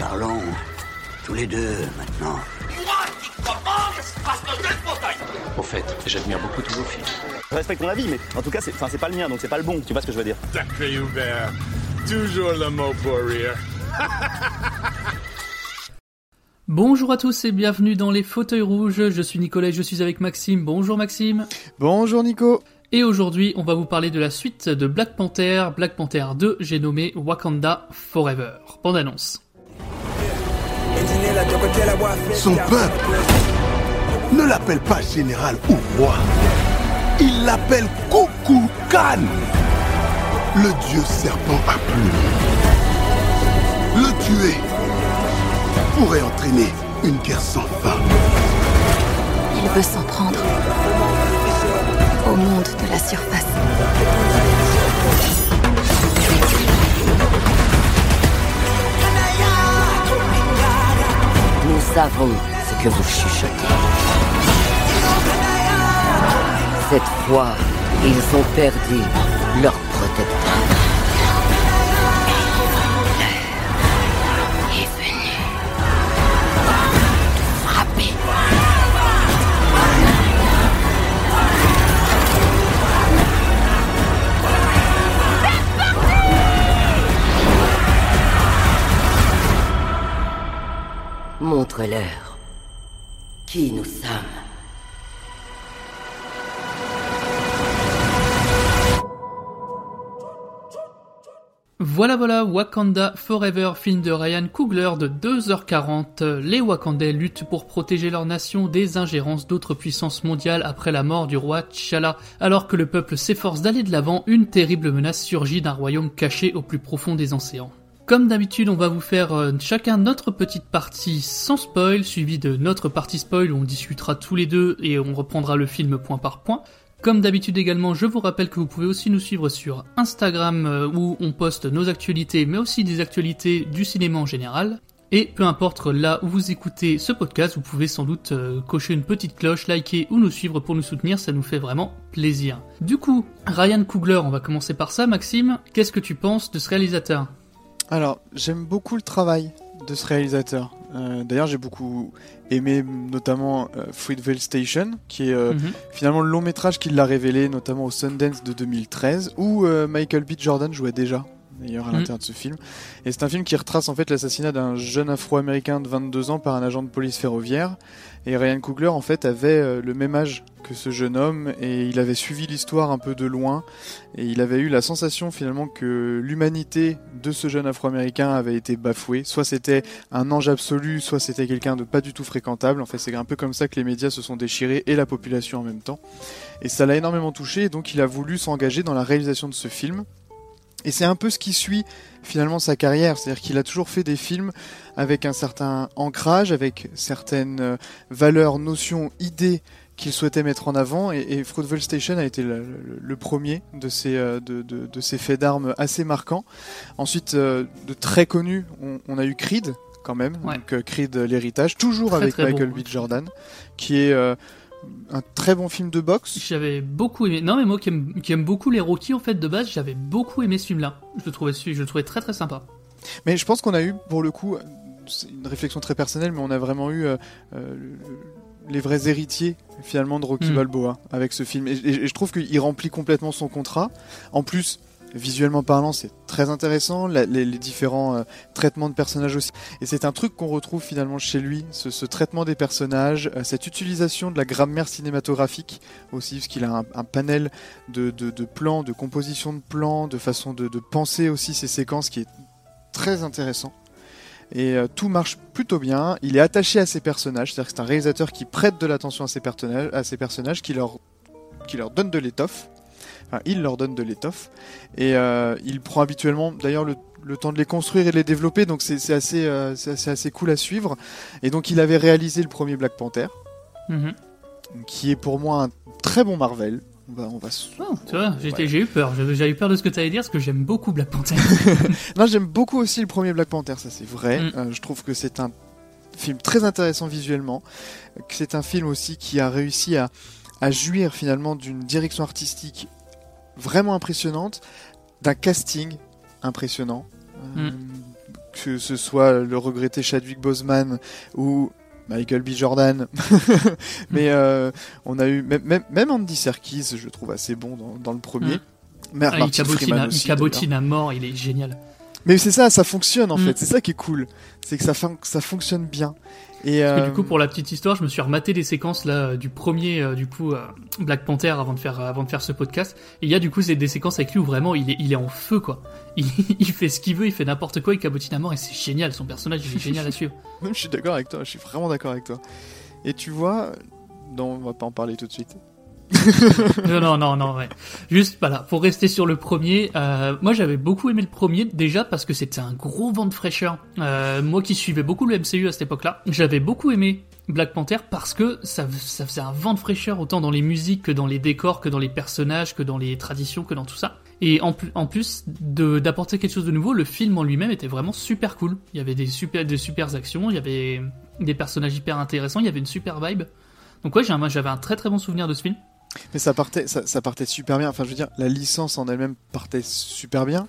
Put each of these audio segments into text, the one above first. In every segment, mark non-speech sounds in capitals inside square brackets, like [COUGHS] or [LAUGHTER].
Parlons tous les deux maintenant. Au fait, j'admire beaucoup tous vos films. Je respecte ton avis, mais en tout cas, c'est, enfin, c'est pas le mien, donc c'est pas le bon. Tu vois ce que je veux dire Sacré Hubert. Toujours le mot pour rire. [LAUGHS] Bonjour à tous et bienvenue dans les fauteuils rouges. Je suis Nicolas et je suis avec Maxime. Bonjour Maxime. Bonjour Nico. Et aujourd'hui, on va vous parler de la suite de Black Panther, Black Panther 2, j'ai nommé Wakanda Forever. Bande annonce. Son peuple ne l'appelle pas général ou roi. Il l'appelle Kukulkan, le dieu serpent à plumes. Le tuer pourrait entraîner une guerre sans fin. Il veut s'en prendre au monde de la surface. Savons ce que vous chuchotez. Cette fois, ils ont perdu leur protecteur. Montre-leur qui nous sommes. Voilà voilà, Wakanda Forever, film de Ryan Coogler de 2h40. Les Wakandais luttent pour protéger leur nation des ingérences d'autres puissances mondiales après la mort du roi T'Challa. Alors que le peuple s'efforce d'aller de l'avant, une terrible menace surgit d'un royaume caché au plus profond des océans. Comme d'habitude, on va vous faire euh, chacun notre petite partie sans spoil, suivie de notre partie spoil où on discutera tous les deux et on reprendra le film point par point. Comme d'habitude également, je vous rappelle que vous pouvez aussi nous suivre sur Instagram euh, où on poste nos actualités mais aussi des actualités du cinéma en général. Et peu importe là où vous écoutez ce podcast, vous pouvez sans doute euh, cocher une petite cloche, liker ou nous suivre pour nous soutenir, ça nous fait vraiment plaisir. Du coup, Ryan Coogler, on va commencer par ça. Maxime, qu'est-ce que tu penses de ce réalisateur? Alors, j'aime beaucoup le travail de ce réalisateur. Euh, D'ailleurs, j'ai beaucoup aimé notamment euh, Fruitvale Station, qui est euh, Mhm. finalement le long métrage qui l'a révélé, notamment au Sundance de 2013, où euh, Michael B. Jordan jouait déjà. D'ailleurs, à Mhm. l'intérieur de ce film. Et c'est un film qui retrace en fait l'assassinat d'un jeune afro-américain de 22 ans par un agent de police ferroviaire. Et Ryan Coogler, en fait, avait euh, le même âge que ce jeune homme et il avait suivi l'histoire un peu de loin. Et il avait eu la sensation finalement que l'humanité de ce jeune afro-américain avait été bafouée. Soit c'était un ange absolu, soit c'était quelqu'un de pas du tout fréquentable. En fait, c'est un peu comme ça que les médias se sont déchirés et la population en même temps. Et ça l'a énormément touché, et donc il a voulu s'engager dans la réalisation de ce film. Et c'est un peu ce qui suit finalement sa carrière, c'est-à-dire qu'il a toujours fait des films avec un certain ancrage, avec certaines euh, valeurs, notions, idées qu'il souhaitait mettre en avant, et, et Fruitvale Station a été le, le- le premier de ces, euh, de, de- de ces faits d'armes assez marquants. Ensuite, euh, de très connus, on, on a eu Creed, quand même, Ouais. donc Creed l'héritage, toujours Très, avec très Michael bon, B. Jordan, qui est euh, un très bon film de boxe. J'avais beaucoup aimé. Non, mais moi qui aime, qui aime beaucoup les Rocky en fait de base, j'avais beaucoup aimé ce film-là. Je le trouvais, je le trouvais très très sympa. Mais je pense qu'on a eu, pour le coup, c'est une réflexion très personnelle, mais on a vraiment eu euh, euh, le- les vrais héritiers finalement de Rocky Mm. Balboa avec ce film. Et, et- et je trouve qu'il remplit complètement son contrat. En plus, visuellement parlant, c'est très intéressant, les, différents euh, traitements de personnages aussi. Et c'est un truc qu'on retrouve finalement chez lui, ce, traitement des personnages, euh, cette utilisation de la grammaire cinématographique aussi, parce qu'il a un, panel de, plans, de composition de plans, de façon de, de penser aussi ces séquences qui est très intéressant. Et euh, tout marche plutôt bien. Il est attaché à ses personnages, c'est-à-dire que c'est un réalisateur qui prête de l'attention à ses personnages, à ses personnages, qui leur, qui leur donne de l'étoffe. Enfin, il leur donne de l'étoffe. Et euh, il prend habituellement, d'ailleurs, le, le temps de les construire et de les développer, donc c'est assez, euh, assez, assez cool à suivre. Et donc, il avait réalisé le premier Black Panther, Mhm. qui est pour moi un très bon Marvel. On va, on va s- Oh, tu vois, j'étais- Ouais. j'ai eu peur. Eu peur de ce que tu allais dire parce que j'aime beaucoup Black Panther. [LAUGHS] [LAUGHS] Non, j'aime beaucoup aussi le premier Black Panther, ça c'est vrai. Mm. Euh, je trouve que c'est un film très intéressant visuellement, que c'est un film aussi qui a réussi à, à jouir finalement d'une direction artistique vraiment impressionnante, d'un casting impressionnant. Euh, que ce soit le regretté Chadwick Boseman ou Michael B. Jordan. [LAUGHS] Mais euh, on a eu même, même, Andy Serkis, je trouve assez bon dans, dans le premier. Mm. Mais Ah, il cabotine, à- il aussi, cabotine à mort, il est génial. Mais c'est ça, ça fonctionne en Mm. fait. C'est ça qui est cool. C'est que ça, ça fonctionne bien. Et Parce que euh, du coup, pour la petite histoire, je me suis rematé les séquences là euh, du premier, euh, du coup, euh, Black Panther avant de faire avant de faire ce podcast. Et il y a du coup c'est des séquences avec lui où vraiment il est il est en feu quoi. [LAUGHS] Il, il fait ce qu'il veut, il fait n'importe quoi, il cabotine à mort et c'est génial. Son personnage il est génial à suivre. [LAUGHS] je suis d'accord avec toi. Je suis vraiment d'accord avec toi. Et tu vois, non, on va pas en parler tout de suite. [LAUGHS] non non non non ouais. Juste voilà pour rester sur le premier. euh, moi j'avais beaucoup aimé le premier déjà parce que c'était un gros vent de fraîcheur. Euh, moi qui suivais beaucoup le MCU à cette époque-là, j'avais beaucoup aimé Black Panther parce que ça, ça faisait un vent de fraîcheur autant dans les musiques que dans les décors, que dans les personnages, que dans les traditions, que dans tout ça. Et en, plus- en plus d'apporter quelque chose de nouveau, le film en lui-même était vraiment super cool. Il y avait des super des super actions, il y avait des personnages hyper intéressants, il y avait une super vibe. Donc ouais, j'ai un- j'avais un très très bon souvenir de ce film. Mais ça partait, ça, ça partait super bien. Enfin, je veux dire, la licence en elle-même partait super bien.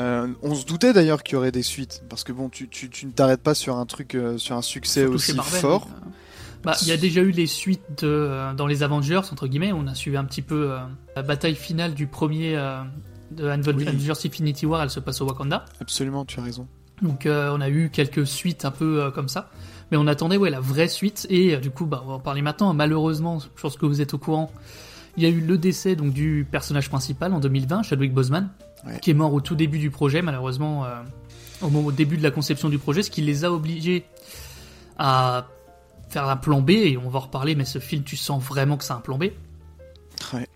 Euh, on se doutait d'ailleurs qu'il y aurait des suites, parce que bon, tu, tu, tu ne t'arrêtes pas sur un truc, euh, sur un succès Surtout aussi Marvel, fort. euh, Bah, il y a déjà eu les suites de, dans les Avengers entre guillemets. On a suivi un petit peu la bataille finale du premier de Oui. Avengers Infinity War. Elle se passe au Wakanda. Absolument, tu as raison. Donc on a eu quelques suites un peu comme ça. Mais on attendait ouais la vraie suite et euh, du coup bah on va en parler maintenant. Malheureusement, je pense que vous êtes au courant. Il y a eu le décès donc du personnage principal en 2020, Chadwick Boseman, Ouais. qui est mort au tout début du projet malheureusement euh, au, moment- au début de la conception du projet, ce qui les a obligés à faire un plan B et on va en reparler. Mais ce film, tu sens vraiment que c'est un plan B. Ouais.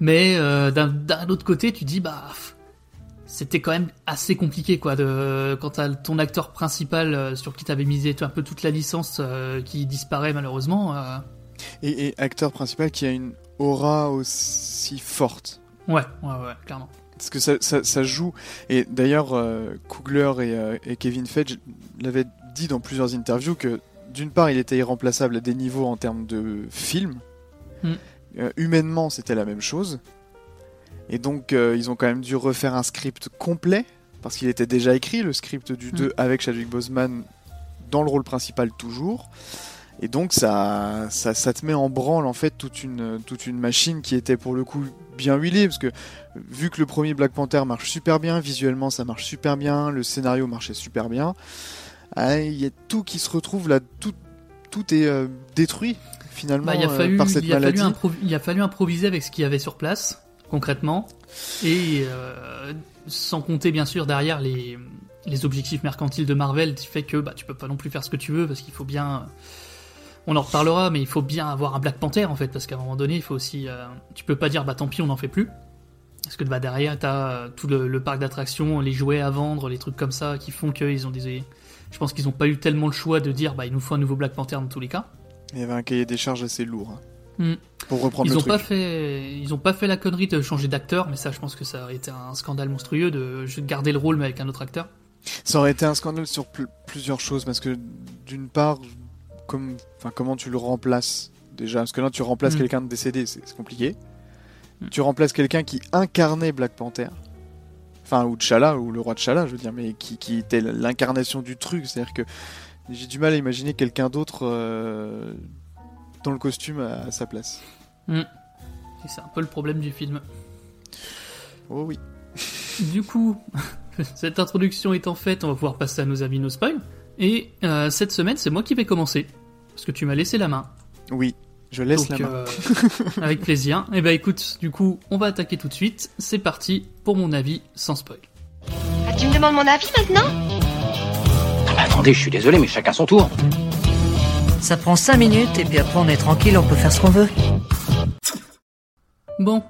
Mais euh, d'un autre côté, tu dis bah c'était quand même assez compliqué quoi de quand t'as ton acteur principal euh, sur qui t'avais misé un peu toute la licence euh, qui disparaît malheureusement. euh, Et, et acteur principal qui a une aura aussi forte. ouais, ouais, ouais, clairement. Parce que ça, ça, ça joue. Et d'ailleurs, euh, Coogler et, et Kevin Feige l'avaient dit dans plusieurs interviews que d'une part, il était irremplaçable à des niveaux en termes de film. Mm. Euh, humainement, c'était la même chose. Et donc, euh, ils ont quand même dû refaire un script complet. Parce qu'il était déjà écrit, le script du Mm. 2 avec Chadwick Boseman dans le rôle principal toujours. Et donc ça, ça, ça te met en branle en fait toute une, toute une machine qui était pour le coup bien huilée parce que vu que le premier Black Panther marche super bien, visuellement ça marche super bien, le scénario marchait super bien, ah, il y a tout qui se retrouve là, tout, tout est euh, détruit finalement Bah, il, a euh, fallu, par cette il, a fallu maladie. il a fallu improviser avec ce qu'il y avait sur place, concrètement. Et euh, sans compter, bien sûr, derrière les, objectifs mercantiles de Marvel, qui fait que bah, tu peux pas non plus faire ce que tu veux, parce qu'il faut bien. On en reparlera, mais il faut bien avoir un Black Panther, en fait, parce qu'à un moment donné, il faut aussi. euh, tu peux pas dire, bah tant pis, on n'en fait plus. Parce que bah, derrière, t'as euh, tout le, parc d'attractions, les jouets à vendre, les trucs comme ça, qui font qu'ils ont des. Je pense qu'ils ont pas eu tellement le choix de dire, bah il nous faut un nouveau Black Panther dans tous les cas. Il y avait un cahier des charges assez lourd. Hmm. Pour reprendre Ils le ont truc. pas fait, ils ont pas fait la connerie de changer d'acteur, mais ça, je pense que ça aurait été un scandale monstrueux de garder le rôle mais avec un autre acteur. Ça aurait été un scandale sur pl- plusieurs choses parce que d'une part, comme, comment tu le remplaces déjà? Parce que là, tu remplaces Mm. quelqu'un de décédé, c'est compliqué. Mm. Tu remplaces quelqu'un qui incarnait Black Panther. Enfin, ou T'Challa, ou le roi T'Challa, je veux dire, mais qui, qui était l'incarnation du truc. C'est-à-dire que j'ai du mal à imaginer quelqu'un d'autre euh, dans le costume à, à sa place. Et c'est un peu le problème du film. Oh oui. [LAUGHS] Du coup, [LAUGHS] cette introduction étant faite, on va pouvoir passer à nos avis, nos spoils. Et euh, cette semaine, c'est moi qui vais commencer parce que tu m'as laissé la main. Oui, je laisse Donc, la main. euh, avec plaisir. [LAUGHS] Et ben écoute, du coup, on va attaquer tout de suite. C'est parti pour mon avis sans spoil. Ah, tu me demandes mon avis maintenant? Ah bah attendez, je suis désolé, mais chacun son tour. Ça prend 5 minutes et puis après on est tranquille, on peut faire ce qu'on veut. Bon,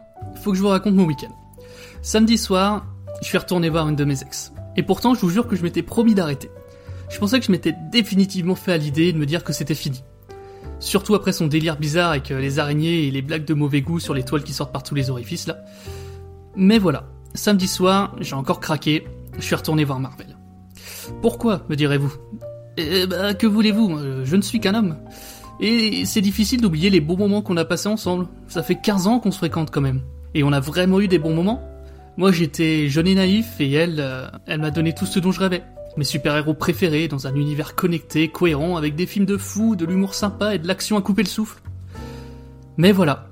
faut que je vous raconte mon week-end. Samedi soir, je suis retourné voir une de mes ex. Et pourtant, je vous jure que je m'étais promis d'arrêter. Je pensais que je m'étais définitivement fait à l'idée de me dire que c'était fini. Surtout après son délire bizarre avec euh, les araignées et les blagues de mauvais goût sur les toiles qui sortent par tous les orifices là. Mais voilà, samedi soir, j'ai encore craqué, je suis retourné voir Marvel. Pourquoi, me direz-vous? Eh bah, que voulez-vous? Je ne suis qu'un homme. Et c'est difficile d'oublier les bons moments qu'on a passés ensemble. Ça fait 15 ans qu'on se fréquente quand même. Et on a vraiment eu des bons moments. Moi j'étais jeune et naïf et elle, euh, elle m'a donné tout ce dont je rêvais. Mes super-héros préférés dans un univers connecté, cohérent, avec des films de fous, de l'humour sympa et de l'action à couper le souffle. Mais voilà,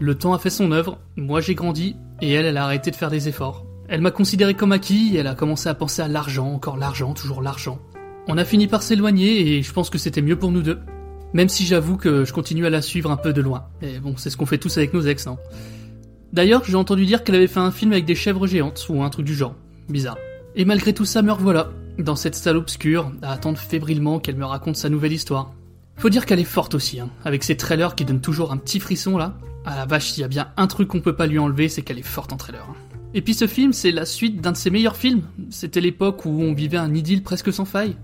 le temps a fait son œuvre, moi j'ai grandi, et elle, elle a arrêté de faire des efforts. Elle m'a considéré comme acquis, elle a commencé à penser à l'argent, encore l'argent, toujours l'argent. On a fini par s'éloigner, et je pense que c'était mieux pour nous deux. Même si j'avoue que je continue à la suivre un peu de loin. Et bon, c'est ce qu'on fait tous avec nos ex, non D'ailleurs, j'ai entendu dire qu'elle avait fait un film avec des chèvres géantes, ou un truc du genre. Bizarre. Et malgré tout ça, me revoilà, dans cette salle obscure, à attendre fébrilement qu'elle me raconte sa nouvelle histoire. Faut dire qu'elle est forte aussi, hein, avec ses trailers qui donnent toujours un petit frisson là. Ah la vache, s'il y a bien un truc qu'on peut pas lui enlever, c'est qu'elle est forte en trailer. hein. Et puis ce film, c'est la suite d'un de ses meilleurs films. C'était l'époque où on vivait un idylle presque sans faille.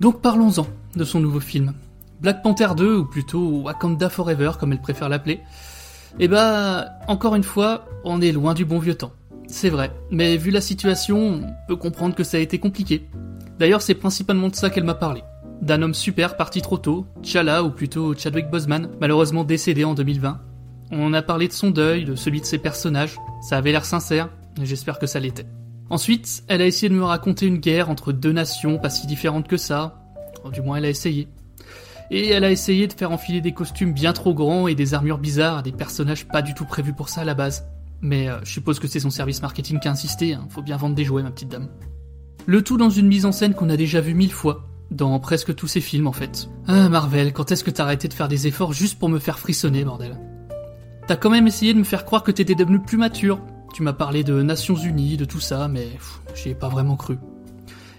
Donc parlons-en de son nouveau film. Black Panther 2, ou plutôt Wakanda Forever, comme elle préfère l'appeler. Et bah, encore une fois, on est loin du bon vieux temps. C'est vrai, mais vu la situation, on peut comprendre que ça a été compliqué. D'ailleurs, c'est principalement de ça qu'elle m'a parlé. D'un homme super parti trop tôt, T'Challa ou plutôt Chadwick Boseman, malheureusement décédé en 2020. On a parlé de son deuil, de celui de ses personnages, ça avait l'air sincère, et j'espère que ça l'était. Ensuite, elle a essayé de me raconter une guerre entre deux nations pas si différentes que ça, du moins elle a essayé. Et elle a essayé de faire enfiler des costumes bien trop grands et des armures bizarres à des personnages pas du tout prévus pour ça à la base. Mais euh, je suppose que c'est son service marketing qui a insisté, hein. faut bien vendre des jouets ma petite dame. Le tout dans une mise en scène qu'on a déjà vue mille fois, dans presque tous ses films en fait. Ah Marvel, quand est-ce que t'as arrêté de faire des efforts juste pour me faire frissonner, bordel? T'as quand même essayé de me faire croire que t'étais devenu plus mature. Tu m'as parlé de Nations Unies, de tout ça, mais j'y ai pas vraiment cru.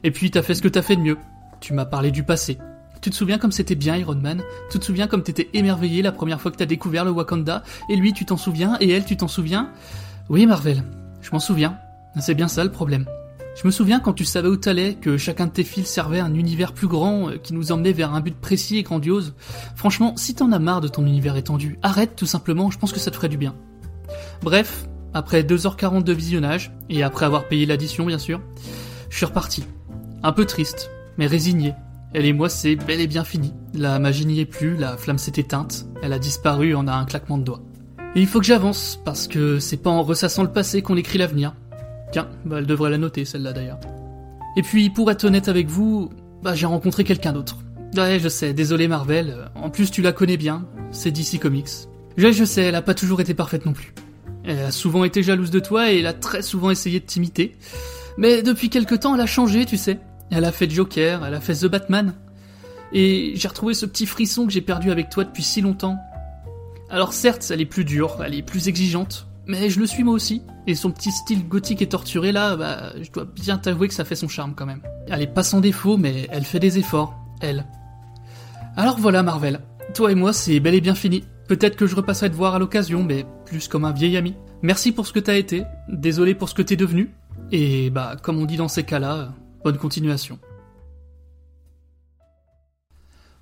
Et puis t'as fait ce que t'as fait de mieux. Tu m'as parlé du passé. Tu te souviens comme c'était bien Iron Man? Tu te souviens comme t'étais émerveillé la première fois que t'as découvert le Wakanda? Et lui, tu t'en souviens? Et elle, tu t'en souviens? Oui, Marvel, je m'en souviens. C'est bien ça le problème. Je me souviens quand tu savais où t'allais, que chacun de tes fils servait un univers plus grand, euh, qui nous emmenait vers un but précis et grandiose. Franchement, si t'en as marre de ton univers étendu, arrête tout simplement, je pense que ça te ferait du bien. Bref, après 2h40 de visionnage, et après avoir payé l'addition bien sûr, je suis reparti. Un peu triste, mais résigné. Elle et moi, c'est bel et bien fini. La magie n'y est plus, la flamme s'est éteinte, elle a disparu en un claquement de doigts. Et il faut que j'avance, parce que c'est pas en ressassant le passé qu'on écrit l'avenir. Tiens, bah elle devrait la noter, celle-là d'ailleurs. Et puis, pour être honnête avec vous, bah j'ai rencontré quelqu'un d'autre. Ouais, je sais, désolé Marvel, en plus tu la connais bien, c'est DC Comics. Je, je sais, elle a pas toujours été parfaite non plus. Elle a souvent été jalouse de toi et elle a très souvent essayé de t'imiter. Mais depuis quelque temps, elle a changé, tu sais. Elle a fait Joker, elle a fait The Batman. Et j'ai retrouvé ce petit frisson que j'ai perdu avec toi depuis si longtemps. Alors certes, elle est plus dure, elle est plus exigeante, mais je le suis moi aussi. Et son petit style gothique et torturé là, bah, je dois bien t'avouer que ça fait son charme quand même. Elle est pas sans défaut, mais elle fait des efforts, elle. Alors voilà Marvel, toi et moi c'est bel et bien fini. Peut-être que je repasserai te voir à l'occasion, mais plus comme un vieil ami. Merci pour ce que t'as été, désolé pour ce que t'es devenu, et bah comme on dit dans ces cas-là, bonne continuation.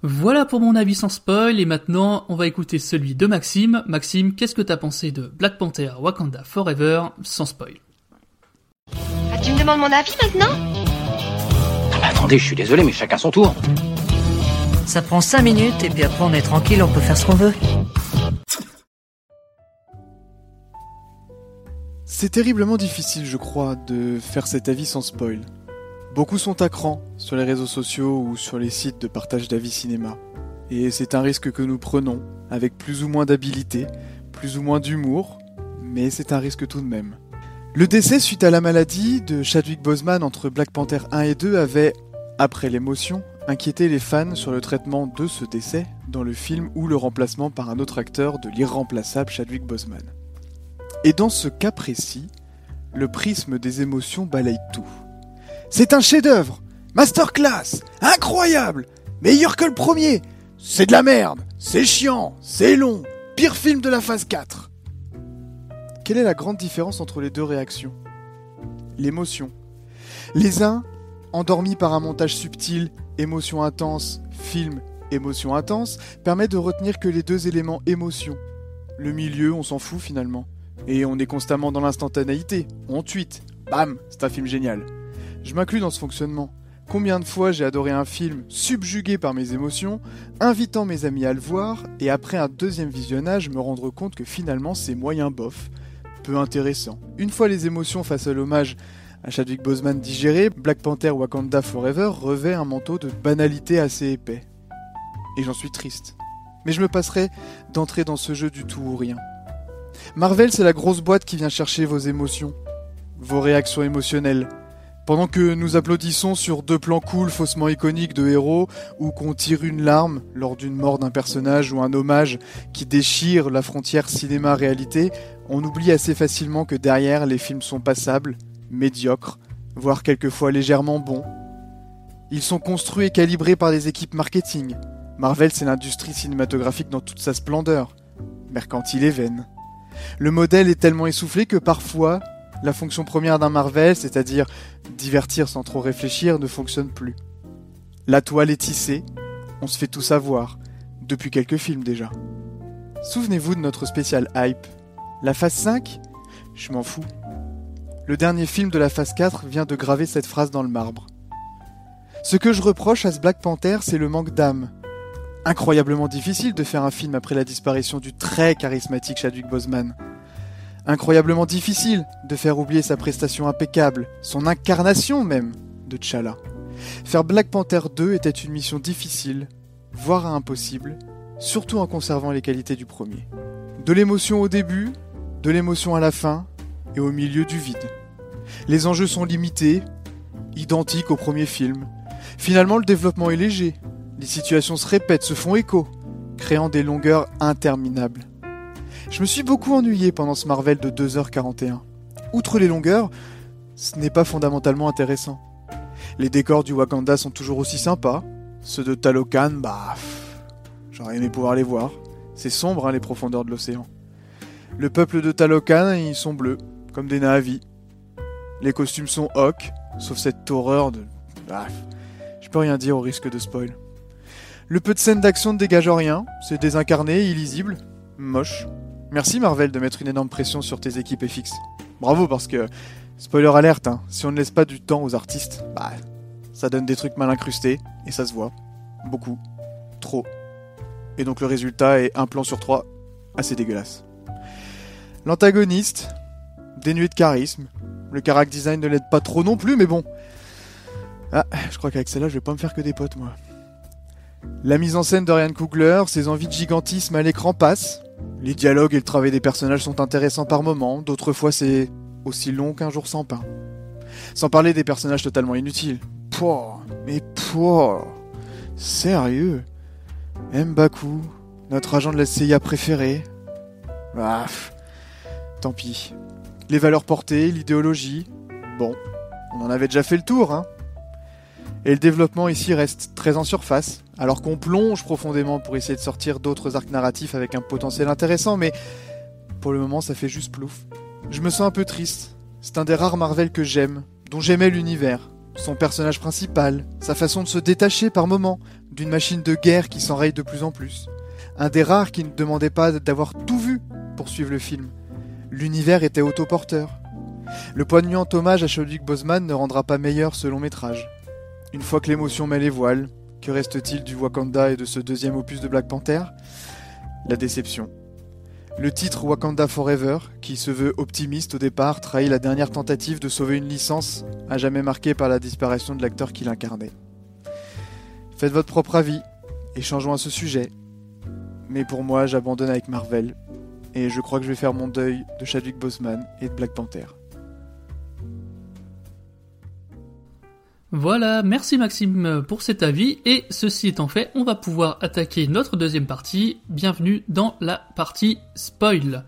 Voilà pour mon avis sans spoil, et maintenant on va écouter celui de Maxime. Maxime, qu'est-ce que t'as pensé de Black Panther Wakanda Forever sans spoil Ah, tu me demandes mon avis maintenant? Ah bah attendez, je suis désolé, mais chacun son tour. Ça prend 5 minutes et puis après on est tranquille, on peut faire ce qu'on veut. C'est terriblement difficile, je crois, de faire cet avis sans spoil. Beaucoup sont à cran sur les réseaux sociaux ou sur les sites de partage d'avis cinéma. Et c'est un risque que nous prenons, avec plus ou moins d'habileté, plus ou moins d'humour, mais c'est un risque tout de même. Le décès suite à la maladie de Chadwick Boseman entre Black Panther 1 et 2 avait, après l'émotion, inquiété les fans sur le traitement de ce décès dans le film ou le remplacement par un autre acteur de l'irremplaçable Chadwick Boseman. Et dans ce cas précis, le prisme des émotions balaye tout. C'est un chef-d'œuvre, masterclass, incroyable, meilleur que le premier. C'est de la merde, c'est chiant, c'est long, pire film de la phase 4. Quelle est la grande différence entre les deux réactions? L'émotion. Les uns, endormis par un montage subtil, émotion intense, film, émotion intense, permet de retenir que les deux éléments émotion. Le milieu, on s'en fout finalement. Et on est constamment dans l'instantanéité. On tweet. Bam, c'est un film génial. Je m'inclus dans ce fonctionnement. Combien de fois j'ai adoré un film subjugué par mes émotions, invitant mes amis à le voir, et après un deuxième visionnage me rendre compte que finalement c'est moyen bof, peu intéressant. Une fois les émotions face à l'hommage À Chadwick Boseman digéré, Black Panther Wakanda Forever revêt un manteau de banalité assez épais. Et j'en suis triste. Mais je me passerai d'entrer dans ce jeu du tout ou rien. Marvel, c'est la grosse boîte qui vient chercher vos émotions, vos réactions émotionnelles. Pendant que nous applaudissons sur deux plans cool faussement iconiques de héros, ou qu'on tire une larme lors d'une mort d'un personnage ou un hommage qui déchire la frontière cinéma-réalité, on oublie assez facilement que derrière les films sont passables, médiocres, voire quelquefois légèrement bons. Ils sont construits et calibrés par des équipes marketing. Marvel, c'est l'industrie cinématographique dans toute sa splendeur, mercantile et vaine. Le modèle est tellement essoufflé que parfois, la fonction première d'un Marvel, c'est-à-dire divertir sans trop réfléchir, ne fonctionne plus. La toile est tissée, on se fait tout savoir, depuis quelques films déjà. Souvenez-vous de notre spécial hype. La phase 5 Je m'en fous. Le dernier film de la phase 4 vient de graver cette phrase dans le marbre. Ce que je reproche à ce Black Panther, c'est le manque d'âme. Incroyablement difficile de faire un film après la disparition du très charismatique Chadwick Boseman. Incroyablement difficile de faire oublier sa prestation impeccable, son incarnation même, de T'Challa. Faire Black Panther 2 était une mission difficile, voire impossible, surtout en conservant les qualités du premier. De l'émotion au début, de l'émotion à la fin, et au milieu du vide. Les enjeux sont limités, identiques au premier film. Finalement, le développement est léger, les situations se répètent, se font écho, créant des longueurs interminables. Je me suis beaucoup ennuyé pendant ce Marvel de 2h41. Outre les longueurs, ce n'est pas fondamentalement intéressant. Les décors du Wakanda sont toujours aussi sympas. Ceux de Talokan, bah. J'aurais aimé pouvoir les voir. C'est sombre, hein, les profondeurs de l'océan. Le peuple de Talokan, ils sont bleus, comme des Na'vi. Les costumes sont hoc, sauf cette horreur de. Bah, je peux rien dire au risque de spoil. Le peu de scènes d'action ne dégage rien, c'est désincarné, illisible, moche. Merci Marvel de mettre une énorme pression sur tes équipes FX. Bravo parce que, spoiler alerte, hein, si on ne laisse pas du temps aux artistes, bah, ça donne des trucs mal incrustés, et ça se voit. Beaucoup. Trop. Et donc le résultat est un plan sur trois, assez dégueulasse. L'antagoniste, dénué de charisme. Le character design ne l'aide pas trop non plus, mais bon. Ah, je crois qu'avec celle-là, je vais pas me faire que des potes, moi. La mise en scène de Ryan ses envies de gigantisme à l'écran passent. Les dialogues et le travail des personnages sont intéressants par moments, d'autres fois c'est aussi long qu'un jour sans pain. Sans parler des personnages totalement inutiles. Pouah, mais pouah, sérieux? Mbaku, notre agent de la CIA préféré. Ah, tant pis. Les valeurs portées, l'idéologie. Bon, on en avait déjà fait le tour, hein. Et le développement ici reste très en surface, alors qu'on plonge profondément pour essayer de sortir d'autres arcs narratifs avec un potentiel intéressant, mais pour le moment ça fait juste plouf. Je me sens un peu triste. C'est un des rares Marvel que j'aime, dont j'aimais l'univers, son personnage principal, sa façon de se détacher par moments d'une machine de guerre qui s'enraye de plus en plus. Un des rares qui ne demandait pas d'avoir tout vu pour suivre le film. L'univers était autoporteur. Le poignant hommage à Chadwick Boseman ne rendra pas meilleur ce long métrage. Une fois que l'émotion met les voiles, que reste-t-il du Wakanda et de ce deuxième opus de Black Panther? La déception. Le titre Wakanda Forever, qui se veut optimiste au départ, trahit la dernière tentative de sauver une licence à jamais marquée par la disparition de l'acteur qui l'incarnait. Faites votre propre avis et changeons à ce sujet. Mais pour moi, j'abandonne avec Marvel et je crois que je vais faire mon deuil de Chadwick Boseman et de Black Panther. Voilà, merci Maxime pour cet avis, et ceci étant fait, on va pouvoir attaquer notre deuxième partie. Bienvenue dans la partie spoil.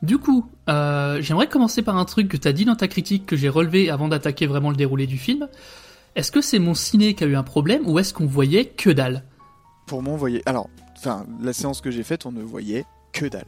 Du coup, euh, j'aimerais commencer par un truc que t'as dit dans ta critique que j'ai relevé avant d'attaquer vraiment le déroulé du film. Est-ce que c'est mon ciné qui a eu un problème ou est-ce qu'on voyait que dalle? Pour moi, on voyait. Alors, enfin, la séance que j'ai faite, on ne voyait que dalle.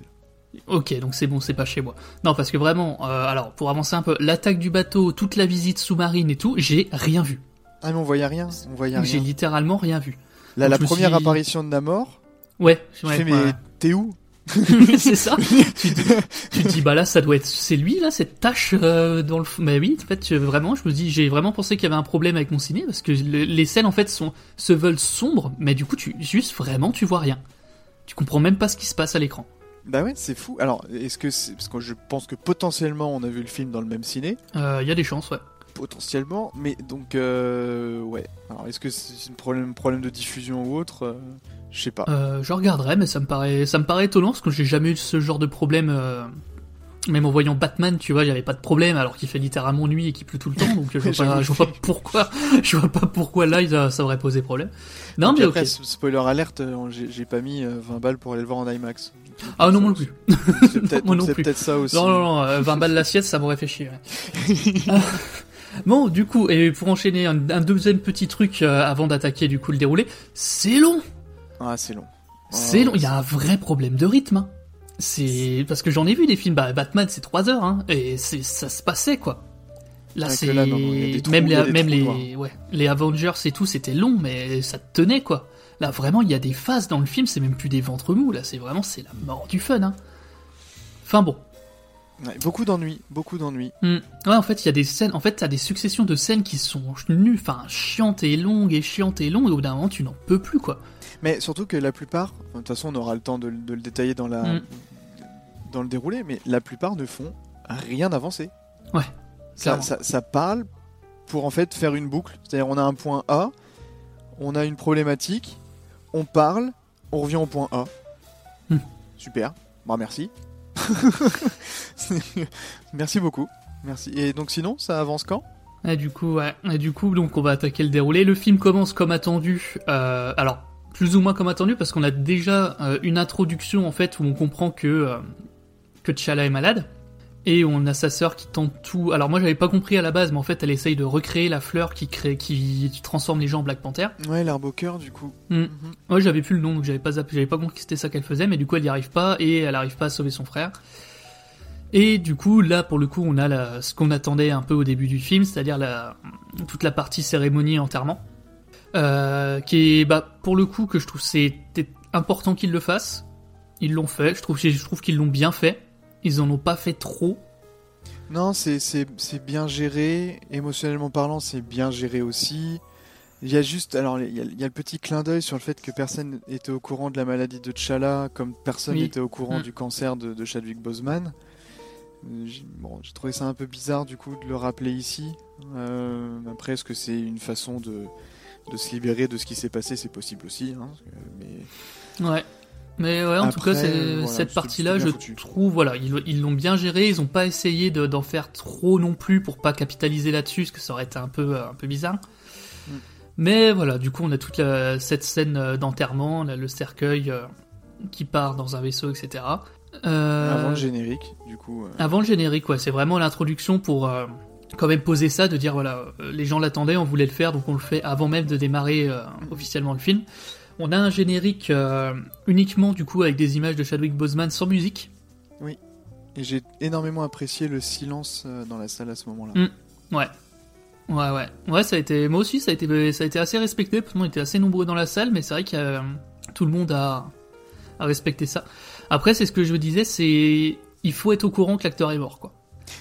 Ok, donc c'est bon, c'est pas chez moi. Non, parce que vraiment, euh, alors pour avancer un peu, l'attaque du bateau, toute la visite sous-marine et tout, j'ai rien vu. Ah mais on voyait rien, on voyait rien. J'ai littéralement rien vu. Là, la première apparition de Namor. Ouais, je fais, mais t'es où [LAUGHS] c'est ça. [LAUGHS] tu, te, dis bah là ça doit être c'est lui là cette tâche euh, dans le mais oui en fait vraiment je me dis j'ai vraiment pensé qu'il y avait un problème avec mon ciné parce que les scènes en fait sont se veulent sombres mais du coup tu juste vraiment tu vois rien. Tu comprends même pas ce qui se passe à l'écran. Bah ouais, c'est fou. Alors, est-ce que c'est parce que je pense que potentiellement on a vu le film dans le même ciné Il euh, y a des chances, ouais. Potentiellement, mais donc euh, ouais. Alors est-ce que c'est un problème, problème de diffusion ou autre euh, Je sais pas. Euh, je regarderai, mais ça me paraît, ça me paraît étonnant parce que j'ai jamais eu ce genre de problème. Même en voyant Batman, tu vois, avait pas de problème alors qu'il fait littéralement nuit et qu'il pleut tout le temps, donc je vois, [LAUGHS] pas, J'avoue. je vois pas pourquoi, [LAUGHS] je vois pas pourquoi là ça, ça aurait posé problème. Non mais après, spoiler alerte, j'ai pas mis euh, 20 balles pour aller le voir en IMAX. Ah non moi non plus. C'est [LAUGHS] peut-être ça aussi. Non non non, euh, 20 balles l'assiette, ça m'aurait fait chier. ouais. Bon, du coup, et pour enchaîner un, un deuxième petit truc euh, avant d'attaquer du coup le déroulé, c'est long. Ah c'est long. C'est Ah, long, il y a un vrai problème de rythme. hein. C'est parce que j'en ai vu des films, bah, Batman c'est 3 heures, hein, et c'est ça se passait quoi. Là c'est même les même les ouais les Avengers et tout c'était long, mais ça tenait quoi. Là vraiment il y a des phases dans le film, c'est même plus des ventres mous, là c'est vraiment c'est la mort du fun. Hein. Enfin bon. Ouais, beaucoup d'ennuis, beaucoup d'ennuis. Hmm. Ouais, en fait, il y a des scènes, en fait, t'as des successions de scènes qui sont nulles, enfin, chiantes et longues et chiantes et longues, et au bout d'un moment, tu n'en peux plus, quoi. Mais surtout que la plupart, de toute façon on aura le temps de, de le détailler dans, la, Mm. dans le déroulé, mais la plupart ne font rien avancé. Ouais, ça, ça parle pour en fait faire une boucle. C'est-à-dire on a un point A, on a une problématique, on parle, on revient au point A. Hmm. Super, bah merci. [LAUGHS] merci beaucoup. Merci. Et donc sinon, ça avance quand? Et du coup, du coup, donc, on va attaquer le déroulé. Le film commence comme attendu. Euh, alors, plus ou moins comme attendu, parce qu'on a déjà euh, une introduction, en fait, où on comprend que, euh, que T'Challa est malade. Et on a sa sœur qui tente tout. Alors moi j'avais pas compris à la base, mais en fait elle essaye de recréer la fleur qui crée, qui, qui transforme les gens en Black Panther. Ouais, l'herbe au cœur du coup. Mm. Ouais, j'avais plus le nom, donc j'avais pas j'avais pas compris que c'était ça qu'elle faisait, mais du coup elle y arrive pas et elle arrive pas à sauver son frère. Et du coup, là pour le coup, on a la, ce qu'on attendait un peu au début du film, c'est-à-dire la, toute la partie cérémonie et enterrement, euh, qui est, bah, pour le coup, que je trouve c'était important qu'ils le fassent. Ils l'ont fait. Je trouve, je trouve qu'ils l'ont bien fait. Ils en ont pas fait trop. Non, c'est- bien géré. Émotionnellement parlant, c'est bien géré aussi. Il y a juste, alors il y a, il y a le petit clin d'œil sur le fait que personne était au courant de la maladie de T'Challa, comme personne Oui. n'était au courant Mm. du cancer de, de Chadwick Boseman. Euh, Bon, j'ai trouvé ça un peu bizarre du coup de le rappeler ici. Euh, après, est-ce que c'est une façon de, de se libérer de ce qui s'est passé? C'est possible aussi. hein, mais Ouais. Mais ouais, en tout cas, voilà, cette partie-là, je foutu. trouve, voilà, ils l'ont bien géré. Ils ont pas essayé de- d'en faire trop non plus pour pas capitaliser là-dessus, parce que ça aurait été un peu, euh, un peu bizarre. Mm. Mais voilà, du coup, on a toute la- cette scène euh, d'enterrement, le cercueil euh, qui part dans un vaisseau, etc. Euh, avant le générique, du coup. euh, avant le générique, ouais, c'est vraiment l'introduction pour quand même poser ça, de dire voilà, les gens l'attendaient, on voulait le faire, donc on le fait avant même de démarrer officiellement le film. On a un générique euh, uniquement du coup avec des images de Chadwick Boseman sans musique. Oui. Et j'ai énormément apprécié le silence euh, dans la salle à ce moment-là. Mm. Ouais. Ouais, ouais. Ouais, ça a été, moi aussi, ça a été, ça a été assez respecté, parce qu'on était assez nombreux dans la salle, mais c'est vrai que euh, tout le monde a, a respecté ça. Après, c'est ce que je disais, c'est, il faut être au courant que l'acteur est mort, quoi.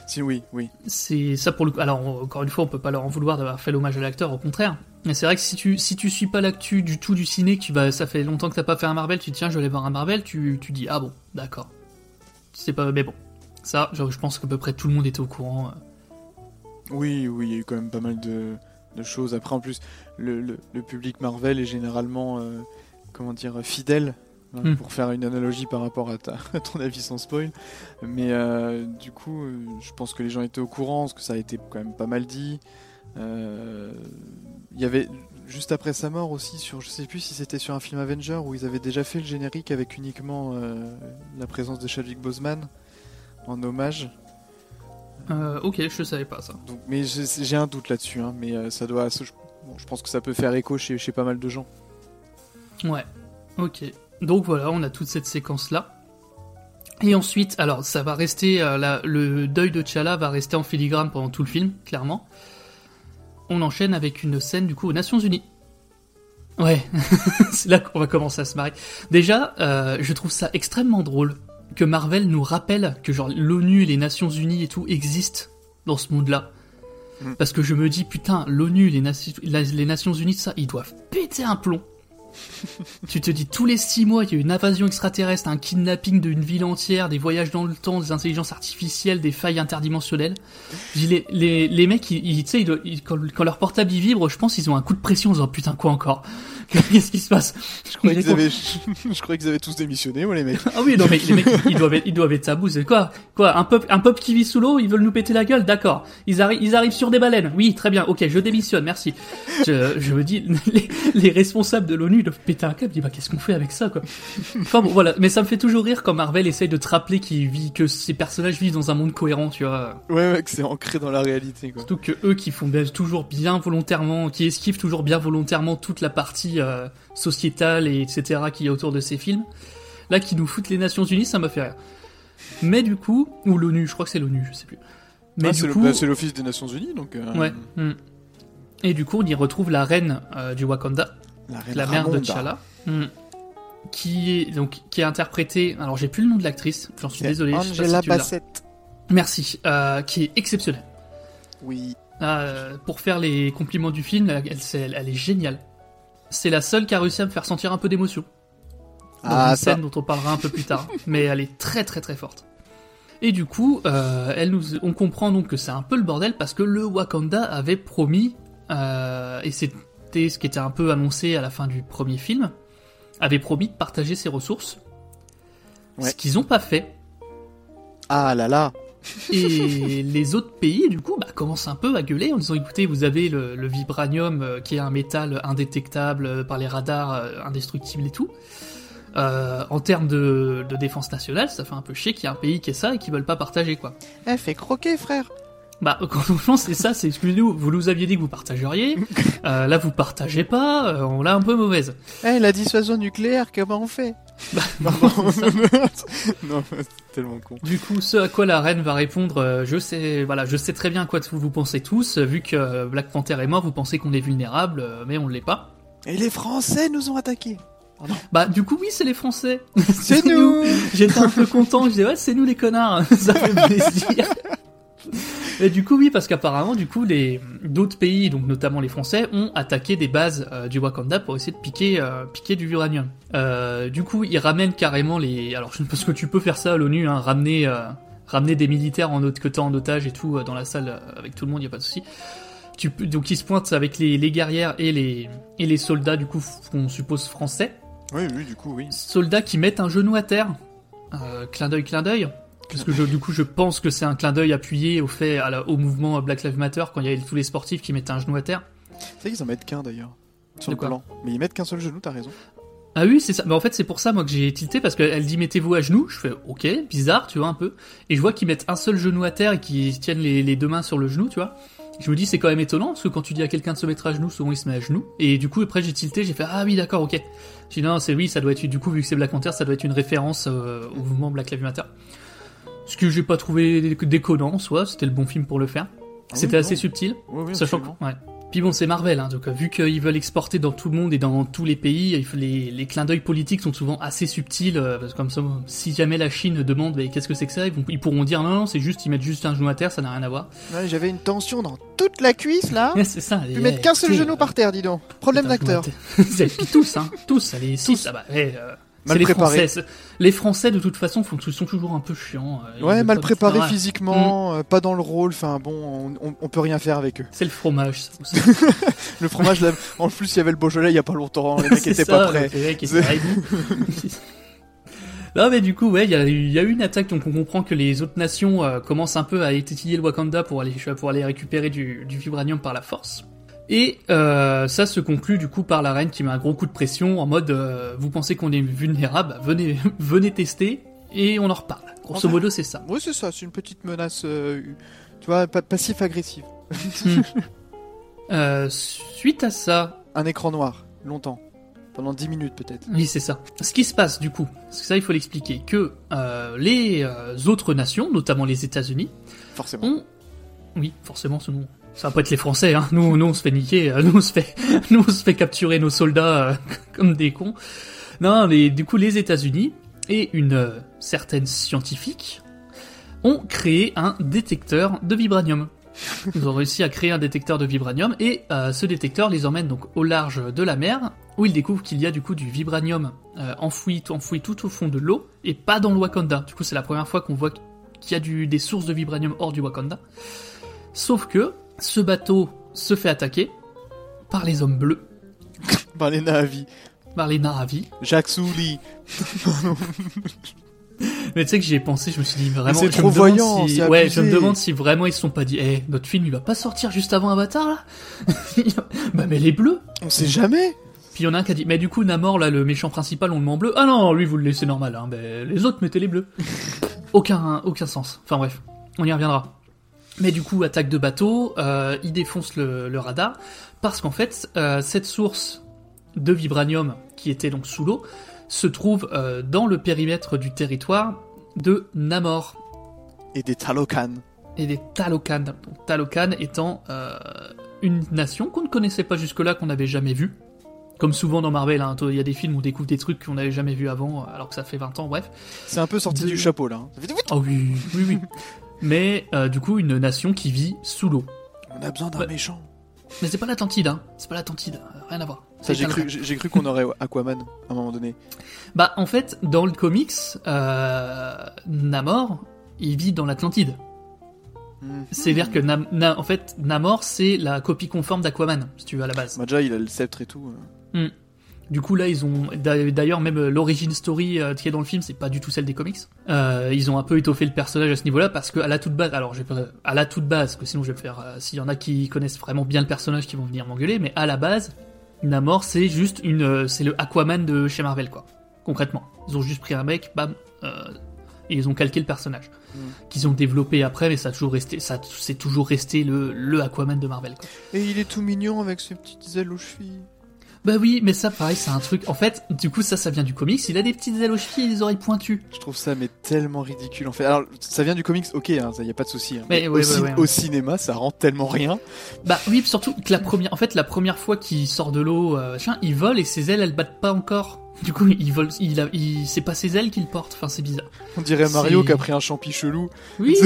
Si, oui, oui. C'est ça pour le. Alors encore une fois, on peut pas leur en vouloir d'avoir fait l'hommage à l'acteur, au contraire. Mais c'est vrai que si tu si tu suis pas l'actu du tout du ciné, que tu vas, ça fait longtemps que t'as pas fait un Marvel, tu te tiens, je vais aller voir un Marvel, tu tu dis ah bon, d'accord. C'est pas, mais bon, ça, je, je pense qu'à peu près tout le monde était au courant. euh. Oui, oui, il y a eu quand même pas mal de, de choses. Après, en plus, le, le- le public Marvel est généralement, euh, comment dire, fidèle. Hmm. Pour faire une analogie par rapport à, ta, [LAUGHS] à ton avis sans spoil. Mais euh, du coup, euh, je pense que les gens étaient au courant, parce que ça a été quand même pas mal dit. Euh, Il y avait, juste après sa mort aussi, sur, je sais plus si c'était sur un film Avenger, où ils avaient déjà fait le générique avec uniquement euh, la présence de Chadwick Boseman en hommage. Ok, je savais pas ça. Donc, mais j'ai un doute là-dessus, hein, mais ça doit. Je, bon, je pense que ça peut faire écho chez, chez pas mal de gens. Ouais. Ok. Donc voilà, on a toute cette séquence là. Et ensuite, alors ça va rester, euh, la- le deuil de T'Challa va rester en filigrane pendant tout le film, clairement. On enchaîne avec une scène du coup aux Nations Unies. Ouais, [LAUGHS] c'est là qu'on va commencer à se marrer. Déjà, euh, je trouve ça extrêmement drôle que Marvel nous rappelle que genre l'ONU les Nations Unies et tout existent dans ce monde-là. Mm. Parce que je me dis, putain, l'ONU, les, les Nations Unies, ça, ils doivent péter un plomb. [LAUGHS] tu te dis tous les six mois, il y a une invasion extraterrestre, un kidnapping d'une ville entière, des voyages dans le temps, des intelligences artificielles, des failles interdimensionnelles. Dis, les, les, les mecs, ils, ils- tu sais, ils ils- quand, quand leur portable y vibre, je pense qu'ils ont un coup de pression en disant putain quoi encore? [LAUGHS] Qu'est-ce qui se passe? Je croyais qu'ils avaient, [LAUGHS] qu'ils avaient tous démissionné, moi, les mecs. Ah oui, non mais les mecs, ils doivent être, ils doivent être tabous. C'est quoi? Quoi Un peuple, un peuple qui vit sous l'eau, ils veulent nous péter la gueule? D'accord. Ils arrivent, ils arrivent sur des baleines. Oui, très bien. Ok, je démissionne. Merci. Je, je me dis, les, les responsables de l'ONU doivent péter un câble. Ils disent, bah qu'est-ce qu'on fait avec ça, quoi? Enfin bon, voilà. Mais ça me fait toujours rire quand Marvel essaye de te rappeler qu'il vit, que ces personnages vivent dans un monde cohérent, tu vois. Ouais, ouais, que c'est ancré dans la réalité, quoi. Surtout que eux qui font bien- toujours bien volontairement, qui esquivent toujours bien volontairement toute la partie euh, sociétale et etc. qu'il y a autour de ces films. Là, qui nous foutent les Nations Unies, ça m'a fait rire. Mais du coup, ou l'ONU, je crois que c'est l'ONU, je sais plus. Mais Ah, c'est coup, bah, c'est l'Office des Nations Unies, donc. euh, ouais. hmm. Et du coup, on y retrouve la reine euh, du Wakanda, La reine la mère de. T'Challa, hmm, qui est donc qui est interprétée. Alors, j'ai plus le nom de l'actrice, j'en suis C'est désolé. Angela si. Bassett. Merci, euh, qui est exceptionnelle. Oui. Euh, pour faire les compliments du film, elle, elle, c'est- elle- elle est géniale. C'est la seule qui a réussi à me faire sentir un peu d'émotion. Dans Ah, une ça. scène dont on parlera un peu plus tard. [LAUGHS] Mais elle est très très très forte. Et du coup, euh, elle nous, on comprend donc que c'est un peu le bordel parce que le Wakanda avait promis, euh, et ce qui était un peu annoncé à la fin du premier film, avait promis de partager ses ressources. Ouais. Ce qu'ils ont pas fait. Ah là là. Et [LAUGHS] les autres pays, du coup, bah, commencent un peu à gueuler en disant écoutez, vous avez le, le vibranium euh, qui est un métal indétectable euh, par les radars, euh, indestructible et tout. Euh, en termes de, de défense nationale, ça fait un peu chier qu'il y ait un pays qui ait ça et qui veulent pas partager quoi. Eh, fais croquer, frère. Bah, franchement, c'est ça, c'est excusez-nous, vous nous aviez dit que vous partageriez, [LAUGHS] euh, là vous partagez pas, euh, on l'a un peu mauvaise. Eh, la dissuasion nucléaire, comment on fait? Bah, [LAUGHS] Non, c'est tellement con. Du coup, ce à quoi la reine va répondre, euh, je sais, voilà, je sais très bien quoi vous pensez tous, euh, vu que euh, Black Panther est mort, vous pensez qu'on est vulnérable, euh, mais on l'est pas. Et les Français nous ont attaqués. Bah, du coup, oui, c'est les Français. C'est [LAUGHS] nous. J'étais un peu content, je disais, ouais, c'est nous les connards, ça fait plaisir. Et du coup, oui, parce qu'apparemment, du coup, les d'autres pays, donc notamment les Français, ont attaqué des bases euh, du Wakanda pour essayer de piquer, euh, piquer du uranium. Euh, du coup, ils ramènent carrément les. Alors, je pense que tu peux faire ça à l'ONU, hein, ramener, ramener des militaires en autre que t'as en otage et tout dans la salle avec tout le monde, y a pas de souci. Tu. Donc, ils se pointent avec les, les guerrières et les et les soldats, du coup, qu'on suppose français Oui, oui, du coup, oui. soldats qui mettent un genou à terre. Clin d'œil, clin d'œil. Parce que je- du coup, je pense que c'est un clin d'œil appuyé au fait à la- au mouvement Black Lives Matter quand il y a tous les sportifs qui mettent un genou à terre. C'est qu'ils en mettent qu'un d'ailleurs. Sur De le plan. Mais ils mettent qu'un seul genou, t'as raison. Ah oui, c'est ça. Mais en fait, c'est pour ça moi que j'ai tilté parce qu'elle dit mettez-vous à genoux. Je fais ok, bizarre, tu vois un peu. Et je vois qu'ils mettent un seul genou à terre et qu'ils tiennent les, les deux mains sur le genou, tu vois. Je me dis c'est quand même étonnant parce que quand tu dis à quelqu'un de se mettre à genoux, souvent il se met à genoux. Et du coup après j'ai tilté, j'ai fait ah oui d'accord ok. J'ai dit non c'est oui ça doit être du coup vu que c'est Black Panther ça doit être une référence euh, au mouvement Black Lives Matter. Ce que j'ai pas trouvé dé- déconnant, soit c'était le bon film pour le faire. Ah C'était oui, assez subtil, Oui, oui, sachant que ouais. Puis bon, c'est Marvel, hein, donc euh, vu qu'ils veulent exporter dans tout le monde et dans tous les pays, les, les clins d'œil politiques sont souvent assez subtils, euh, parce que comme ça, si jamais la Chine demande qu'est-ce que c'est que ça, ils, vont- ils pourront dire non, non, c'est juste, ils mettent juste un genou à terre, ça n'a rien à voir. Ouais, J'avais une tension dans toute la cuisse là. Ouais, [LAUGHS] c'est ça. Tu et, mettre qu'un seul genou par terre, dis donc. Problème d'acteur. [LAUGHS] Puis tous, hein, tous, allez, six, ah bah, ouais, euh, Mal les préparé. Français. Les Français, de toute façon, font, sont toujours un peu chiants. euh, Ouais, mal pas- préparé Ouais. physiquement, euh, pas dans le rôle. Enfin bon, on, on- on peut rien faire avec eux. C'est le fromage, ça. [LAUGHS] Le fromage, là, en plus, il y avait le Beaujolais il y a pas longtemps. Les mecs [LAUGHS] étaient ça, pas prêts. [LAUGHS] Non mais du coup ouais il y a, eu- il y a eu une attaque donc on comprend que les autres nations euh, commencent un peu à étiller le Wakanda pour aller pour aller récupérer du, du vibranium par la force et euh, ça se conclut du coup par la reine qui met un gros coup de pression en mode euh, vous pensez qu'on est vulnérable venez [LAUGHS] venez tester et on en reparle grosso modo c'est ça Oui, c'est ça. C'est une petite menace, euh, tu vois, pa- passif-agressive. [LAUGHS] Euh, suite à ça Un écran noir, longtemps, pendant 10 minutes peut-être. Oui, c'est ça. Ce qui se passe du coup, parce que ça il faut l'expliquer, que les autres nations, notamment les États-Unis, Forcément. ont, oui, forcément, sinon ça va pas être les Français, hein. Nous, nous on se fait niquer, euh, nous on se fait, [LAUGHS] nous on se fait capturer nos soldats euh, [LAUGHS] comme des cons. Non, les, du coup les États-Unis et une euh, certaine scientifique ont créé un détecteur de vibranium. Ils ont réussi à créer un détecteur de vibranium et ce détecteur les emmène donc au large de la mer où ils découvrent qu'il y a du coup du vibranium enfoui, enfoui tout au fond de l'eau et pas dans le Wakanda. Du coup, c'est la première fois qu'on voit qu'il y a des sources de vibranium hors du Wakanda. Sauf que ce bateau se fait attaquer par les hommes bleus, [LAUGHS] Par les Navi. par les Na'vi. Jacques Souli. [LAUGHS] Mais tu sais que j'y ai pensé, je me suis dit vraiment. c'est je trop voyant, si- Ouais, je me demande si vraiment ils se sont pas dit, eh, notre film il va pas sortir juste avant Avatar là? [LAUGHS] Bah mais les bleus On sait jamais. Puis il y en a un qui a dit, mais du coup Namor là, le méchant principal, on le met en bleu. Ah non, lui vous le laissez normal, hein. Ben, les autres mettez les bleus. aucun, aucun sens. Enfin bref, on y reviendra. Mais du coup, attaque de bateau, euh, il défonce le, le radar, parce qu'en fait, euh, cette source de vibranium, qui était donc sous l'eau, se trouve euh, dans le périmètre du territoire de Namor Et des Talokan. et des Talokan. Donc, Talokan étant une nation qu'on ne connaissait pas jusque-là, qu'on n'avait jamais vue. Comme souvent dans Marvel, hein, il y a des films où on découvre des trucs qu'on n'avait jamais vus avant, alors que ça fait 20 ans, bref. C'est un peu sorti De- du chapeau là. hein. Oh oui, oui, oui. Mais euh, du coup, une nation qui vit sous l'eau. On a besoin d'un Ouais. méchant. Mais c'est pas l'Atlantide, hein. C'est pas l'Atlantide, rien à voir. Ça, j'ai cru, j'ai j'ai cru qu'on aurait Aquaman à un moment donné. Bah, en fait, dans le comics, euh, Namor, il vit dans l'Atlantide. Hmm. C'est-à-dire que, Nam- Na- en fait, Namor, c'est la copie conforme d'Aquaman, si tu veux, à la base. Bah, déjà, il a le sceptre et tout. euh. Du coup là ils ont d'a- d'ailleurs même euh, l'origine story euh, qui est dans le film c'est pas du tout celle des comics. Euh, ils ont un peu étoffé le personnage à ce niveau-là parce que à la toute base alors je vais pas- à la toute base que sinon je vais faire euh, s'il y en a qui connaissent vraiment bien le personnage qui vont venir m'engueuler mais à la base Namor c'est juste une c'est le Aquaman de chez Marvel quoi. Concrètement ils ont juste pris un mec bam euh, et ils ont calqué le personnage Mm. qu'ils ont développé après mais ça a toujours resté ça c'est toujours resté le le Aquaman de Marvel quoi. Et il est tout mignon avec ses petites ailes aux chevilles. Bah oui, mais ça, pareil, c'est un truc. En fait, du coup, ça, ça vient du comics. Il a des petites ailes aux chevilles et des oreilles pointues. Je trouve ça mais tellement ridicule en fait. Alors ça vient du comics, ok, hein, ça y a pas de souci. hein. Mais au, ouais, ouais, cin- ouais, au ouais. cinéma, ça rend tellement rien. Bah oui, surtout que la première, en fait, la première fois qu'il sort de l'eau, euh, il vole et ses ailes, elles battent pas encore. Du coup, il vole, il a, il, c'est pas ses ailes qu'il porte. Enfin, c'est bizarre. On dirait Mario qui a pris un champi chelou. Oui. [LAUGHS]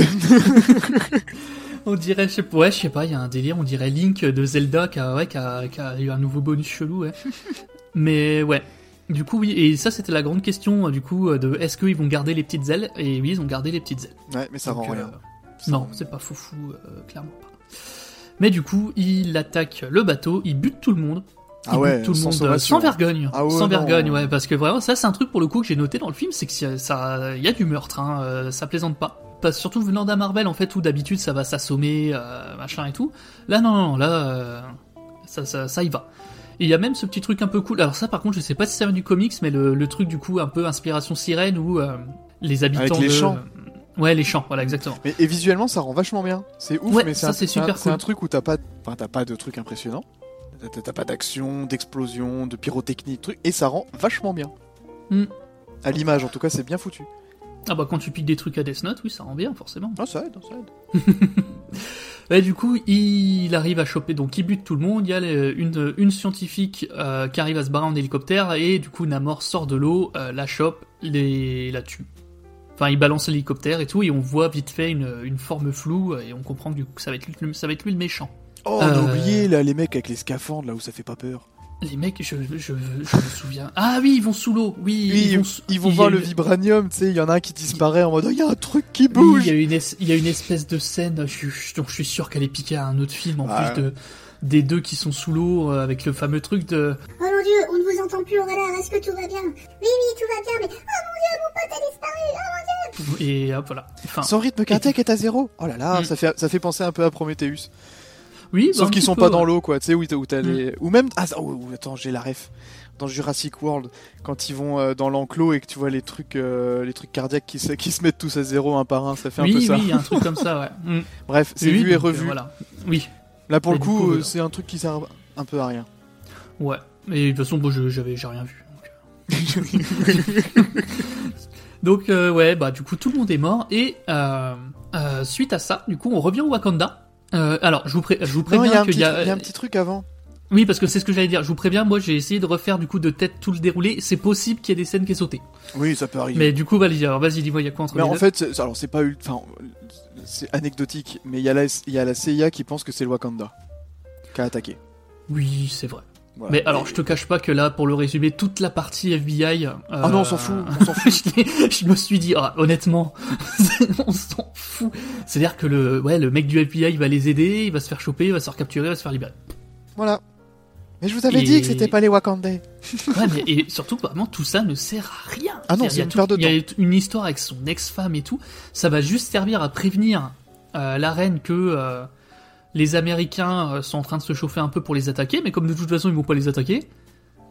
[LAUGHS] on dirait, je sais pas, ouais, je sais pas, il y a un délire. On dirait Link de Zelda qui a, ouais, qui a, qui a eu un nouveau bonus chelou, ouais. [LAUGHS] mais ouais. Du coup, oui, et ça, c'était la grande question, euh, du coup, euh, de est-ce qu'ils vont garder les petites ailes? Et oui, ils ont gardé les petites ailes. Ouais, mais ça Donc, rend euh, rien. Ça Non, rend- c'est pas foufou, euh, clairement pas. Mais du coup, il attaque le bateau, il bute tout le monde. Ah ouais, tout le sans monde sans vergogne. Ah ouais, sans non. vergogne, ouais, parce que vraiment, ça, c'est un truc pour le coup que j'ai noté dans le film, c'est que ça- il y a du meurtre, hein, ça plaisante pas. Parce, surtout venant d'un Marvel, en fait, où d'habitude ça va s'assommer, euh, machin et tout. Là, non, non, là, euh, ça, ça, ça y va. Et il y a même ce petit truc un peu cool. Alors ça, par contre, je sais pas si ça vient du comics, mais le, le truc du coup un peu inspiration sirène où euh, les habitants Avec les de- champs. Ouais, les champs, voilà, exactement. Mais, et visuellement, ça rend vachement bien. C'est ouf, Ouais, mais ça, un- c'est un- super C'est un cool. truc où t'as pas, enfin, t'as pas de truc impressionnant. T'as- pas d'action, d'explosion, de pyrotechnie, de trucs, et ça rend vachement bien. Hmm. À l'image, en tout cas, c'est bien foutu. Ah bah quand tu piques des trucs à Death Note, oui, ça rend bien, forcément. Ah, ça aide, ça aide. [LAUGHS] Et du coup, il arrive à choper, donc il bute tout le monde. Il y a une, une scientifique euh, qui arrive à se barrer en hélicoptère, et du coup, Namor sort de l'eau, euh, la chope, les, la tue. Enfin, il balance l'hélicoptère et tout, et on voit vite fait une, une forme floue, et on comprend que du coup, ça va être lui, ça va être lui le méchant. Oh, on a Euh, oublié, là, les mecs avec les scaphandres, là où ça fait pas peur. Les mecs, je, je, je me souviens. Ah oui, ils vont sous l'eau, oui. Oui, ils, vont, ils vont voir une- le vibranium, tu sais, il y en a un qui disparaît en mode, oh, il y a un truc qui bouge. il y, a une es- il y a une espèce de scène, je, je- dont je suis sûr qu'elle est piquée à un autre film, en Ah. plus de, des deux qui sont sous l'eau, euh, avec le fameux truc de... Oh mon dieu, on ne vous entend plus au radar, est-ce que tout va bien? Oui, oui, tout va bien, mais oh mon dieu, mon pote a disparu, oh mon dieu Et hop, voilà. Enfin, Son rythme cardiaque [LAUGHS] est à zéro? Oh là là, Mm. ça, fait, ça fait penser un peu à Prometheus. Oui, bah, Sauf qu'ils sont peu, pas dans l'eau, quoi. Tu sais, où t'as où t'as Mm. les. Ou même. Ah, oh, oh, attends, j'ai la ref. Dans Jurassic World, quand ils vont euh, dans l'enclos et que tu vois les trucs, euh, les trucs cardiaques qui se, qui se mettent tous à zéro un par un, ça fait un peu Oui, ça. oui, un truc comme ça, ouais. [LAUGHS] Mm. Bref, c'est vu et euh, revu. voilà. Oui, Là, pour Et le coup, c'est un truc qui sert un peu à rien. ouais. Mais de toute façon, bon, je- j'avais, j'ai rien vu. Donc, [LAUGHS] Donc, euh, ouais, bah du coup, tout le monde est mort. Et euh, suite à ça, du coup, on revient au Wakanda. Euh, alors, je vous, pré- je vous Non, préviens qu'il petit y truc- a... il y a un petit truc avant. Oui, parce que c'est ce que j'allais dire. Je vous préviens, moi j'ai essayé de refaire du coup de tête tout le déroulé. C'est possible qu'il y ait des scènes qui aient sauté. Oui, ça peut arriver. Mais du coup, vas-y, alors vas-y, dis-moi, il y a quoi entre Mais les en deux fait, c'est- alors c'est pas enfin, c'est anecdotique, mais il y a la, il y a la CIA qui pense que c'est le Wakanda qui a attaqué. Oui, c'est vrai. Voilà. Mais alors, je te cache pas que là, pour le résumer, toute la partie FBI. euh, Ah non, on s'en fout, on s'en fout. [LAUGHS] je, me suis dit, ah, honnêtement, [LAUGHS] on s'en fout. C'est-à-dire que le, ouais, le mec du FBI va les aider, il va se faire choper, il va se faire capturer, il va se faire libérer. Voilà. Mais je vous avais Et- dit que c'était pas les Wakandais. [LAUGHS] Ouais, mais et surtout, vraiment, tout ça ne sert à rien. Ah non, c'est il y a une tout- perte de Il y a une histoire avec son ex-femme et tout. Ça va juste servir à prévenir euh, la reine que euh, les Américains euh, sont en train de se chauffer un peu pour les attaquer, mais comme de toute façon ils vont pas les attaquer,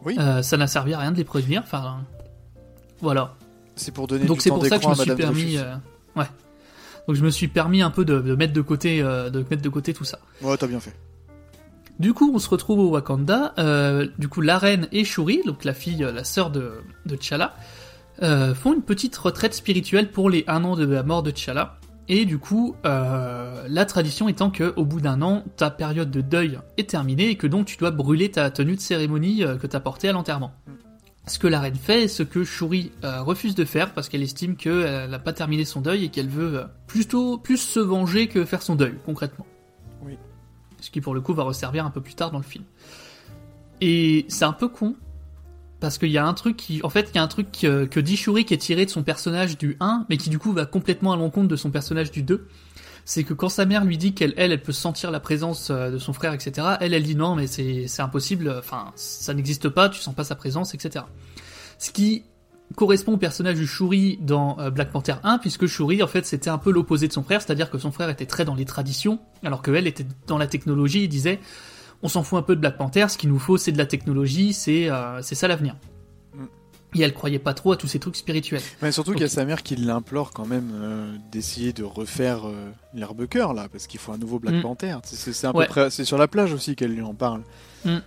Oui. euh, ça n'a servi à rien de les prévenir. Enfin, voilà. C'est pour donner Donc c'est pour ça que je me suis permis, euh, ouais. Donc je me suis permis un peu de, de mettre de côté, euh, de mettre de côté tout ça. Ouais, t'as bien fait. Du coup, on se retrouve au Wakanda. du coup, la reine et Shuri, donc la fille, la sœur de, de T'Challa, font une petite retraite spirituelle pour les un an de la mort de T'Challa. Et du coup, euh, la tradition étant que au bout d'un an, ta période de deuil est terminée et que donc tu dois brûler ta tenue de cérémonie euh, que t'as portée à l'enterrement. Ce que la reine fait, et ce que Shuri euh, refuse de faire parce qu'elle estime qu'elle n'a pas terminé son deuil et qu'elle veut euh, plutôt plus se venger que faire son deuil, concrètement. Oui. Ce qui pour le coup va resservir un peu plus tard dans le film. Et c'est un peu con, parce qu'il y a un truc qui, en fait, il y a un truc que, que dit Shuri qui est tiré de son personnage du 1, mais qui du coup va complètement à l'encontre de son personnage du 2. C'est que quand sa mère lui dit qu'elle, elle, elle peut sentir la présence euh, de son frère, etc., elle, elle dit non, mais c'est, impossible, enfin, ça n'existe pas, tu sens pas sa présence, etc. Ce qui correspond au personnage du Shuri dans euh, Black Panther 1, puisque Shuri, en fait, c'était un peu l'opposé de son frère, c'est-à-dire que son frère était très dans les traditions, alors qu'elle était dans la technologie, il disait, on s'en fout un peu de Black Panther, ce qu'il nous faut, c'est de la technologie, c'est, euh, c'est ça l'avenir. Mm. Et elle croyait pas trop à tous ces trucs spirituels. Mais surtout qu'il y a sa mère qui l'implore quand même euh, d'essayer de refaire euh, l'herbe cœur là, parce qu'il faut un nouveau Black Mm. Panther. C'est- Ouais. sur la plage aussi qu'elle lui en parle. Mm. Donc,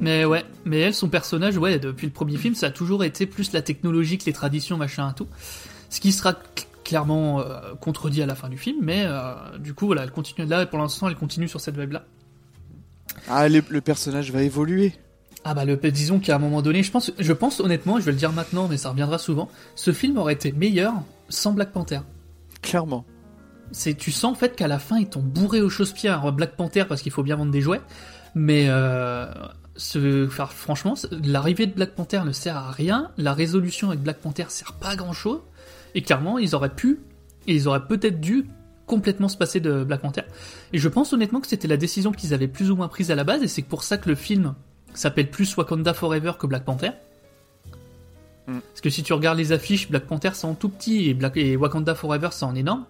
Mais ouais, mais elle, son personnage, ouais, depuis le premier film, ça a toujours été plus la technologie que les traditions, machin, tout. Ce qui sera cl- clairement euh, contredit à la fin du film, mais euh, du coup, voilà, elle continue là, et pour l'instant, elle continue sur cette web-là. Ah, le personnage va évoluer. Ah bah, le, disons qu'à un moment donné, je pense, je pense honnêtement, je vais le dire maintenant, mais ça reviendra souvent, ce film aurait été meilleur sans Black Panther. Clairement. c'est tu sens en fait qu'à la fin ils t'ont bourré au chausse-pied un Black Panther parce qu'il faut bien vendre des jouets mais euh, ce, enfin, franchement l'arrivée de Black Panther ne sert à rien la résolution avec Black Panther sert pas à grand chose et clairement ils auraient pu et ils auraient peut-être dû complètement se passer de Black Panther et je pense honnêtement que c'était la décision qu'ils avaient plus ou moins prise à la base et c'est pour ça que le film s'appelle plus Wakanda Forever que Black Panther Mm. parce que si tu regardes les affiches, Black Panther c'est en tout petit et, Black, et Wakanda Forever c'est en énorme.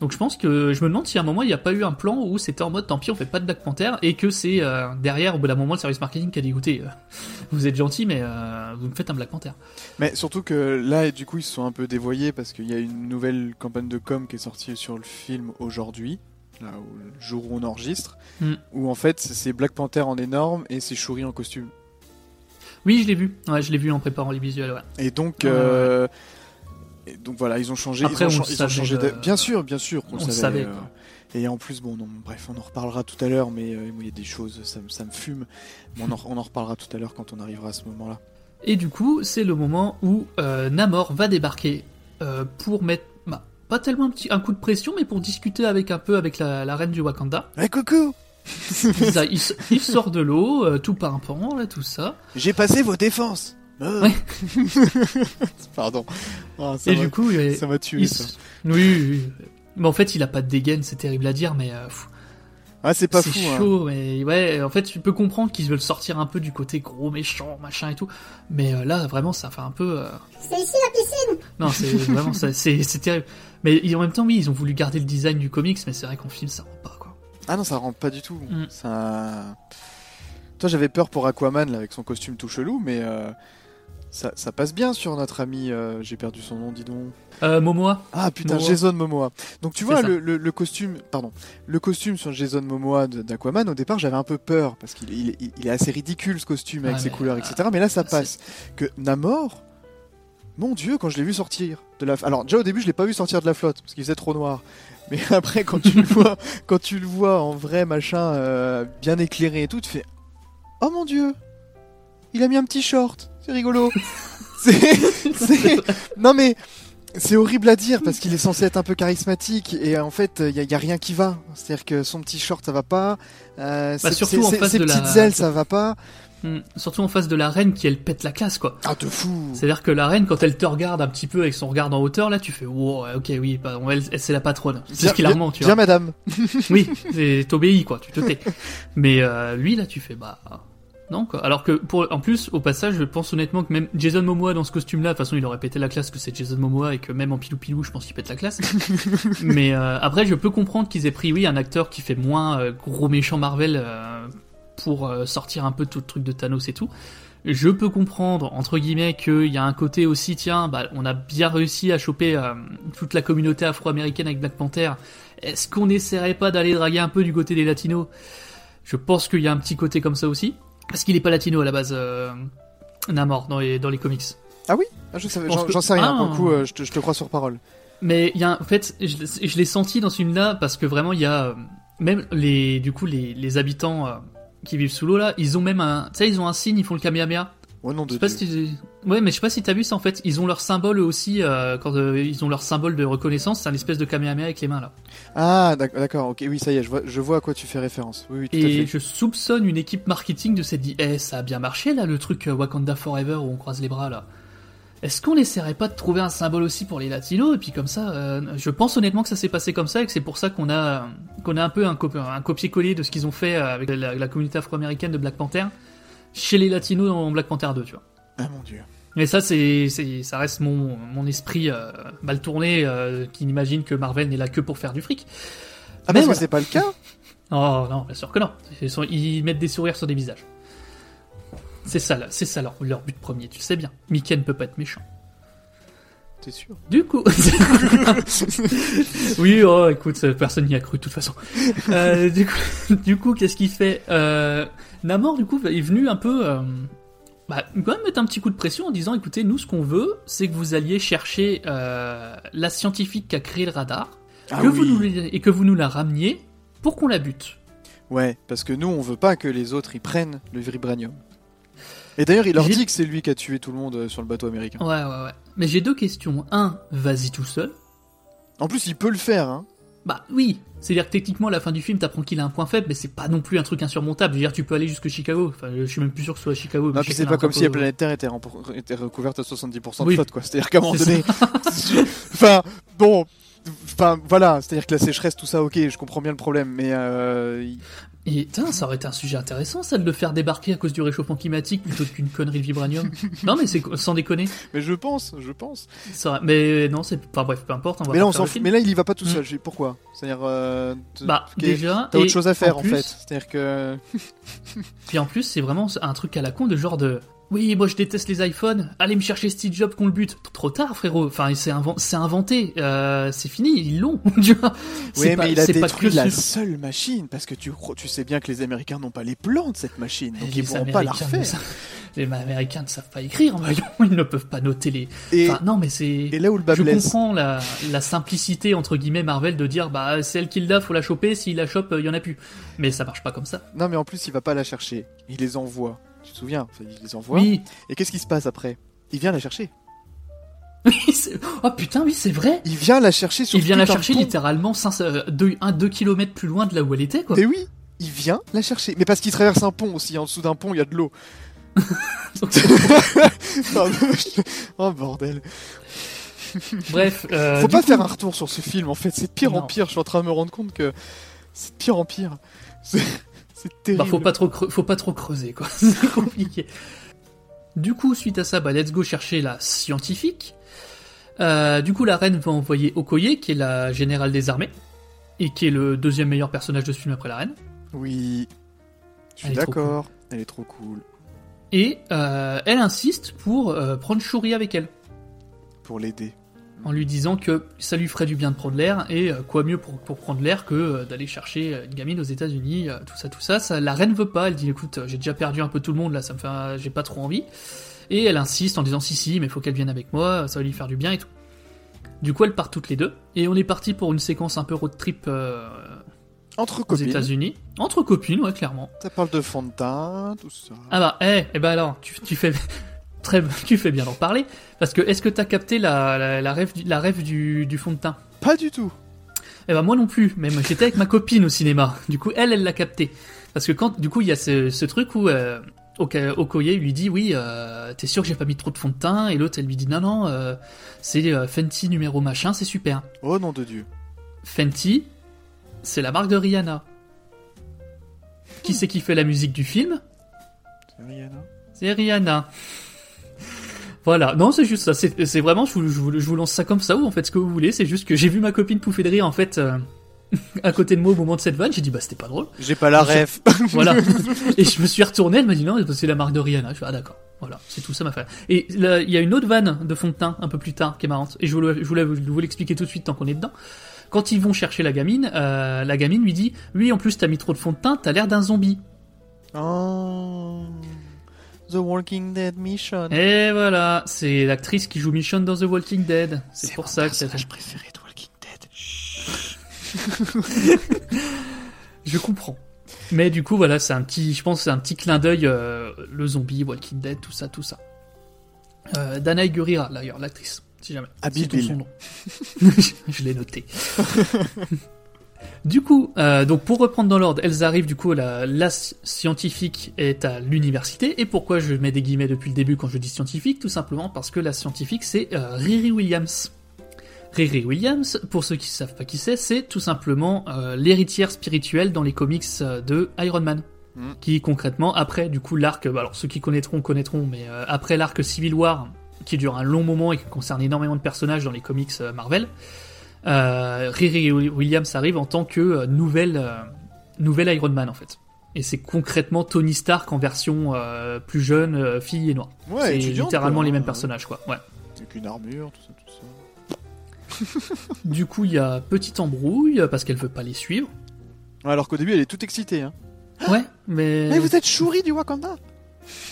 Donc je pense que je me demande si à un moment il n'y a pas eu un plan où c'était en mode tant pis on fait pas de Black Panther et que c'est euh, derrière au bout d'un moment le service marketing qui a dit écoutez euh, [LAUGHS] vous êtes gentil mais euh, vous me faites un Black Panther. Mais surtout que là, du coup, ils se sont un peu dévoyés parce qu'il y a une nouvelle campagne de com qui est sortie sur le film aujourd'hui, là, où- le jour où on enregistre, Mm. où en fait c'est Black Panther en énorme et c'est Shuri en costume. Oui je l'ai vu, ouais je l'ai vu en préparant les visuels ouais. Et donc, Ouais, ouais, et donc voilà, ils ont changé. Après, ils ont, on ils ont changé. de- Bien sûr, bien sûr qu'on savait. savait, euh, et en plus, bon, non, bref, on en reparlera tout à l'heure, mais euh, il y a des choses, ça, me- ça me fume. Mais on, en, on en reparlera tout à l'heure quand on arrivera à ce moment-là. Et du coup c'est le moment où euh, Namor va débarquer pour mettre bah, pas tellement un, petit, un coup de pression mais pour discuter avec un peu avec la, la reine du Wakanda. Eh coucou [LAUGHS] il, sort de l'eau, tout pimpant, là, tout ça. J'ai passé vos défenses. Ouais. [LAUGHS] Pardon. Ah, ça Et du coup, il- ça m'a tué. il ça. Oui, oui, oui. Mais en fait, il a pas de dégaine, c'est terrible à dire, mais euh, Ah, c'est pas c'est fou. hein. chaud. Mais ouais, en fait, tu peux comprendre qu'ils veulent sortir un peu du côté gros méchant, machin et tout. Mais euh, là, vraiment, ça fait un peu. euh, C'est ici la piscine Non, c'est [LAUGHS] vraiment ça, c'est c'est terrible. Mais en même temps, oui, ils ont voulu garder le design du comics, mais c'est vrai qu'en film, ça rend pas quoi. Ah non, ça rentre pas du tout. Mm. Ça. Toi, j'avais peur pour Aquaman là, avec son costume tout chelou, mais euh, ça, ça passe bien sur notre ami. euh, J'ai perdu son nom, dis donc. Euh, Momoa. Ah putain, Momoa. Jason Momoa. Donc tu vois le, le- le costume, pardon, le costume sur Jason Momoa d'Aquaman. Au départ, j'avais un peu peur parce qu'il il, il- il est assez ridicule ce costume avec Ouais, ses mais, couleurs, euh, etc. Mais là, ça passe. Que Namor, Mon Dieu, quand je l'ai vu sortir de la. Alors déjà au début, je l'ai pas vu sortir de la flotte parce qu'il faisait trop noir. Mais [LAUGHS] après, quand tu le [LAUGHS] vois, quand tu le vois en vrai machin, euh, bien éclairé et tout, tu fais Oh mon Dieu, il a mis un petit short, c'est rigolo. [LAUGHS] c'est, c'est- non mais c'est horrible à dire parce qu'il est censé être un peu charismatique et en fait il y, a- y a rien qui va. C'est-à-dire que son petit short ça va pas, euh, Bah, ses, surtout en face ses de la- petites ailes ça va pas. Hmm, Surtout en face de la reine qui elle pète la classe quoi. Ah de fou. C'est-à-dire que la reine quand elle te regarde un petit peu avec son regard en hauteur là tu fais wow ouais, ok oui bah, elle, elle, c'est la patronne. C'est Bien- ce qu'il a tu bien vois. madame. oui, t'obéis quoi, tu te tais. [LAUGHS] Mais euh, lui là tu fais bah non quoi. Alors que pour en plus au passage je pense honnêtement que même Jason Momoa dans ce costume là, de toute façon il aurait pété la classe que c'est Jason Momoa et que même en pilou pilou je pense qu'il pète la classe. [LAUGHS] Mais euh, après je peux comprendre qu'ils aient pris oui un acteur qui fait moins euh, gros méchant Marvel euh, pour sortir un peu tout le truc de Thanos et tout. Je peux comprendre entre guillemets qu'il y a un côté aussi tiens bah on a bien réussi à choper toute la communauté afro-américaine avec Black Panther. Est-ce qu'on essaierait pas d'aller draguer un peu du côté des latinos? Je pense qu'il y a un petit côté comme ça aussi. Parce qu'il est pas latino à la base, euh, Namor, dans les, dans les comics. Ah oui? Ah, je savais- Je J'en que- j'en sais rien. Ah. Pour le coup, euh, je, te, je te crois sur parole. Mais il y a, en fait, je, je l'ai senti dans ce film-là parce que vraiment il y a euh, même les, du coup les, les habitants euh, qui vivent sous l'eau là, ils ont même un, tu sais, ils ont un signe, ils font le kamehameha. Oh non Je de sais pas Dieu. si tu- ouais, mais je sais pas si t'as vu ça en fait. Ils ont leur symbole eux aussi euh, quand euh, ils ont leur symbole de reconnaissance, c'est un espèce de kamehameha avec les mains là. Ah d'ac- d'accord, ok, oui ça y est, je vois, je vois à quoi tu fais référence. Oui, oui, tout à Et fait. je soupçonne une équipe marketing de s'être dit, eh, ça a bien marché là, le truc euh, Wakanda Forever où on croise les bras là. Est-ce qu'on n'essaierait pas de trouver un symbole aussi pour les latinos et puis comme ça, euh, je pense honnêtement que ça s'est passé comme ça et que c'est pour ça qu'on a qu'on a un peu un, cop- un copier-coller de ce qu'ils ont fait avec la, la communauté afro-américaine de Black Panther chez les latinos dans Black Panther 2, tu vois. Ah mon dieu. Mais ça, c'est, ça reste mon, mon esprit euh, mal tourné euh, qui n'imagine que Marvel n'est là que pour faire du fric. Ah Mais parce voilà. que c'est pas le cas [LAUGHS] Oh non, bien sûr que non. Ils, sont- ils mettent des sourires sur des visages. C'est ça, c'est ça leur, leur but premier, tu le sais bien. Mickey ne peut pas être méchant. T'es sûr? Du coup. [LAUGHS] oui, oh, écoute, personne n'y a cru de toute façon. Euh, du coup, [LAUGHS] du coup, qu'est-ce qu'il fait? Namor, du coup, est venu un peu. Bah, quand même mettre un petit coup de pression en disant écoutez, nous, ce qu'on veut, c'est que vous alliez chercher euh, la scientifique qui a créé le radar, Ah que vous oui. nous, et que vous nous la rameniez pour qu'on la bute. Ouais, parce que nous on veut pas que les autres y prennent le vibranium. Et d'ailleurs il leur dit que c'est lui qui a tué tout le monde euh, sur le bateau américain. Ouais, ouais, ouais. Mais j'ai deux questions. Un, vas-y tout seul. En plus il peut le faire, hein. Bah oui, c'est-à-dire que techniquement, à la fin du film, t'apprends qu'il a un point faible, mais c'est pas non plus un truc insurmontable. Je veux dire, tu peux aller jusque Chicago. Enfin, je suis même plus sûr que ce soit à Chicago. mais Non, puis c'est pas comme si la planète Terre était, était recouverte à 70% de flotte, quoi. C'est-à-dire qu'à un moment donné. [LAUGHS] enfin, bon. Enfin, voilà. C'est-à-dire que la sécheresse, tout ça, ok, je comprends bien le problème, mais. Euh... Et putain, ça aurait été un sujet intéressant, ça, de le faire débarquer à cause du réchauffement climatique plutôt qu'une connerie de vibranium. [LAUGHS] non, mais c'est sans déconner. Mais je pense, je pense. Ça Mais non, c'est. Enfin bref, peu importe. On va Mais là, on s'en. Mais là, il y va pas tout Mm. seul. Pourquoi? C'est-à-dire. euh, Bah, déjà, T'as autre chose à faire, en fait. C'est-à-dire que. [LAUGHS] Puis en plus, c'est vraiment un truc à la con de genre de. Oui, moi je déteste les iPhones. Allez me chercher Steve Jobs qu'on le bute. Trop tard, frérot. Enfin, c'est inven- c'est inventé. Euh, c'est fini. Ils l'ont. [LAUGHS] tu vois. C'est Oui, pas- mais il a pas détruit la seule machine parce que tu, tu sais bien que les Américains n'ont pas les plans de cette machine, donc Les ils pourront pas la refaire. Les Américains ne savent pas écrire, voyons, [LAUGHS] ils ne peuvent pas noter les. Et, Enfin, non, mais c'est. et là où le bas Je blesse, comprends la, la simplicité entre guillemets Marvel de dire bah c'est elle qui l'a, faut la choper. S'il la chope, il y en a plus. Mais ça marche pas comme ça. non mais en plus il va pas la chercher, il les envoie. Tu te souviens Il les envoie. Oui. Et qu'est-ce qui se passe après? Il vient la chercher. [LAUGHS] Oh putain, oui, c'est vrai. Il vient la chercher sur Il vient la chercher littéralement 2 km plus loin de là où elle était quoi. Et oui, il vient la chercher. Mais parce qu'il traverse un pont aussi. En dessous d'un pont, il y a de l'eau. [LAUGHS] [LAUGHS] Oh bordel. Bref. euh, Faut pas coup- faire un retour sur ce film en fait. C'est de pire en pire. Je suis en train de me rendre compte que c'est de pire en pire. C'est c'est terrible. Bah faut pas trop faut pas trop creuser quoi, [LAUGHS] c'est compliqué. Du coup, suite à ça, bah let's go chercher la scientifique. Euh, du coup, la reine va envoyer Okoye, qui est la générale des armées, et qui est le deuxième meilleur personnage de ce film après la reine. Oui. Je suis d'accord. Elle est trop cool. Et euh, elle insiste pour euh, prendre Shuri avec elle. Pour l'aider. En lui disant que ça lui ferait du bien de prendre l'air et euh, quoi mieux pour, pour prendre l'air que euh, d'aller chercher euh, une gamine aux États-Unis, tout ça, tout ça. ça. La reine veut pas. Elle dit écoute, j'ai déjà perdu un peu tout le monde là, ça me fait, j'ai pas trop envie. Et elle insiste en disant si si, mais faut qu'elle vienne avec moi, ça va lui faire du bien et tout. Du coup, elles partent toutes les deux et on est parti pour une séquence un peu road trip euh, Entre aux copines. États-Unis, entre copines, ouais, clairement. Ça parle de fond de teint, tout ça. Ah bah, eh, eh ben alors, tu, tu fais très, [LAUGHS] tu fais bien d'en parler, parce que est-ce que t'as capté la, la, la rêve, du, la rêve du, du fond de teint? Pas du tout. Eh ben moi non plus, mais j'étais avec ma copine au cinéma. Du coup, elle, elle l'a capté, parce que quand, du coup, il y a ce, ce truc où euh, Okoye lui dit oui, euh, t'es sûr que j'ai pas mis trop de fond de teint, et l'autre elle lui dit non non, euh, c'est euh, Fenty numéro machin, c'est super. Oh nom de Dieu. Fenty, c'est la marque de Rihanna. Qui c'est qui fait la musique du film? C'est Rihanna. C'est Rihanna. Voilà, non, c'est juste ça. C'est vraiment, je vous, je, vous, je vous lance ça comme ça, ou en fait ce que vous voulez. C'est juste que j'ai vu ma copine pouffer de rire, en fait, euh, [LAUGHS] à côté de moi au moment de cette vanne. J'ai dit, bah, c'était pas drôle. J'ai pas la ref. [LAUGHS] voilà. [LAUGHS] Et je me suis retourné, elle m'a dit, non, c'est la marque de Rihanna. Je fais, ah, d'accord. Voilà, c'est tout ça m'a fait. Et il y a une autre vanne de fond de teint un peu plus tard qui est marrante. Et je voulais, je voulais vous l'expliquer tout de suite tant qu'on est dedans. Quand ils vont chercher la gamine, euh, la gamine lui dit, oui, en plus, t'as mis trop de fond de teint, t'as l'air d'un zombie. Oh. The Walking Dead Mission. Et voilà, c'est l'actrice qui joue Michonne dans The Walking Dead. C'est pour ça que ça fait. préféré de Walking Dead. [LAUGHS] Je comprends. Mais du coup, voilà, c'est un petit, je pense, que c'est un petit clin d'œil, euh, le zombie, Walking Dead, tout ça, tout ça. Euh, Danae Gurira, d'ailleurs, l'actrice, si jamais. Bill. son nom. [LAUGHS] je l'ai noté. [LAUGHS] du coup, euh, donc pour reprendre dans l'ordre, elles arrivent, du coup, la, la scientifique est à l'université. Et pourquoi je mets des guillemets depuis le début quand je dis scientifique? Tout simplement parce que la scientifique, c'est euh, Riri Williams. Riri Williams, pour ceux qui savent pas qui c'est, c'est tout simplement euh, l'héritière spirituelle dans les comics de Iron Man. Mm. Qui concrètement, après du coup l'arc, bah, alors ceux qui connaîtront connaîtront, mais après l'arc Civil War, qui dure un long moment et qui concerne énormément de personnages dans les comics Marvel, Riri Williams arrive en tant que euh, nouvelle, euh, nouvelle Iron Man en fait. Et c'est concrètement Tony Stark en version euh, plus jeune, euh, fille et noire. Ouais, c'est littéralement quoi, les mêmes personnages quoi. Ouais. Avec une armure, tout ça, tout ça. [LAUGHS] Du coup, il y a petite embrouille parce qu'elle veut pas les suivre. Alors qu'au début, elle est toute excitée. Hein. [GASPS] Ouais, mais. [GASPS] Mais vous êtes Shuri du Wakanda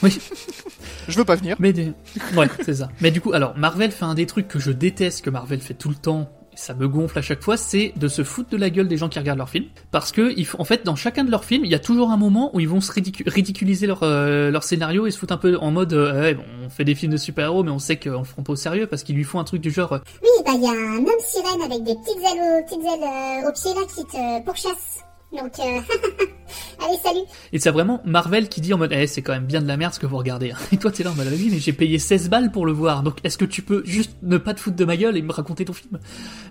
Oui. [LAUGHS] Je veux pas venir. Mais des- ouais, c'est ça. Mais du coup, alors Marvel fait un des trucs que je déteste que Marvel fait tout le temps. Ça me gonfle à chaque fois, c'est de se foutre de la gueule des gens qui regardent leurs films. Parce que, en fait, dans chacun de leurs films, il y a toujours un moment où ils vont se ridicu- ridiculiser leur, euh, leur scénario et se foutre un peu en mode, euh, on fait des films de super-héros, mais on sait qu'on le prend pas au sérieux parce qu'ils lui font un truc du genre, euh, Oui, bah il y a un homme sirène avec des petites ailes, petites là qui te pourchasse. Donc, euh... [LAUGHS] allez, salut. Et c'est vraiment Marvel qui dit en mode Eh, c'est quand même bien de la merde ce que vous regardez. Et toi, t'es là en mode Oui, mais j'ai payé 16 balles pour le voir. Donc, est-ce que tu peux juste ne pas te foutre de ma gueule et me raconter ton film?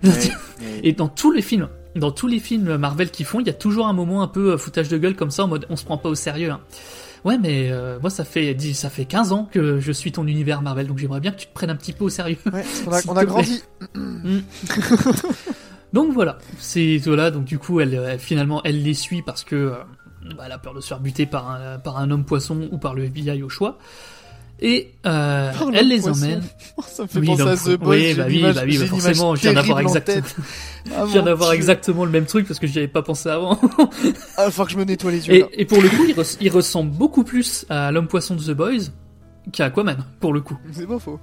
[LAUGHS] Et dans tous les films, dans tous les films Marvel qui font, il y a toujours un moment un peu euh, foutage de gueule comme ça en mode On se prend pas au sérieux. hein. Ouais, mais euh, moi, ça fait, ça fait 15 ans que je suis ton univers Marvel, donc j'aimerais bien que tu te prennes un petit peu au sérieux. Ouais, [LAUGHS] on a, on a grandi. Donc voilà, c'est voilà. Donc du coup, elle, elle- finalement, elle les suit parce que euh, bah, elle a peur de se faire buter par un par un homme poisson ou par le FBI au choix. Et euh, elle les poisson. emmène. [LAUGHS] Ça me fait Oui, penser à The. Boys. Oui, bah une oui, bah oui, bah forcément, je viens d'avoir exactement. [LAUGHS] Ah, je viens mon d'avoir Dieu. exactement le même truc parce que j'y avais pas pensé avant. Ah, faut que je me nettoie les yeux. Et, là. et pour le coup, il, res- il ressemble beaucoup plus à l'homme poisson de The Boys qu'à Aquaman, pour le coup. C'est pas faux.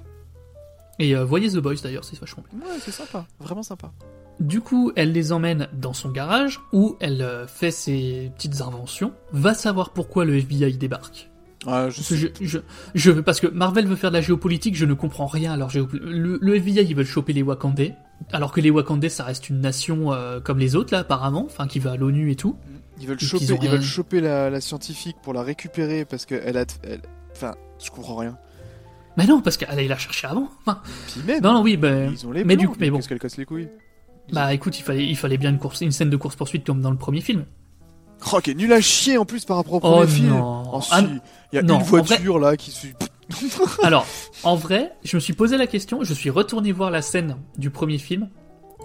Et euh, voyez The Boys d'ailleurs, c'est vachement bien. Ouais, c'est sympa. Vraiment sympa. Du coup, elle les emmène dans son garage où elle euh, fait ses petites inventions. Va savoir pourquoi le FBI débarque. Ah, je Parce que je, je, je veux- parce que Marvel veut faire de la géopolitique, je ne comprends rien géopolitique. Le, le FBI, ils veulent choper les Wakandais, alors que les Wakandais, ça reste une nation euh, comme les autres, là, apparemment, enfin, qui va à l'ONU et tout. Ils veulent Et choper, ont ils rien- veulent choper la, la scientifique pour la récupérer parce qu'elle a. elle- Enfin, je comprends rien. Mais non, parce qu'elle allait la chercher avant. Enfin, Puis même. non, non, oui, ben. Ils ont les mais plans, du coup, mais bon. Qu'est-ce qu'elle casse les couilles? Bah écoute, il fallait, il fallait bien une, course, une scène de course-poursuite comme dans le premier film. Oh, qui est nul à chier en plus par rapport au Oh premier film. Oh. Ah, Il y a non, une vrai- voiture là qui se. [LAUGHS] Alors, en vrai, je me suis posé la question, je suis retourné voir la scène du premier film,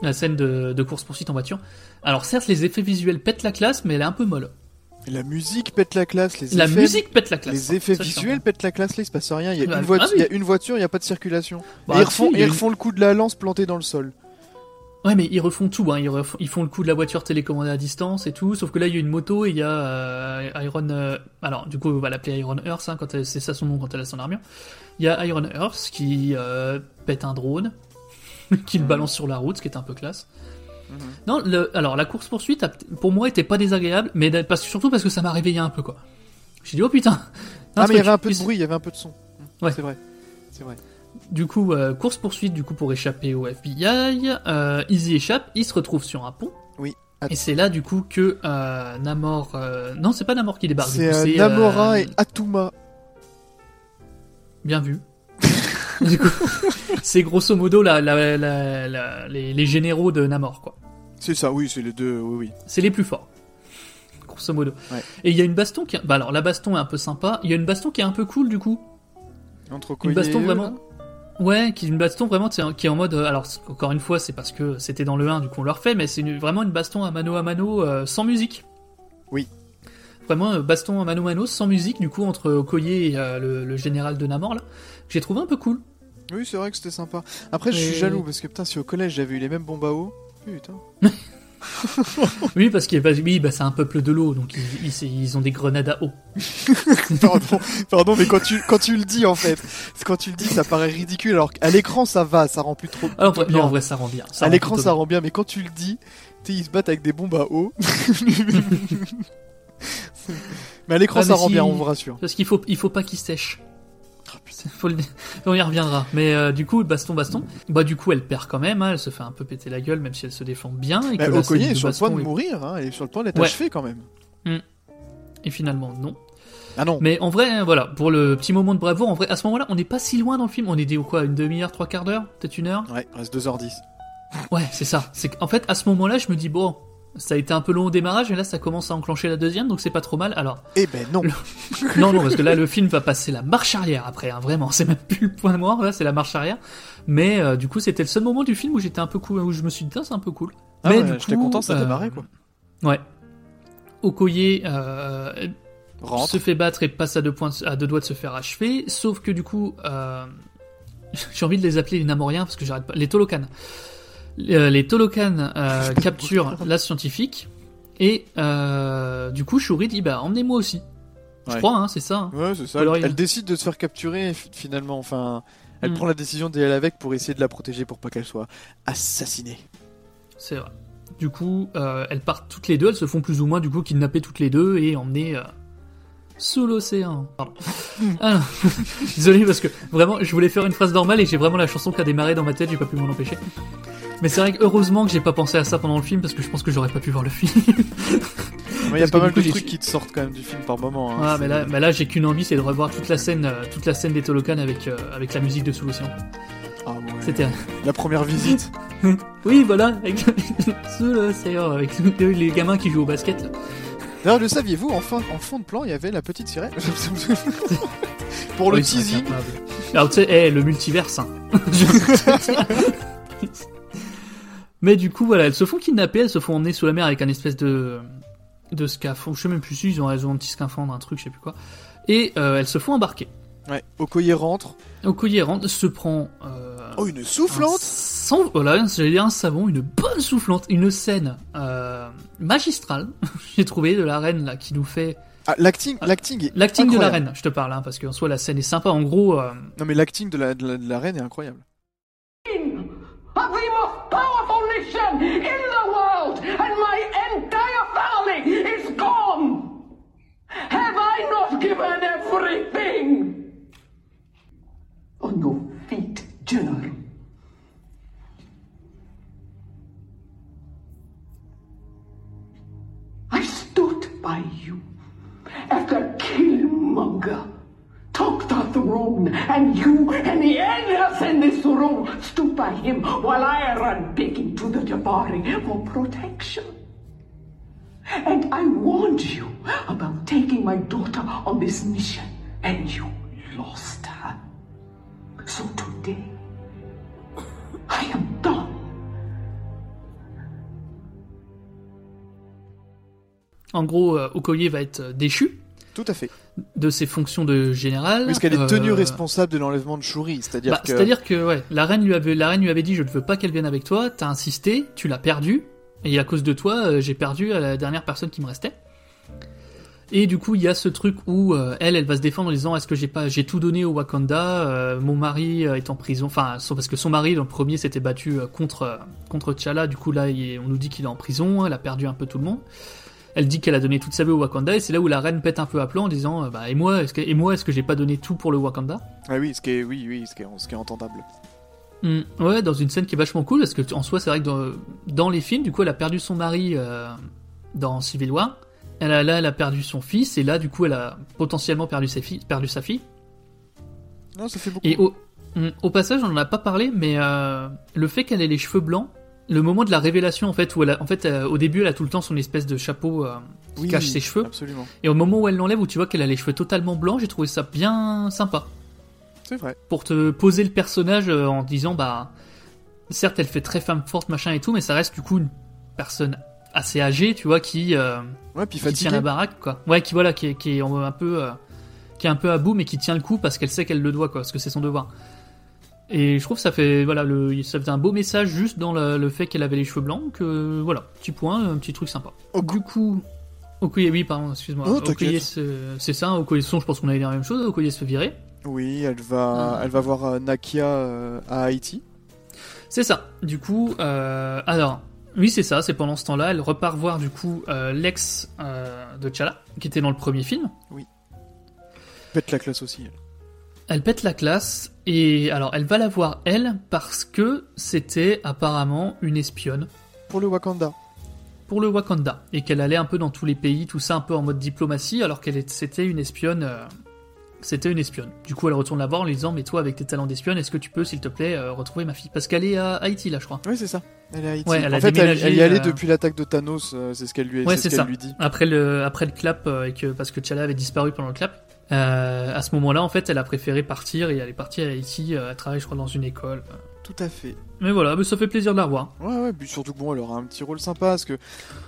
la scène de, de course-poursuite en voiture. Alors certes, les effets visuels pètent la classe, mais elle est un peu molle. La musique pète la classe, les La effets, musique pète la classe. les effets Ça, visuels pètent la classe, là il se passe rien. Il y a, Ah, une, voiture, ah oui. il y a une voiture, il n'y a pas de circulation. Bah, et ils refont, ils une- refont le coup de la lance plantée dans le sol. Ouais, mais ils refont tout. Hein. Ils, refont, ils font le coup de la voiture télécommandée à distance et tout. Sauf que là, il y a une moto et il y a euh, Iron. euh, alors, du coup, on va l'appeler Iron Earth. Hein, quand elle- c'est ça son nom quand elle a son armure. Il y a Iron Earth qui euh, pète un drone, [LAUGHS] qui le balance sur la route, ce qui est un peu classe. Non, le, alors la course poursuite pour moi était pas désagréable, mais parce, surtout parce que ça m'a réveillé un peu quoi. J'ai dit oh putain. Ah, mais il y avait un peu de bruit, il y avait un peu de son. Ouais. C'est vrai. C'est vrai. Du coup, euh, course poursuite du coup pour échapper au FBI. Euh, ils y échappent, ils se retrouvent sur un pont. Oui. Et c'est là du coup que euh, Namor, euh, non c'est pas Namor qui débarque. C'est Namora et Atuma. Bien vu. [LAUGHS] du coup, c'est grosso modo la, la, la- la- les, les généraux de Namor quoi. C'est ça, oui, c'est les deux, oui, oui. C'est les plus forts. Grosso modo. Ouais. Et il y a une baston qui, bah alors la baston est un peu sympa. Il y a une baston qui est un peu cool du coup. Entre Une baston vraiment. Ouais, qui est une baston vraiment qui est en mode. euh, Alors encore une fois, c'est parce que c'était dans le 1, du coup on le refait, mais c'est vraiment une baston à mano à mano euh, sans musique. Oui. Vraiment euh, baston à mano à mano sans musique, du coup entre Okoye et euh, le, le général de Namor là. que J'ai trouvé un peu cool. Oui, c'est vrai que c'était sympa. Après, je suis jaloux parce que putain, si au collège j'avais eu les mêmes bombes à eau. Putain. [LAUGHS] oui, parce qu'il oui, bah, c'est un peuple de l'eau, donc ils, ils- ils ont des grenades à eau. [LAUGHS] pardon, pardon, mais quand tu, quand tu le dis en fait, quand tu le dis, ça paraît ridicule. Alors qu'à l'écran, ça va, ça rend plus trop. Alors, plutôt non, en vrai, ça rend bien. Ça à l'écran, ça rend bien, mais quand tu le dis, ils se battent avec des bombes à eau. [LAUGHS] mais à l'écran, Ouais, ça rend si- bien, on vous rassure. Parce qu'il faut, il faut pas [LAUGHS] Faut le- On y reviendra. Mais euh, du coup, baston, baston. Bah du coup, elle perd quand même. hein, elle se fait un peu péter la gueule, même si elle se défend bien. Et, Bah, que Okoye est sur le point de mourir, hein, elle est sur le point d'être Ouais. achevée quand même. Et finalement, non. Ah non. Mais en vrai, voilà, pour le petit moment de bravoure, en vrai, à ce moment-là, on n'est pas si loin dans le film. On est dit, quoi, une demi-heure, trois quarts d'heure? Peut-être une heure? Ouais, reste 2h10. Ouais, c'est ça. C'est qu'en fait, à ce moment-là, je me dis, bon, ça a été un peu long au démarrage, et là, ça commence à enclencher la deuxième, donc c'est pas trop mal. Alors, Eh ben non. [LAUGHS] non, non, parce que là, le film va passer la marche arrière après, hein, vraiment. C'est même plus le point mort, là, c'est la marche arrière. Mais euh, du coup, c'était le seul moment du film où j'étais un peu cool, où je me suis dit, Tiens, c'est un peu cool. Ah Mais ouais, j'étais content, ça euh, démarrait quoi. Ouais. Okoye euh, Rentre. se fait battre et passe à deux, points, à deux doigts de se faire achever, sauf que du coup, euh, [LAUGHS] j'ai envie de les appeler les Namoriens parce que j'arrête pas. Les Tolokan. Euh, les Tolokan euh, capturent la scientifique et euh, du coup, Shuri dit bah emmenez-moi aussi. Je crois, hein, c'est ça. hein. Ouais, c'est ça. Alors, Elle, décide de se faire capturer finalement. Enfin, elle Mm. prend la décision d'y aller avec pour essayer de la protéger pour pas qu'elle soit assassinée. C'est vrai. Du coup, euh, elles partent toutes les deux, elles se font plus ou moins du coup kidnapper toutes les deux et emmener euh, sous l'océan. Pardon. [LAUGHS] Ah non. [LAUGHS] Désolé parce que vraiment, je voulais faire une phrase normale et j'ai vraiment la chanson qui a démarré dans ma tête, j'ai pas pu m'en empêcher. Mais c'est vrai que heureusement que j'ai pas pensé à ça pendant le film parce que je pense que j'aurais pas pu voir le film. Mais il y a pas mal de trucs qui te sortent quand même du film par moment. hein. Ah, mais là, mais là j'ai qu'une envie, c'est de revoir toute la scène, euh, toute la scène des Tolokan avec euh, avec la musique de sous l'océan. Ah ouais. C'était La première visite. [LAUGHS] oui voilà avec sous l'océan avec les les gamins qui jouent au basket. là. D'ailleurs, le saviez-vous, en, fin- en fond de plan, il y avait la petite sirène [LAUGHS] Pour le Oui, teasing. Alors tu sais, eh, le multiverse. Hein. [LAUGHS] Mais du coup, voilà, elles se font kidnapper, elles se font emmener sous la mer avec un espèce de de scaphandre. Je sais même plus si ils ont, ont un petit scaphandre, un truc, je sais plus quoi. Et euh, elles se font embarquer. Ouais, Okoye rentre. Okoye rentre, se prend. Euh, Oh, une soufflante sans, voilà, j'allais dire un savon, une bonne soufflante, une scène euh, magistrale. [LAUGHS] J'ai trouvé de la reine là qui nous fait Ah, l'acting, l'acting l'acting de la reine. Je te parle, hein, parce qu'en soi la scène est sympa. En gros. euh, Non, mais l'acting de la, de, la, de la reine est incroyable. of the most powerful nation in the world, and my entire family is gone. Have I not given everything? On your General. I stood by you after Killmonger took the throne, and you and the others in this room stood by him while I ran begging to the Jabari for protection. And I warned you about taking my daughter on this mission, and you lost her. So today, I am done. En gros, euh, Okoye va être euh, déchu Tout à fait. de ses fonctions de général. Puisqu'elle est tenue Euh, responsable de l'enlèvement de Shuri, c'est-à-dire bah, que. C'est-à-dire que ouais, la reine lui avait la reine lui avait dit je ne veux pas qu'elle vienne avec toi. T'as insisté, tu l'as perdue et à cause de toi j'ai perdu à la dernière personne qui me restait. Et du coup il y a ce truc où euh, elle elle va se défendre en disant est-ce que j'ai pas j'ai tout donné au Wakanda euh, mon mari euh, est en prison. Enfin son- parce que son mari dans le premier s'était battu contre contre T'Challa. Du coup là il on nous dit qu'il est en prison elle a perdu un peu tout le monde. Elle dit qu'elle a donné toute sa vie au Wakanda et c'est là où la reine pète un peu à plan en disant euh, bah et moi est-ce que et moi est-ce que j'ai pas donné tout pour le Wakanda? Ah oui, ce qui est, oui, oui, ce qui est, ce qui est entendable. Mm, ouais, dans une scène qui est vachement cool, parce que en soi, c'est vrai que dans, dans les films, du coup, elle a perdu son mari dans Civil War. Elle a, là, elle a perdu son fils, et là, du coup, elle a potentiellement perdu sa fille. Perdu sa fille. Non, ça fait beaucoup. Et au, mm, au passage, on en a pas parlé, mais euh, le fait qu'elle ait les cheveux blancs, le moment de la révélation, en fait, où elle a, en fait, euh, au début, elle a tout le temps son espèce de chapeau euh, qui Oui, cache ses cheveux. Absolument. Et au moment où elle l'enlève, où tu vois qu'elle a les cheveux totalement blancs, j'ai trouvé ça bien sympa. C'est vrai. pour te poser le personnage en disant bah certes elle fait très femme forte machin et tout mais ça reste du coup une personne assez âgée tu vois qui euh, Ouais, puis qui tient la baraque quoi ouais qui voilà qui est, qui est en- un peu euh, qui est un peu à bout mais qui tient le coup parce qu'elle sait qu'elle le doit quoi parce que c'est son devoir et je trouve que ça fait voilà le ça fait un beau message juste dans le, le fait qu'elle avait les cheveux blancs que voilà petit point un petit truc sympa du coup Okoye oui pardon excuse-moi Oh. Okoye c'est ça Okoye son je pense qu'on avait dit la même chose Okoye se fait virer Oui, elle va, Ah. elle va voir euh, Nakia à Haïti. C'est ça. Du coup, euh, alors, oui, c'est ça. C'est pendant ce temps-là, elle repart voir du coup euh, l'ex euh, de T'Challa, qui était dans le premier film. Pète la classe aussi. elle. Elle pète la classe et alors elle va la voir elle parce que c'était apparemment une espionne Pour le Wakanda. pour le Wakanda et qu'elle allait un peu dans tous les pays, tout ça un peu en mode diplomatie, alors qu'elle c'était une espionne. euh, c'était une espionne. Du coup, elle retourne la voir en lui disant Mais toi, avec tes talents d'espionne, est-ce que tu peux, s'il te plaît, euh, retrouver ma fille? Parce qu'elle est à Haïti, là, je crois. Oui, c'est ça. Elle est à Haïti. Ouais, elle en a fait, elle, déménagé, elle y allait euh, depuis l'attaque de Thanos. euh, c'est ce qu'elle lui, Ouais, c'est c'est ce qu'elle lui dit. Après le, après le clap, et que, parce que T'Challa avait disparu pendant le clap, à ce moment-là, en fait, elle a préféré partir et elle est partie à Haïti. elle travaille, je crois, dans une école. Tout à fait. Mais voilà, mais ça fait plaisir de la revoir. Ouais, ouais, puis surtout que bon, elle aura un petit rôle sympa parce que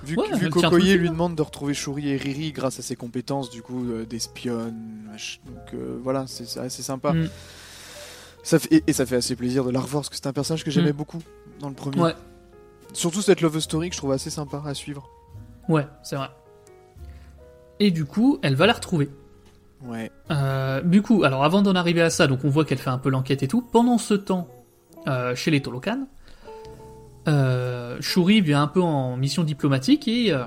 vu, Ouais, que- vu lui demande de retrouver Shuri et Riri grâce à ses compétences du coup euh, d'espionne, donc euh, voilà, c'est c'est assez sympa. Mm. Ça fait, et, et ça fait assez plaisir de la revoir parce que c'est un personnage que j'aimais Mm. beaucoup dans le premier. Ouais, Surtout cette love story que je trouve assez sympa à suivre. ouais, c'est vrai. Et du coup, elle va la retrouver. Ouais. Euh, du coup, alors avant d'en arriver à ça, donc on voit qu'elle fait un peu l'enquête et tout. Pendant ce temps, euh, chez les Tolokan, euh, Shuri vient un peu en mission diplomatique et euh,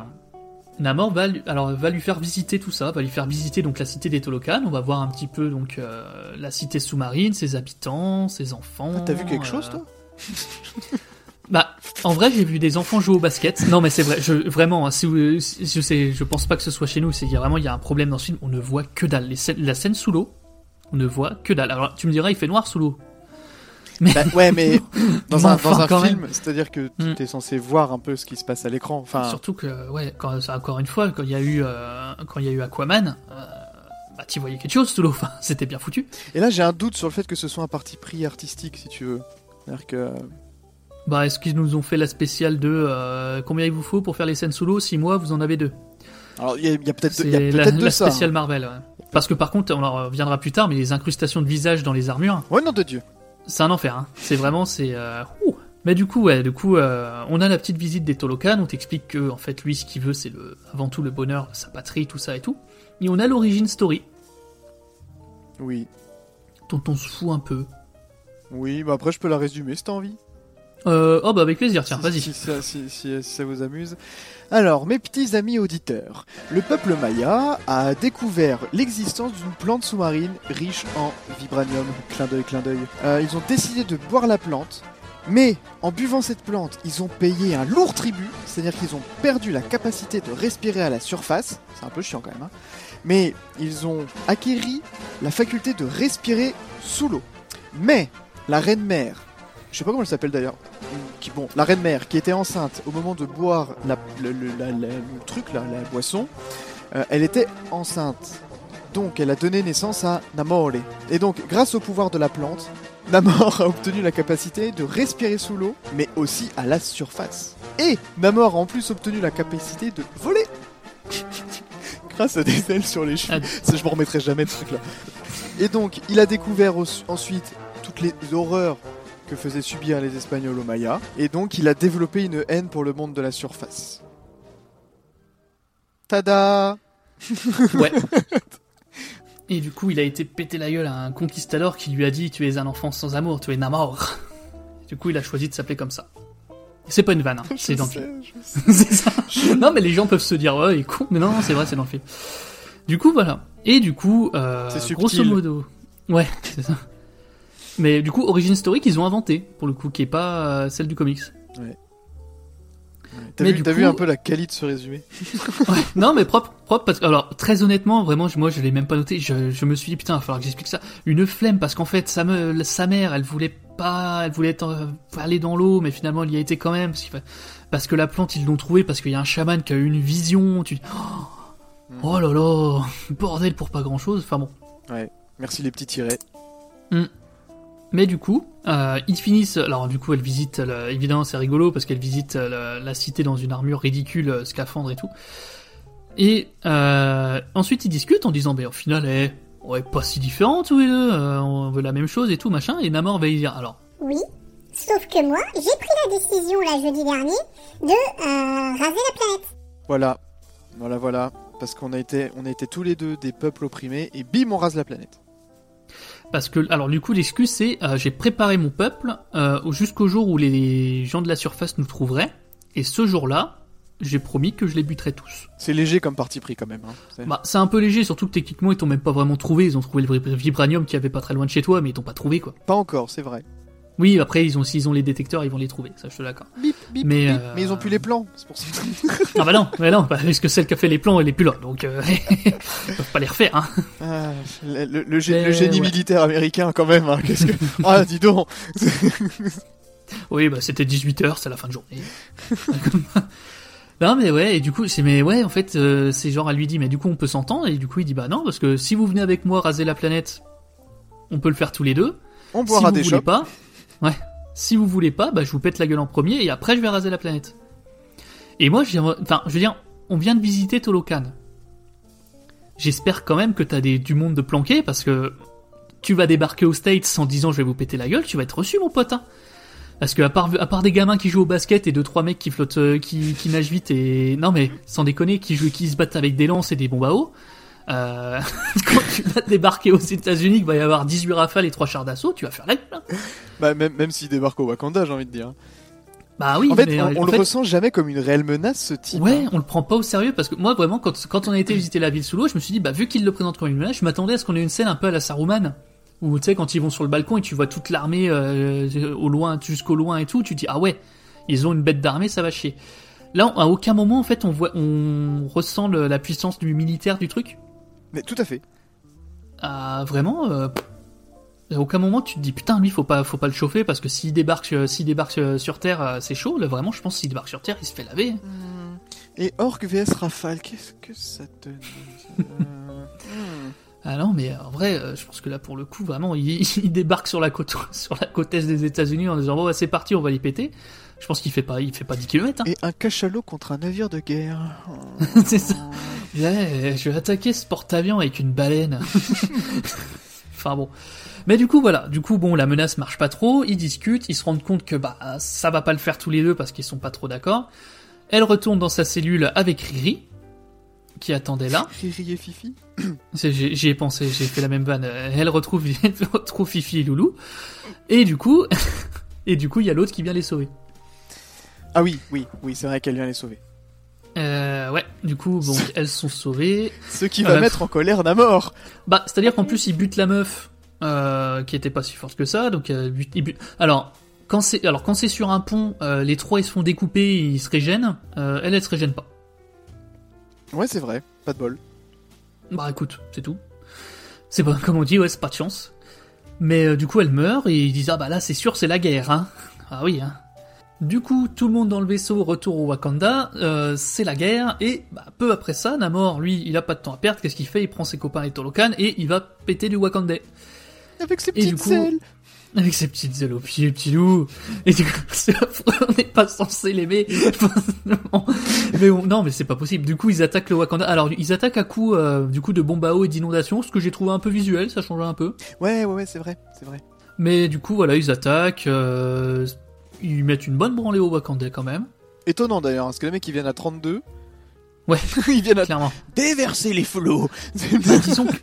Namor va, lui- alors, va lui faire visiter tout ça, va lui faire visiter donc la cité des Tolokan. On va voir un petit peu donc euh, la cité sous-marine, ses habitants, ses enfants. Ah, T'as vu quelque chose toi? [LAUGHS] Bah, en vrai, j'ai vu des enfants jouer au basket. Non, mais c'est vrai. Je, vraiment, hein, si je sais, je pense pas que ce soit chez nous. C'est il y a vraiment, il y a un problème dans ce film. On ne voit que dalle. Les scènes- la scène sous l'eau, on ne voit que dalle. Alors, tu me diras, il fait noir sous l'eau. Mais Bah, Ouais, mais [LAUGHS] dans un, dans un film, c'est-à-dire que Mm. tu es censé voir un peu ce qui se passe à l'écran. Enfin, Surtout que, ouais, quand, encore une fois, quand il y a eu, euh, quand il y a eu Aquaman, euh, bah, tu voyais quelque chose sous l'eau. Enfin, [LAUGHS] c'était bien foutu. Et là, j'ai un doute sur le fait que ce soit un parti pris artistique, si tu veux. C'est-à-dire que. Bah, est-ce qu'ils nous ont fait la spéciale de euh, combien il vous faut pour faire les scènes sous l'eau? 6 mois, vous en avez deux. Alors, il y a, peut-être C'est il y a la, peut-être de la ça. hein. spéciale Marvel. ouais. Parce que par contre, on en reviendra plus tard, mais les incrustations de visage dans les armures, Ouais, nom de Dieu. C'est un enfer. Hein. C'est vraiment, c'est. euh. Mais du coup, ouais, du coup, euh, on a la petite visite des Tolokan. On t'explique que, en fait, lui, ce qu'il veut, c'est le, avant tout le bonheur de sa patrie, tout ça et tout. Et on a l'origine story, Oui. dont on se fout un peu. Oui, bah après, je peux la résumer si t'as envie. Euh, oh bah avec plaisir, tiens, Si- vas-y. Si ça vous amuse. Alors, mes petits amis auditeurs, le peuple maya a découvert l'existence d'une plante sous-marine riche en vibranium. Clin d'œil, clin d'œil. Euh, ils ont décidé de boire la plante, mais en buvant cette plante, ils ont payé un lourd tribut, c'est-à-dire qu'ils ont perdu la capacité de respirer à la surface. C'est un peu chiant quand même, hein. Mais ils ont acquéri la faculté de respirer sous l'eau. Mais la reine mère, je sais pas comment elle s'appelle d'ailleurs, qui bon, la reine mère qui était enceinte au moment de boire la, le, le- la- la- le truc, la, la boisson, euh, elle était enceinte. Donc elle a donné naissance à Namor. Et donc grâce au pouvoir de la plante, Namor a obtenu la capacité de respirer sous l'eau, mais aussi à la surface. Et Namor a en plus obtenu la capacité de voler. [LAUGHS] grâce à des ailes sur les cheveux. Ah. Ça, je m'en remettrai jamais de ce truc-là. Et donc, il a découvert ensuite toutes les horreurs que faisaient subir les Espagnols aux Mayas. Et donc, il a développé une haine pour le monde de la surface. Tada [LAUGHS] Ouais. Et du coup, il a été pété la gueule à un conquistador qui lui a dit Tu es un enfant sans amour, tu es Namor. Du coup, il a choisi de s'appeler comme ça. C'est pas une vanne, hein, [LAUGHS] c'est dans le film. [LAUGHS] ça. Non, mais les gens peuvent se dire Ouais, il est con. Mais non, non, c'est vrai, c'est dans le film. Du coup, voilà. Et du coup, euh, grosso modo. Ouais, c'est ça. Mais du coup, Origin Story qu'ils ont inventé, pour le coup, qui est pas euh, celle du comics. T'as vu, du t'as vu coup- un peu la qualité de ce résumé [LAUGHS] Non, mais propre, propre, parce que, alors, très honnêtement, vraiment, moi, je l'ai même pas noté, je, je me suis dit, putain, il va falloir que j'explique ça. Une flemme, parce qu'en fait, sa, me- sa mère, elle voulait pas, elle voulait être, euh, aller dans l'eau, mais finalement, elle y a été quand même, parce que la plante, ils l'ont trouvée, parce qu'il y a un chaman qui a eu une vision, tu dis, oh, oh là là, [LAUGHS] bordel pour pas grand chose, enfin bon. Ouais, merci les petits tirets. Hmm. Mais du coup, euh, ils finissent. Alors du coup, elle visite. le- évidemment, c'est rigolo parce qu'elle visite euh, la, cité dans une armure ridicule, euh, scaphandre et tout. Et euh, ensuite, ils discutent en disant, ben au final, eh, on est pas si différents tous les deux. euh, on veut la même chose et tout machin. Et Namor va y dire, alors, Oui, sauf que moi, j'ai pris la décision, là, jeudi dernier, de euh, raser la planète. Voilà, voilà, voilà. Parce qu'on a été, on a été tous les deux des peuples opprimés et bim, on rase la planète. Parce que alors du coup, l'excuse c'est, euh, j'ai préparé mon peuple euh, au- jusqu'au jour où les gens de la surface nous trouveraient. Et ce jour-là, j'ai promis que je les buterais tous. C'est léger comme parti pris quand même. Hein. C'est- Bah, c'est un peu léger, surtout que techniquement ils t'ont même pas vraiment trouvé. Ils ont trouvé le vib- vibranium qui avait pas très loin de chez toi, mais ils t'ont pas trouvé quoi. Pas encore, c'est vrai. Oui, après ils ont s'ils ont les détecteurs, ils vont les trouver. Ça, je suis d'accord. Bip, bip, Mais, bip. euh, Mais ils ont plus les plans, c'est pour ça. [LAUGHS] Ah bah non, mais non, bah, parce que celle qui a fait les plans, elle est plus là, donc euh, [LAUGHS] ils peuvent pas les refaire. Hein. Ah, le, le- le gé- Mais, le génie ouais. militaire américain quand même. Hein. Qu'est-ce que... [LAUGHS] Ah, dis donc. Oui, bah c'était 18h, c'est la fin de journée. non mais ouais, et du coup, c'est mais ouais, en fait, euh, c'est genre elle lui dit mais du coup on peut s'entendre et du coup il dit bah non parce que si vous venez avec moi raser la planète, on peut le faire tous les deux. On si boira vous des voulez pas, ouais. Si vous voulez pas, bah je vous pète la gueule en premier et après je vais raser la planète. Et moi, j'ai, enfin, je veux dire, on vient de visiter Tolokan. J'espère quand même que t'as des, du monde de planqué parce que tu vas débarquer aux States en disant je vais vous péter la gueule, tu vas être reçu mon pote. Hein. Parce que à part, des gamins qui jouent au basket et deux trois mecs qui flottent, euh, qui, qui nagent vite et non mais sans déconner, qui jouent, qui se battent avec des lances et des bombes à eau. Euh, [LAUGHS] quand tu vas débarquer aux États-Unis, il va y avoir 18 rafales et 3 chars d'assaut, tu vas faire la hein. Bah, même, même s'il débarque au Wakanda, j'ai envie de dire. Bah oui, en fait, mais on, en on le fait- ressent jamais comme une réelle menace, ce type. Ouais, hein. on le prend pas au sérieux parce que moi vraiment quand, quand on a été visiter la ville sous l'eau, je me suis dit bah vu qu'il le présente comme une menace, je m'attendais à ce qu'on ait une scène un peu à la Saruman où tu sais quand ils vont sur le balcon et tu vois toute l'armée euh, au loin jusqu'au loin et tout, tu dis ah ouais, ils ont une bête d'armée, ça va chier. Là, à aucun moment en fait on voit on ressent le- la puissance du militaire du truc. Mais tout à fait. Ah vraiment euh, à aucun moment tu te dis putain lui faut pas faut pas le chauffer parce que s'il débarque euh, s'il débarque euh, sur terre c'est chaud là vraiment je pense s'il débarque sur terre il se fait laver. Et Orc vs Rafale, qu'est-ce que ça donne Euh, hmm. Ah non, mais en vrai, je pense que là, pour le coup, vraiment, il, [LAUGHS] il débarque sur la côte, [LAUGHS] sur la côte est des États-Unis en disant bon, bah, c'est parti, on va les péter. Je pense qu'il fait pas, il fait pas 10 km. Hein. Et un cachalot contre un navire de guerre. [LAUGHS] c'est ça. Ouais, je vais attaquer ce porte-avions avec une baleine. [LAUGHS] enfin bon. Mais du coup, voilà. Du coup, bon, la menace marche pas trop. Ils discutent, ils se rendent compte que bah ça va pas le faire tous les deux parce qu'ils sont pas trop d'accord. Elle retourne dans sa cellule avec Riri, qui attendait là. Riri et Fifi [COUGHS] J'y ai pensé, j'ai fait la même vanne. Elle retrouve, [LAUGHS] elle retrouve Fifi et Loulou. Et du coup, et du coup, il y a l'autre qui vient les sauver. Ah oui, oui, oui, c'est vrai qu'elle vient les sauver. Euh, ouais, du coup, bon, [LAUGHS] elles sont sauvées. Ce qui va Euh, mettre en colère Namor. Bah, c'est-à-dire qu'en plus, il bute la meuf, euh, qui était pas si forte que ça, donc euh, bute- il bute- Alors, quand c'est, alors quand c'est sur un pont, euh, les trois ils se font découper, ils se régènent. Euh, elle, elle se régène pas. Ouais, c'est vrai, pas de bol. Bah écoute, c'est tout. C'est pas comme on dit, ouais, c'est pas de chance. Mais euh, du coup, elle meurt et ils disent ah bah là c'est sûr c'est la guerre, hein. Ah oui, hein. Du coup, tout le monde dans le vaisseau retour au Wakanda, euh, c'est la guerre et bah, peu après ça, Namor, lui, il a pas de temps à perdre. Qu'est-ce qu'il fait? Il prend ses copains les Tolokan et il va péter du Wakanda. Avec ses petites coup, ailes. Avec ses petites ailes aux pieds, petit loup. Et du coup, [LAUGHS] c'est on n'est pas censé l'aimer. [LAUGHS] mais on- non, mais c'est pas possible. Du coup, ils attaquent le Wakanda. Alors, ils attaquent à coups, euh, du coup, de bombes à eau et d'inondations, ce que j'ai trouvé un peu visuel, ça changeait un peu. Ouais, ouais, ouais, c'est vrai, c'est vrai. Mais du coup, voilà, ils attaquent, euh, ils mettent une bonne branlée au Wakanda quand même. Étonnant d'ailleurs, parce que les mecs ils viennent à 32, Ouais, [LAUGHS] ils viennent à clairement. déverser les flots. Disons que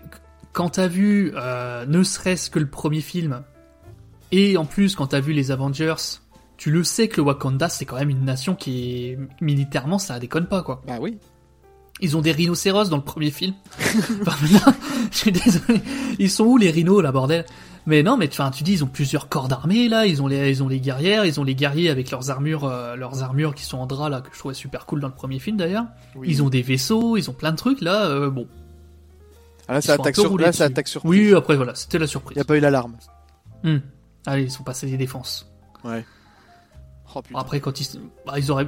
quand t'as vu euh, ne serait-ce que le premier film, et en plus quand t'as vu les Avengers, tu le sais que le Wakanda c'est quand même une nation qui est militairement ça déconne pas quoi. bah oui. Ils ont des rhinocéros dans le premier film. [LAUGHS] Enfin, je suis désolé. Ils sont où les rhinos là bordel? Mais non mais enfin tu dis ils ont plusieurs corps d'armée là, ils ont les ils ont les guerrières, ils ont les guerriers avec leurs armures euh, leurs armures qui sont en drap là que je trouvais super cool dans le premier film d'ailleurs. Oui. Ils ont des vaisseaux, ils ont plein de trucs là euh, bon. Ah, là, ça attaque sur, là, ça attaque sur. Oui, après voilà, c'était la surprise. Y a pas eu l'alarme. Hmm. Allez, ils sont passés des défenses. Ouais. Oh putain. Après, quand ils, bah, ils auraient,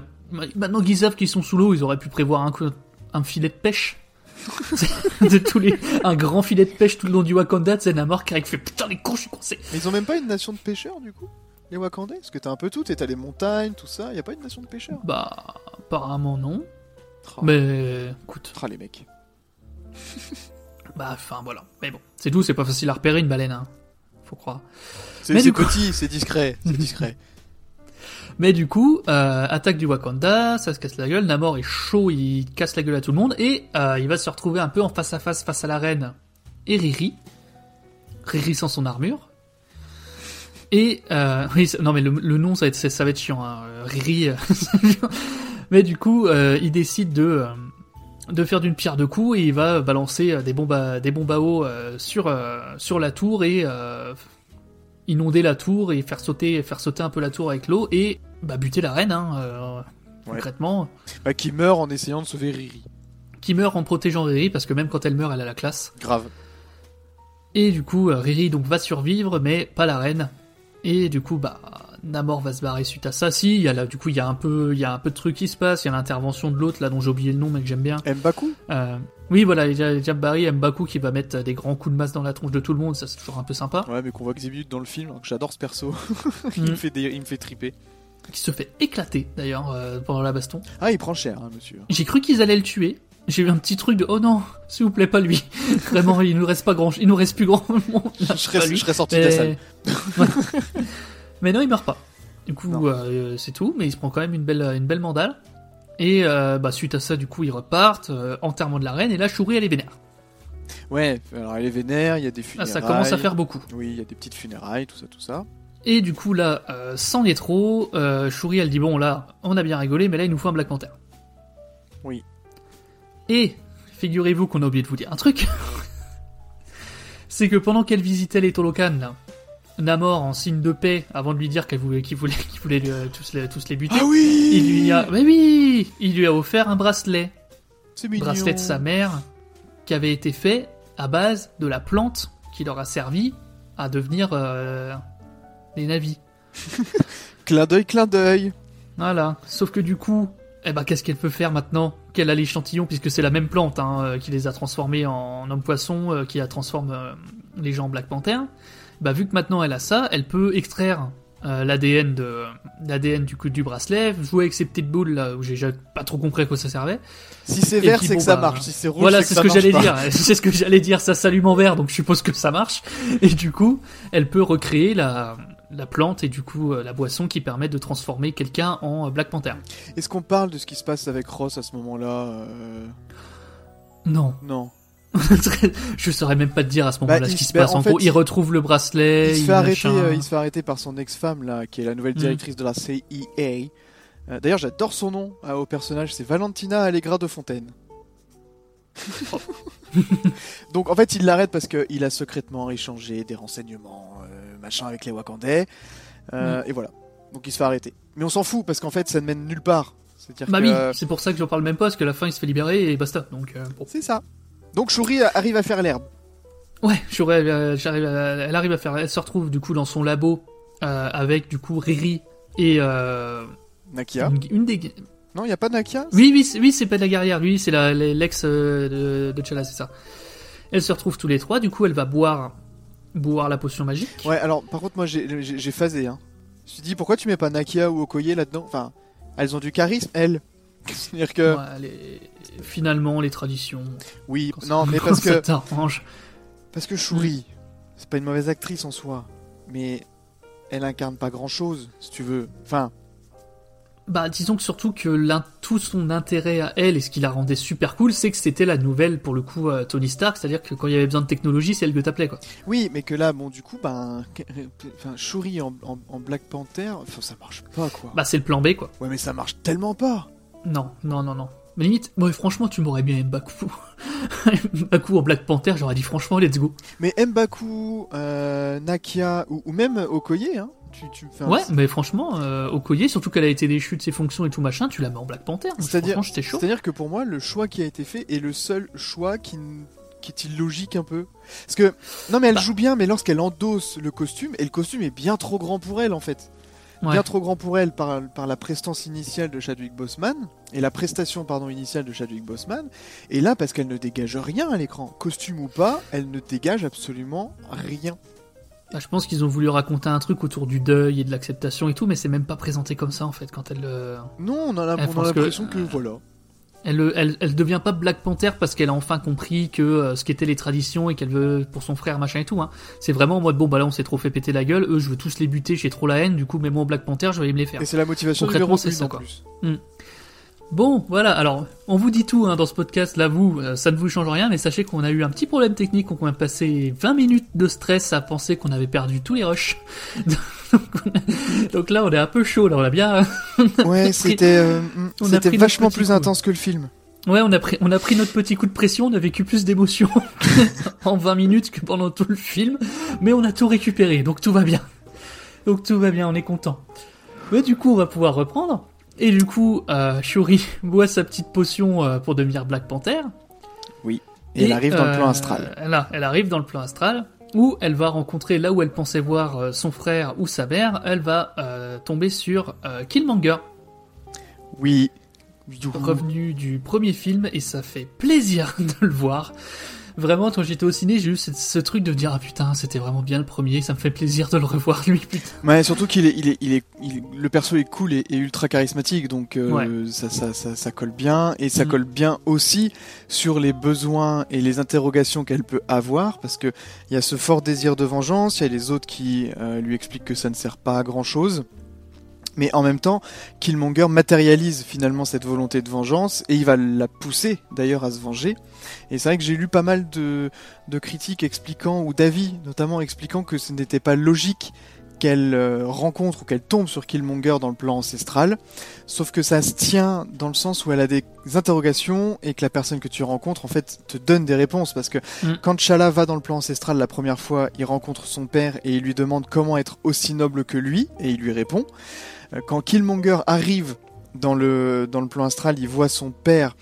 maintenant qu'ils savent qu'ils sont sous l'eau, ils auraient pu prévoir un, coup- un filet de pêche. [LAUGHS] de tous les, un grand filet de pêche tout le long du Wakanda, c'est Namor qui fait putain les cons, je suis coincé. Mais ils ont même pas une nation de pêcheurs du coup? Les Wakandais? Parce que t'as un peu tout, et t'as les montagnes, tout ça, y a pas une nation de pêcheurs? Bah, apparemment non. Oh. Mais, écoute, Ah les mecs. [LAUGHS] bah, enfin voilà. Mais bon, c'est tout, c'est pas facile à repérer une baleine, hein. Faut croire. C'est petit, c'est discret, c'est [LAUGHS] discret. Mais du coup, euh, attaque du Wakanda, ça se casse la gueule, Namor est chaud, il casse la gueule à tout le monde, et euh, il va se retrouver un peu en face à face face à la reine et Riri. Riri sans son armure. Et, euh, [LAUGHS] non mais le, nom ça va être, chiant, hein, Riri. [LAUGHS] mais du coup, il décide de, de faire d'une pierre deux coups, et il va balancer des bombes à, des eau sur, la tour, et inonder la tour et faire sauter, faire sauter un peu la tour avec l'eau et bah, buter la reine, hein, euh, Ouais. concrètement, Bah, qui meurt en essayant de sauver Riri. qui meurt en protégeant Riri parce que même quand elle meurt, elle a la classe. Grave. Et du coup, euh, Riri donc va survivre, mais pas la reine. Et du coup, bah Namor va se barrer suite à ça. Si, il y a là, du coup, il y a un peu, il y a un peu de trucs qui se passent. Il y a l'intervention de l'autre là dont j'ai oublié le nom, mais que j'aime bien. M'Baku Euh, oui, voilà, il y a Jabari M'Baku qui va mettre des grands coups de masse dans la tronche de tout le monde. Ça, c'est toujours un peu sympa. Ouais, mais qu'on voit que 10 minutes dans le film, que j'adore ce perso. [LAUGHS] il, Mm. me fait des... il me fait triper. Qui se fait éclater d'ailleurs euh, pendant la baston. Ah, il prend cher, hein, monsieur. J'ai cru qu'ils allaient le tuer. J'ai eu un petit truc de oh non, s'il vous plaît pas lui. [LAUGHS] Vraiment, il nous reste pas grand, il nous reste plus grand. [LAUGHS] monde. Je serais, je serais sorti de la Mais- salle. [LAUGHS] Ouais. mais non, il meurt pas. Du coup, euh, c'est tout. Mais il se prend quand même une belle, une belle mandale. Et euh, bah, suite à ça, du coup, ils repartent. enterrement de la reine. Et là, Shuri, elle est vénère. Ouais, alors elle est vénère, il y a des Ah, funérailles. ça commence à faire beaucoup. Oui, il y a des petites funérailles, tout ça, tout ça. Et du coup, là, euh, sans les trop, euh, Shuri, elle dit bon, là, on a bien rigolé, mais là, il nous faut un Black Panther. Oui. Et figurez-vous qu'on a oublié de vous dire un truc. [LAUGHS] c'est que pendant qu'elle visitait les Tolokan, là, Namor, en signe de paix, avant de lui dire qu'elle voulait, qu'il voulait, [LAUGHS] qu'il voulait euh, tous, les, tous les buter, Ah oui il lui a, mais oui, il lui a offert un bracelet, C'est mignon. bracelet de sa mère, qui avait été fait à base de la plante qui leur a servi à devenir euh, des navis. [LAUGHS] Clin d'œil, clin d'œil. Voilà. Sauf que du coup, eh ben, qu'est-ce qu'elle peut faire maintenant qu'elle a l'échantillon, puisque c'est la même plante hein, euh, qui les a transformés en homme-poisson, euh, qui a transformé euh, les gens en Black Panther. Bah, vu que maintenant elle a ça, elle peut extraire euh, l'ADN de l'ADN du coup du bracelet, jouer avec ces petites boules là où j'ai déjà pas trop compris à quoi ça servait. Si c'est vert, c'est bon, que ça bah, marche. Si c'est rouge, voilà, c'est que ce que marche j'allais dire. [LAUGHS] C'est ce que j'allais dire. Ça s'allume en vert, donc je suppose que ça marche. Et du coup, elle peut recréer la la plante et du coup euh, la boisson qui permet de transformer quelqu'un en euh, Black Panther. Est-ce qu'on parle de ce qui se passe avec Ross à ce moment-là euh, Non. Non. [LAUGHS] je saurais même pas te dire à ce moment-là Bah, ce il qui se- se bah, passe. en En fait, gros, il il- retrouve le bracelet. il se fait arrêter, euh, il se fait arrêter par son ex-femme là, qui est la nouvelle Mm. directrice de la CIA. Euh, D'ailleurs, j'adore son nom euh, au personnage, c'est Valentina Allegra de Fontaine. [LAUGHS] Donc en fait, il l'arrête parce qu'il a secrètement échangé des renseignements, machin, avec les Wakandais. Euh, Mm. Et voilà. Donc il se fait arrêter. Mais on s'en fout parce qu'en fait, ça ne mène nulle part. C'est-à-dire Bah que- oui, c'est pour ça que j'en parle même pas, parce que la fin il se fait libérer et basta. Donc euh, bon. C'est ça. Donc Shuri arrive à faire l'herbe. Ouais, j'aurais, euh, j'arrive à- elle arrive à faire, elle se retrouve du coup dans son labo euh, avec du coup Riri et euh, Nakia. une, une des. Non, il n'y a pas Nakia? Oui, oui, c'est- oui, c'est pas de la guerrière, lui, c'est l'ex euh, de, de T'Challa, c'est ça. Elles se retrouvent tous les trois, du coup elle va boire boire la potion magique. Ouais, alors par contre, moi j'ai phasé. Hein. Je me suis dit, pourquoi tu mets pas Nakia ou Okoye là-dedans? Enfin, elles ont du charisme, elles. [LAUGHS] C'est-à-dire que. Ouais, les- Finalement, les traditions. Oui, Quand non, ça- mais [LAUGHS] parce ça que. t'arrange. Parce que Shuri, c'est pas une mauvaise actrice en soi, mais elle incarne pas grand-chose, si tu veux. Enfin, Bah, disons que surtout que tout son intérêt à elle et ce qui la rendait super cool, c'est que c'était la nouvelle pour le coup euh, Tony Stark, c'est-à-dire que quand il y avait besoin de technologie, c'est elle que t'appelais quoi. oui, mais que là, bon, du coup, ben, enfin, Shuri en, en- en Black Panther, ça marche pas, quoi. Bah, c'est le plan B quoi. Ouais, mais ça marche tellement pas. Non, non, non, non. Mais limite, moi franchement, tu m'aurais bien Mbaku. [LAUGHS] Mbaku en Black Panther, j'aurais dit franchement, let's go. Mais Mbaku, euh, Nakia ou, ou même Okoye, hein, tu, tu me fais un- Ouais, mais franchement, euh, Okoye, surtout qu'elle a été déchue de ses fonctions et tout machin, tu la mets en Black Panther. C'est-à-dire, j'étais chaud. c'est-à-dire que pour moi, le choix qui a été fait est le seul choix qui, est illogique un peu. Parce que, non mais elle Bah. joue bien, mais lorsqu'elle endosse le costume, et le costume est bien trop grand pour elle en fait. Ouais. Bien trop grand pour elle par, par la prestance initiale de Chadwick Boseman, et la prestation pardon initiale de Chadwick Boseman, et là parce qu'elle ne dégage rien à l'écran, costume ou pas, elle ne dégage absolument rien. Bah, je pense qu'ils ont voulu raconter un truc autour du deuil et de l'acceptation et tout, mais c'est même pas présenté comme ça en fait quand elle. euh, Non, on a la- Elle on a pense que- l'impression que, voilà. Elle, elle, elle devient pas Black Panther parce qu'elle a enfin compris que euh, ce qu'étaient les traditions et qu'elle veut pour son frère machin et tout. Hein. C'est vraiment en mode bon bah là on s'est trop fait péter la gueule, eux je veux tous les buter, j'ai trop la haine, du coup mais moi Black Panther je vais aller me les faire. Et c'est la motivation numéro c'est ça en quoi. plus. Hmm. Bon voilà alors on vous dit tout hein, dans ce podcast là vous euh, ça ne vous change rien mais sachez qu'on a eu un petit problème technique on a passé 20 minutes de stress à penser qu'on avait perdu tous les rushs. [LAUGHS] donc, on a- donc là on est un peu chaud là on a bien. Ouais, c'était euh, a c'était pris notre vachement plus coup. intense que le film. Ouais, on a pris, on a pris notre petit coup de pression, on a vécu plus d'émotions [LAUGHS] en 20 minutes que pendant tout le film, mais on a tout récupéré, donc tout va bien. Donc tout va bien, on est content. Ouais, du coup, on va pouvoir reprendre. Et du coup, euh, Shuri [LAUGHS] boit sa petite potion euh, pour devenir Black Panther. Oui. Et, elle arrive dans le plan euh, astral. Là, elle arrive dans le plan astral, où elle va rencontrer là où elle pensait voir euh, son frère ou sa mère, elle va euh, tomber sur euh, Killmonger Oui. revenu du premier film et ça fait plaisir [LAUGHS] de le voir. Vraiment, quand j'étais au ciné, j'ai eu ce, ce truc de me dire ah putain, c'était vraiment bien le premier, ça me fait plaisir de le revoir lui, putain. Ouais, surtout qu'il est, il est, il est, il est- le perso est cool et, et ultra charismatique, donc euh, Ouais. ça, ça, ça, ça colle bien et ça Mm. colle bien aussi sur les besoins et les interrogations qu'elle peut avoir, parce que il y a ce fort désir de vengeance, il y a les autres qui euh, lui expliquent que ça ne sert pas à grand chose. Mais en même temps, Killmonger matérialise finalement cette volonté de vengeance et il va la pousser d'ailleurs à se venger. Et c'est vrai que j'ai lu pas mal de, de critiques expliquant, ou d'avis notamment expliquant que ce n'était pas logique qu'elle euh, rencontre ou qu'elle tombe sur Killmonger dans le plan ancestral, sauf que ça se tient dans le sens où elle a des interrogations et que la personne que tu rencontres en fait te donne des réponses parce que Mm. quand Chala va dans le plan ancestral la première fois, il rencontre son père et il lui demande comment être aussi noble que lui et il lui répond. Euh, Quand Killmonger arrive dans le, plan astral, il voit son père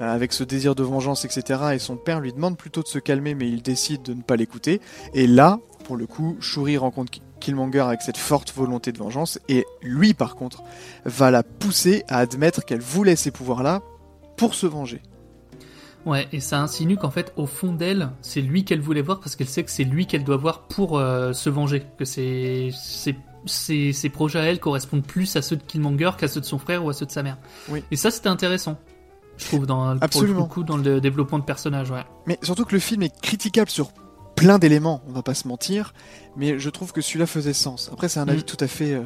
euh, avec ce désir de vengeance, etc. Et son père lui demande plutôt de se calmer, mais il décide de ne pas l'écouter. Et là, pour le coup, Shuri rencontre Ki- Killmonger avec cette forte volonté de vengeance. Et lui, par contre, va la pousser à admettre qu'elle voulait ces pouvoirs-là pour se venger. Ouais, et ça insinue qu'en fait, au fond d'elle, c'est lui qu'elle voulait voir parce qu'elle sait que c'est lui qu'elle doit voir pour euh, se venger. Que ses, ses, projets à elle correspondent plus à ceux de Killmonger qu'à ceux de son frère ou à ceux de sa mère. Oui. Et ça, c'était intéressant. Je trouve, dans, pour Absolument. le coup, dans le développement de personnage, ouais. Mais surtout que le film est critiquable sur plein d'éléments, on va pas se mentir, mais je trouve que celui-là faisait sens. Après, c'est un avis Mm. tout à fait euh,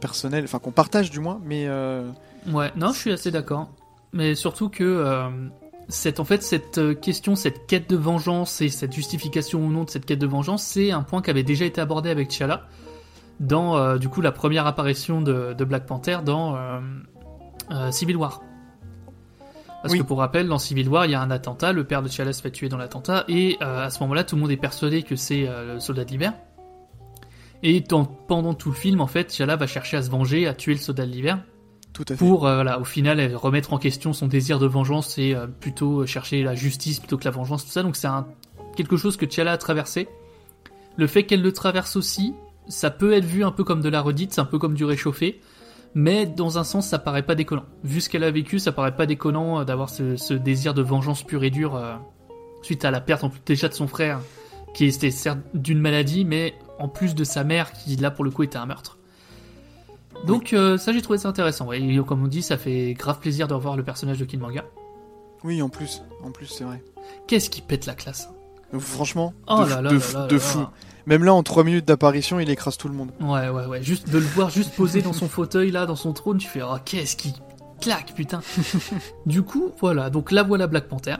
personnel, enfin qu'on partage du moins, mais euh, Ouais, non, je suis assez d'accord. Mais surtout que euh, cette, en fait, cette euh, question, cette quête de vengeance et cette justification ou non de cette quête de vengeance, c'est un point qui avait déjà été abordé avec T'Challa dans euh, du coup la première apparition de, de Black Panther dans euh, euh, Civil War. Parce Oui. que pour rappel, dans Civil War, il y a un attentat, le père de T'Challa se fait tuer dans l'attentat, et à ce moment-là, tout le monde est persuadé que c'est le soldat de l'hiver. Et dans- pendant tout le film, en fait, T'Challa va chercher à se venger, à tuer le soldat de l'hiver tout à fait. pour euh, voilà, au final remettre en question son désir de vengeance et euh, plutôt chercher la justice plutôt que la vengeance tout ça donc c'est quelque chose que T'Challa a traversé le fait qu'elle le traverse aussi ça peut être vu un peu comme de la redite c'est un peu comme du réchauffé mais dans un sens ça paraît pas déconnant vu ce qu'elle a vécu ça paraît pas déconnant euh, d'avoir ce, ce désir de vengeance pure et dure euh, suite à la perte en plus déjà de son frère qui était certes d'une maladie, mais en plus de sa mère, qui là pour le coup était un meurtre. Donc euh, ça j'ai trouvé ça intéressant. Ouais. Et comme on dit, ça fait grave plaisir de revoir le personnage de Killmonger. Oui, en plus, en plus c'est vrai. Qu'est-ce qui pète la classe? Franchement, Oh de, là là de- là de fou. Même là, en 3 minutes d'apparition, il écrase tout le monde. Ouais, ouais, ouais. Juste de le voir juste posé dans son fauteuil là, dans son trône, tu fais oh qu'est-ce qui claque putain. [LAUGHS] du coup, voilà. Donc là voilà Black Panther.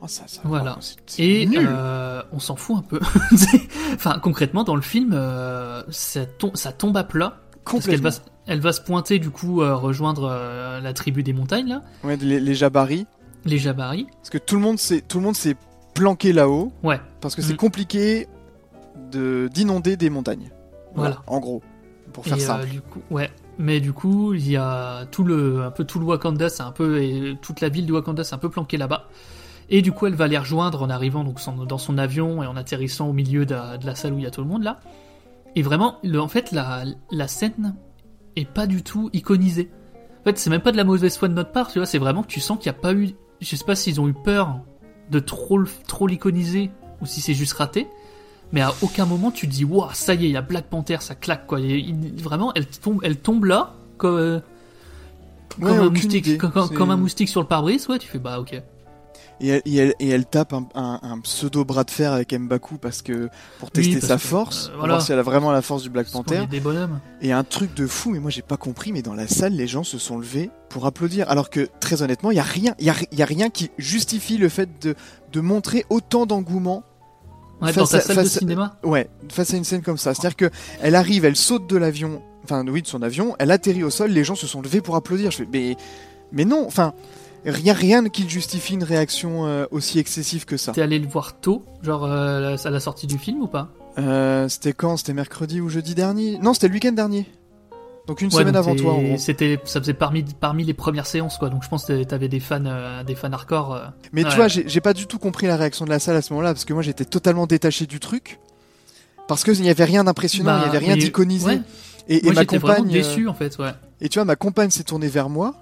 Oh, ça, ça, Voilà. Et euh, on s'en fout un peu. [LAUGHS] enfin, concrètement, dans le film, euh, ça, tom- ça tombe à plat. Parce qu'elle va, s- elle va se pointer, du coup, euh, rejoindre la tribu des montagnes, là, Ouais, les, les jabaris. les Jabari. Parce que tout le monde s'est, tout le monde s'est planqué là-haut. Ouais. Parce que c'est Mhm. compliqué de, d'inonder des montagnes. Voilà. En gros. Pour faire Et, euh, du coup, ouais. Mais du coup, il y a tout le, un peu tout le Wakanda, c'est un peu, et toute la ville de Wakanda, c'est un peu planqué là-bas. Et du coup, elle va les rejoindre en arrivant donc son- dans son avion et en atterrissant au milieu de, de la salle où il y a tout le monde là. Et vraiment, le- en fait, la, la scène est pas du tout iconisée. En fait, c'est même pas de la mauvaise foi de notre part, tu vois. C'est vraiment que tu sens qu'il n'y a pas eu, je sais pas s'ils ont eu peur de trop, trop l'iconiser ou si c'est juste raté. Mais à aucun moment tu te dis, waouh, ça y est, il y a Black Panther, ça claque quoi. Et il- vraiment, elle tombe, elle tombe là, comme, euh, Ouais, comme, un moustique, comme, comme un moustique sur le pare-brise, ouais, tu fais bah ok. Et elle, et elle- et elle tape un, un- un pseudo bras de fer avec Mbaku parce que pour tester sa que, force, euh, pour voilà. voir si elle a vraiment la force du Black Parce Panther. des bonhommes. Et un truc de fou, mais moi j'ai pas compris, mais dans la salle, les gens se sont levés pour applaudir. Alors que, très honnêtement, il y a rien, il y a, il y a rien qui justifie le fait de, de montrer autant d'engouement. Ouais, dans face ta à- salle de face à- cinéma? Ouais, face à une scène comme ça. C'est-à-dire que elle arrive, elle saute de l'avion, enfin oui, de son avion, elle atterrit au sol, les gens se sont levés pour applaudir. Je fais, mais, mais non, enfin, rien, rien qui justifie une réaction euh, aussi excessive que ça. T'es allé le voir tôt, genre euh, à la sortie du film ou pas? Euh, c'était quand? C'était mercredi ou jeudi dernier? Non, c'était le week-end dernier. Donc une Ouais, semaine donc avant toi, en gros. C'était, ça faisait parmi, parmi les premières séances quoi. Donc je pense que t'avais des fans, euh, des fans hardcore. euh. Mais Ouais. tu vois, j'ai pas du tout compris la réaction de la salle à ce moment-là, parce que moi j'étais totalement détaché du truc. Parce qu'il n'y avait rien d'impressionnant, il Bah, n'y avait rien d'iconisé. ouais. Et, ma vraiment compagne. déçu, en fait, ouais. Et tu vois, ma compagne s'est tournée vers moi,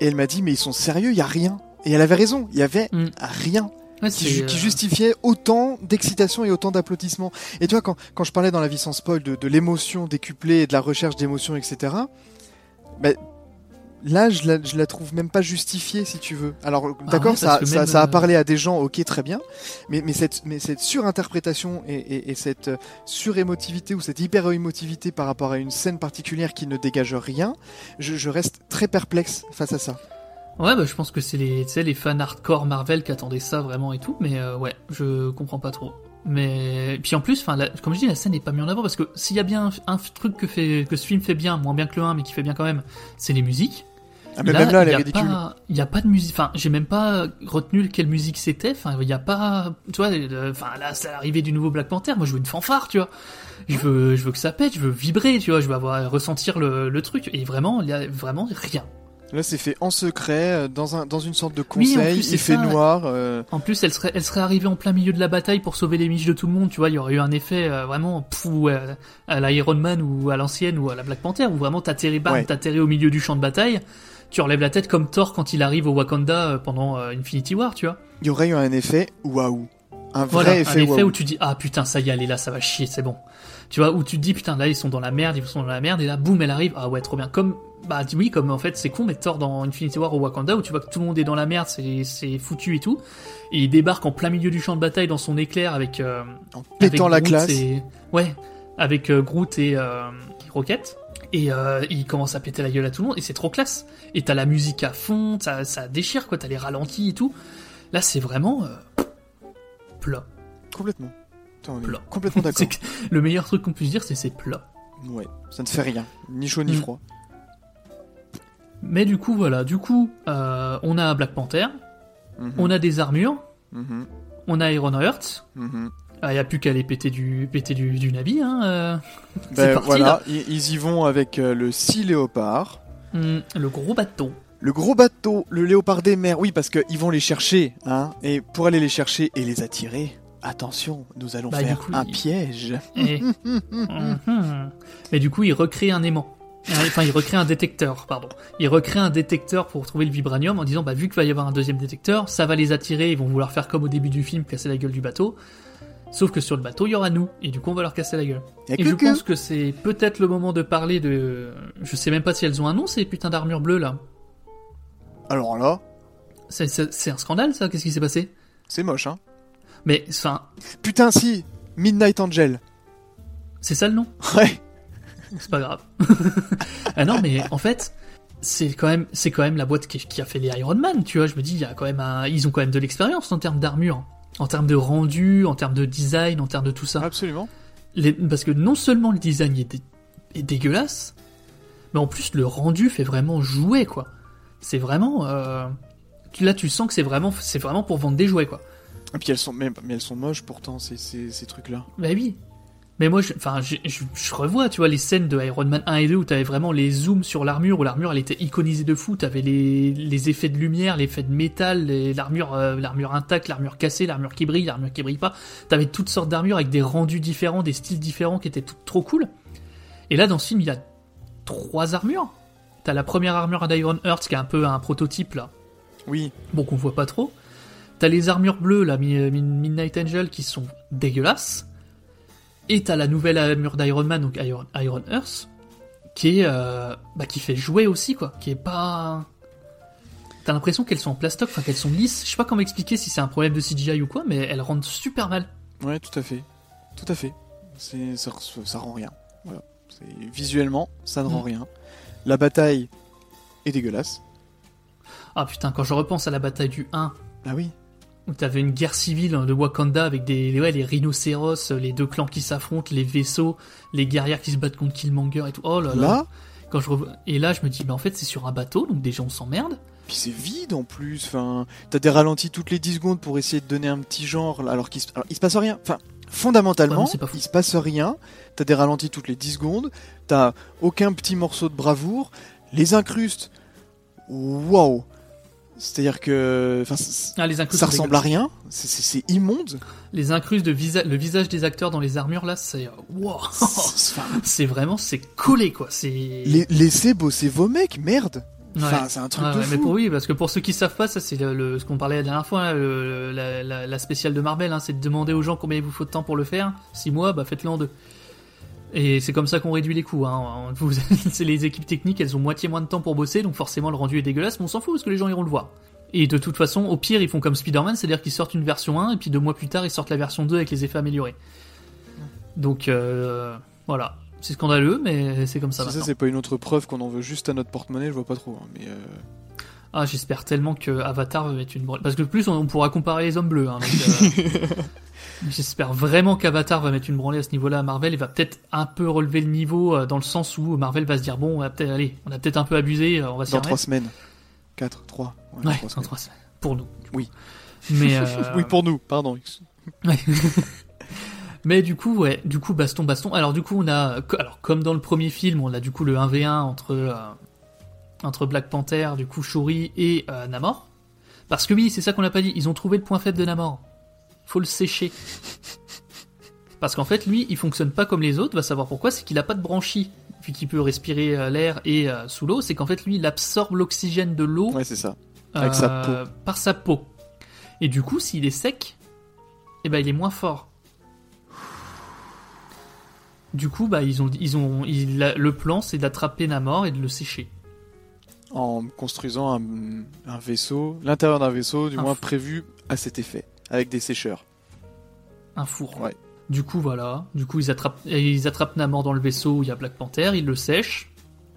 et elle m'a dit, mais ils sont sérieux, il y a rien. Et elle avait raison, il y avait rien. Mm. Ouais, qui, euh, justifiait autant d'excitation et autant d'applaudissements. Et tu vois, quand, quand je parlais dans la vie sans spoil de, de l'émotion décuplée et de la recherche d'émotions, etc., bah, là, je la, je la trouve même pas justifiée, si tu veux. Alors, Ah d'accord, ouais, ça, a euh, parlé à des gens, ok, très bien, mais, mais, cette, mais cette surinterprétation et, et, et cette euh, surémotivité ou cette hyper-émotivité par rapport à une scène particulière qui ne dégage rien, je, je reste très perplexe face à ça. Ouais, bah, je pense que c'est les, les fans hardcore Marvel qui attendaient ça vraiment et tout, mais euh, ouais, je comprends pas trop. Mais puis en plus, enfin, comme je dis, la scène n'est pas mise en avant parce que s'il y a bien un, un truc que fait que ce film fait bien, moins bien que le 1, mais qui fait bien quand même, c'est les musiques. Ah, mais même là, elle il est ridicule. Il n'y a pas de musique. Enfin, j'ai même pas retenu quelle musique c'était. Enfin, il n'y a pas. Tu vois, enfin là, c'est l'arrivée du nouveau Black Panther. Moi, je veux une fanfare, tu vois. Je veux, je veux que ça pète. Je veux vibrer, tu vois. Je veux avoir ressentir le, le truc. Et vraiment, il y a vraiment rien. Là, c'est fait en secret, euh, dans, un, dans une sorte de Oui, conseil, plus, c'est il fait ça. noir. euh, En plus, elle serait, elle serait arrivée en plein milieu de la bataille pour sauver les miches de tout le monde. Tu vois, il y aurait eu un effet euh, vraiment pfou, euh, à la Iron Man ou à l'ancienne ou à la Black Panther où vraiment t'atterris, bam, Ouais. t'atterris au milieu du champ de bataille. Tu relèves la tête comme Thor quand il arrive au Wakanda euh, pendant euh, Infinity War, tu vois. Il y aurait eu un effet waouh. Un vrai Voilà, effet un effet où tu dis ah putain ça y est elle est là ça va chier c'est bon tu vois où tu te dis putain là ils sont dans la merde ils sont dans la merde et là boum elle arrive ah ouais trop bien comme bah oui comme en fait c'est con mais Thor dans Infinity War au Wakanda où tu vois que tout le monde est dans la merde c'est c'est foutu et tout et il débarque en plein milieu du champ de bataille dans son éclair avec euh, en pétant la Groot classe. et- ouais avec euh, Groot et euh, Rocket et euh, il commence à péter la gueule à tout le monde et c'est trop classe et t'as la musique à fond ça, ça déchire quoi t'as les ralentis et tout là c'est vraiment euh, plat Complètement. Attends, on est Plat. complètement [LAUGHS] d'accord. Le meilleur truc qu'on puisse dire, c'est c'est plat. Ouais, ça ne fait rien. Ni chaud ni Mm. froid. Mais du coup, voilà. Du coup, euh, on a Black Panther, Mhm. on a des armures, Mhm. on a Iron Heart. Il n'y a plus qu'à aller péter du, péter du, du Nabi. Hein, euh. Ben, parti voilà, là. ils, ils y vont avec euh, le Sea Léopard. Hum, le gros bateau. Le gros bateau, le léopard des mers, oui, parce qu'ils vont les chercher, hein. Et pour aller les chercher et les attirer, attention, nous allons Bah, faire coup, un il- piège. Et- Mhm. [LAUGHS] Mais du coup, il recrée un aimant. Ah, Enfin, il recrée un détecteur, pardon. Il recrée un détecteur pour trouver le vibranium en disant, bah, vu qu'il va y avoir un deuxième détecteur, ça va les attirer, ils vont vouloir faire comme au début du film, casser la gueule du bateau. Sauf que sur le bateau, il y aura nous, et du coup, on va leur casser la gueule. Et Et je pense que c'est peut-être le moment de parler de... Je sais même pas si elles ont un nom, ces putains d'armures bleues, là. Alors là, C'est- un scandale, ça Qu'est-ce qui s'est passé? c'est moche, hein. Mais, enfin, Putain, si Midnight Angel. c'est ça le nom? Ouais. C'est pas grave. [LAUGHS] ah non, mais en fait, c'est quand même, c'est quand même la boîte qui, qui a fait les Iron Man, tu vois. Je me dis, il y a quand même un, ils ont quand même de l'expérience en termes d'armure, en termes de rendu, en termes de design, en termes de tout ça. Absolument. Les- parce que non seulement le design est, dé- est dégueulasse, mais en plus le rendu fait vraiment jouer, quoi. C'est vraiment, euh, là tu sens que c'est vraiment, c'est vraiment pour vendre des jouets, quoi. Et puis elles sont, mais, mais elles sont moches pourtant, ces, ces, ces trucs-là. Bah oui. Mais moi, je- enfin, je, je, je revois, tu vois, les scènes de Iron Man 1 et 2 où t'avais vraiment les zooms sur l'armure, où l'armure elle était iconisée de fou, t'avais les, les effets de lumière, les effets de métal, l'armure, euh, l'armure intacte, l'armure cassée, l'armure qui brille, l'armure qui brille pas. T'avais toutes sortes d'armures avec des rendus différents, des styles différents qui étaient tout, trop cool. Et là, dans ce film, il y a trois armures. T'as la première armure d'Iron Heart qui est un peu un prototype là, Oui. bon qu'on voit pas trop. T'as les armures bleues, Mi- Midnight Angel, qui sont dégueulasses. Et t'as la nouvelle armure d'Iron Man, donc Iron, Iron Earth, qui est, euh, bah, qui fait jouer aussi, quoi. Qui est pas... T'as l'impression qu'elles sont en plastoc, enfin qu'elles sont lisses. Je sais pas comment expliquer si c'est un problème de CGI ou quoi, mais elles rendent super mal. Ouais, tout à fait. Tout à fait. C'est, ça, re- ça rend rien. Voilà. C'est, visuellement, ça ne rend Mm. rien. La bataille est dégueulasse. Ah putain, quand je repense à la bataille du 1, Ah oui. T'avais une guerre civile de Wakanda avec des, ouais, les rhinocéros, les deux clans qui s'affrontent, les vaisseaux, les guerrières qui se battent contre Killmonger et tout. Oh là là. Là, Quand je revois- Et là, je me dis, mais en fait, c'est sur un bateau, donc déjà on s'emmerde. puis c'est vide en plus. Enfin, t'as des ralentis toutes les 10 secondes pour essayer de donner un petit genre, alors qu'il se, alors, il se passe rien. Enfin, fondamentalement, Ouais, non, il se passe rien. T'as des ralentis toutes les 10 secondes. T'as aucun petit morceau de bravoure. Les incrustes, waouh. C'est-à-dire que, Ah, les ça ressemble à rien. C'est- immonde. Les incrustes de visa... le visage des acteurs dans les armures, là, c'est. Wow. C'est- [LAUGHS] vraiment, c'est collé, quoi. C'est. Laissez bosser vos mecs, merde. Ouais. Enfin, c'est un truc Ouais, de ouais, fou. Mais pour oui, parce que pour ceux qui savent pas, ça c'est le, le- ce qu'on parlait la dernière fois, hein, le- la, la- la spéciale de Marvel, hein, c'est de demander aux gens combien il vous faut de temps pour le faire. Six mois, bah faites-le en deux. Et c'est comme ça qu'on réduit les coûts. Hein. Vous- [LAUGHS] c'est les équipes techniques, elles ont moitié moins de temps pour bosser, donc forcément le rendu est dégueulasse, mais on s'en fout parce que les gens iront le voir. Et de toute façon, au pire, ils font comme Spider-Man, c'est-à-dire qu'ils sortent une version 1 et puis deux mois plus tard, ils sortent la version 2 avec les effets améliorés. Donc euh, voilà, c'est scandaleux, mais c'est comme ça. Si ça, c'est pas une autre preuve qu'on en veut juste à notre porte-monnaie, je vois pas trop. hein, mais euh, Ah, j'espère tellement que Avatar va être une branlée. Parce que plus on, on pourra comparer les hommes bleus. hein, donc, euh, [LAUGHS] j'espère vraiment qu'Avatar va mettre une branlée à ce niveau-là à Marvel et va peut-être un peu relever le niveau euh, dans le sens où Marvel va se dire bon, on va peut-être allez, on a peut-être un peu abusé, euh, on va s'y dans trois semaines. 4, 3. Ouais, dans trois semaines. Pour nous. Oui. Mais [LAUGHS] euh, oui, pour nous, pardon. Ouais. [LAUGHS] Mais du coup, ouais, du coup, baston, baston. Alors du coup, on a, alors comme dans le premier film, on a du coup le 1v1 entre euh, entre Black Panther, du coup Shuri et euh, Namor. Parce que oui, c'est ça qu'on n'a pas dit. Ils ont trouvé le point faible de Namor. Faut le sécher. Parce qu'en fait, lui, il fonctionne pas comme les autres. Va savoir pourquoi. C'est qu'il a pas de branchies, vu qu'il peut respirer euh, l'air et euh, sous l'eau. C'est qu'en fait, lui, il absorbe l'oxygène de l'eau Ouais, c'est ça. Avec sa peau. par sa peau. Et du coup, s'il est sec, eh ben, il est moins fort. Du coup, bah, ils ont, ils ont, le plan, c'est d'attraper Namor et de le sécher. En construisant un, un vaisseau, l'intérieur d'un vaisseau, du Un moins prévu à cet effet, avec des sécheurs. Un four. Ouais. Du coup, voilà. Du coup, ils attrapent, ils attrapent Namor dans le vaisseau où il y a Black Panther, ils le sèchent.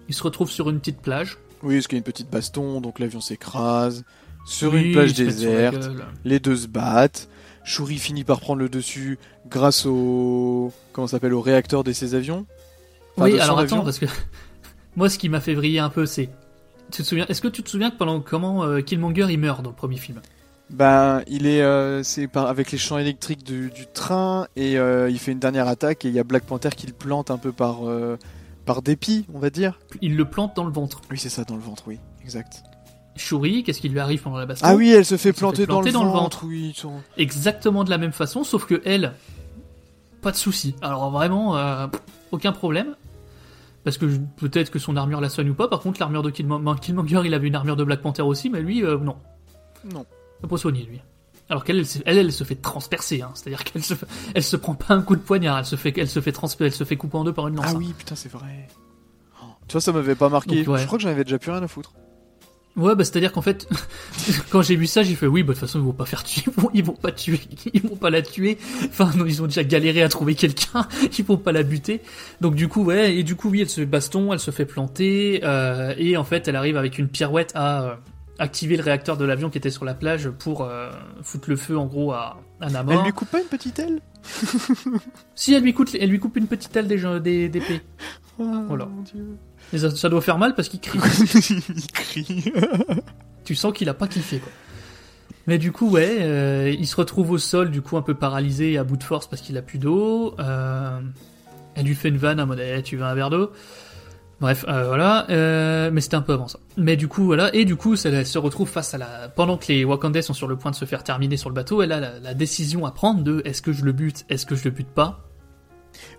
Ils se retrouvent sur une petite plage. Oui, parce qu'il y a une petite baston, donc l'avion s'écrase. Sur Oui, une plage déserte, les deux se battent. Shuri finit par prendre le dessus grâce au. Comment s'appelle Au réacteur de ses avions? Enfin, oui, alors avion. attends, parce que [LAUGHS] moi, ce qui m'a fait vriller un peu, c'est. Tu te souviens Est-ce que tu te souviens que pendant comment euh, Killmonger il meurt dans le premier film? Ben, il est, euh, c'est par avec les champs électriques du, du train et euh, il fait une dernière attaque et il y a Black Panther qui le plante un peu par euh, par dépit, on va dire. Il le plante dans le ventre. Oui, c'est ça, dans le ventre, oui, exact. Shuri, qu'est-ce qui lui arrive pendant la baston? Ah oui, elle se fait Elle se planter, dans, le ventre, oui. Exactement de la même façon, sauf que elle, pas de souci. Alors vraiment, euh, aucun problème. Parce que peut-être que son armure la soigne ou pas. Par contre, l'armure de Killmonger, Killmonger, il avait une armure de Black Panther aussi, mais lui, euh, non. Non. Il pas soigner lui. Alors qu'elle, elle, se- elle, elle se fait transpercer. Hein. C'est-à-dire qu'elle se, elle se prend pas un coup de poignard. Elle se fait, elle se fait transper, elle se fait couper en deux par une lance. Ah hein. oui, putain, c'est vrai. Oh, Tu vois, ça m'avait pas marqué. Donc, ouais. Je crois que j'en avais déjà plus rien à foutre. Ouais, bah c'est-à-dire qu'en fait, [LAUGHS] quand j'ai vu ça, j'ai fait oui, bah de toute façon ils vont pas faire tuer, ils vont, ils vont pas tuer, [LAUGHS] ils vont pas la tuer. Enfin, non, ils ont déjà galéré à trouver quelqu'un, [LAUGHS] ils vont pas la buter. Donc du coup, ouais, et du coup oui, elle se baston, elle se fait planter, euh, et en fait, elle arrive avec une pirouette à euh, activer le réacteur de l'avion qui était sur la plage pour euh, foutre le feu en gros à, à Namor. Elle lui coupe pas une petite aile [LAUGHS] Si elle lui coupe, elle lui coupe une petite aile des des- d'épée. Oh, Voilà. mon Dieu. Et ça, ça doit faire mal parce qu'il crie. [LAUGHS] Il crie. [LAUGHS] tu sens qu'il a pas kiffé quoi. Mais du coup ouais, euh, il se retrouve au sol du coup un peu paralysé et à bout de force parce qu'il a plus d'eau. Euh, elle lui fait une vanne en mode Eh, tu veux un verre d'eau? Bref, euh, voilà, euh, mais c'était un peu avant ça. Mais du coup, voilà, et du coup, elle se retrouve face à la... Pendant que les Wakandais sont sur le point de se faire terminer sur le bateau, elle a la, la décision à prendre de est-ce que je le bute, est-ce que je le bute pas?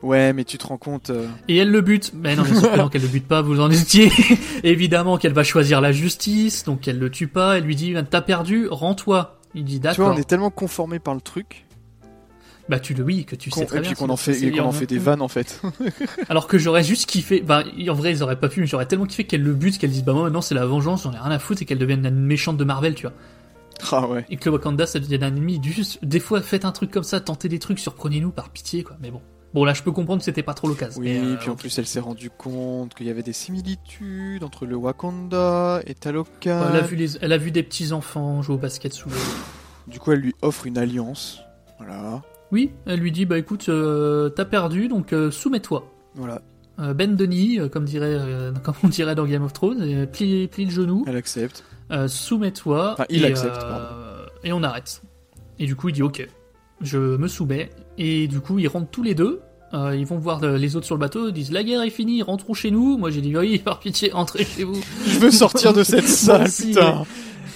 Ouais, mais tu te rends compte. euh, Et elle le bute. Mais non, non, [LAUGHS] qu'elle le bute pas, vous en étiez. [LAUGHS] Évidemment qu'elle va choisir la justice, donc elle le tue pas, elle lui dit T'as perdu, rends-toi. Il dit Tu vois, on est tellement conformé par le truc. Bah tu le oui, que tu sais très et bien. puis qu'on en fait, et qu'on en fait des vannes en fait. [LAUGHS] Alors que j'aurais juste kiffé. Bah en vrai, ils auraient pas pu, mais j'aurais tellement kiffé qu'elle le bute, qu'elle dise Bah moi maintenant c'est la vengeance, j'en ai rien à foutre, et qu'elle devienne une méchante de Marvel, tu vois. Ah ouais. Et que le Wakanda ça devienne un ennemi. Juste, des fois, faites un truc comme ça, tentez des trucs, surprenez-nous par pitié, quoi. Mais bon. Bon là, je peux comprendre que c'était pas trop l'occasion. Oui, mais, euh, puis en plus elle s'est rendue compte qu'il y avait des similitudes entre le Wakanda et Talokan. elle a vu les, elle a vu des petits enfants jouer au basket sous l'eau. Du coup, elle lui offre une alliance. Voilà. Oui, elle lui dit bah écoute, euh, t'as perdu, donc euh, soumets-toi. Voilà. Euh, ben Denis, comme dirait, [LAUGHS] comme on dirait dans Game of Thrones, plie, plie le genou, Elle accepte. soumets-toi. Enfin, il et, accepte, pardon. et on arrête. Et du coup, il dit ok, je me soumets. Et du coup, ils rentrent tous les deux. ils vont voir les autres sur le bateau, ils disent la guerre est finie, rentrons chez nous. Moi j'ai dit oui, [LAUGHS] par pitié, entrez chez vous. Je veux sortir de cette [LAUGHS] Moi salle, aussi, putain.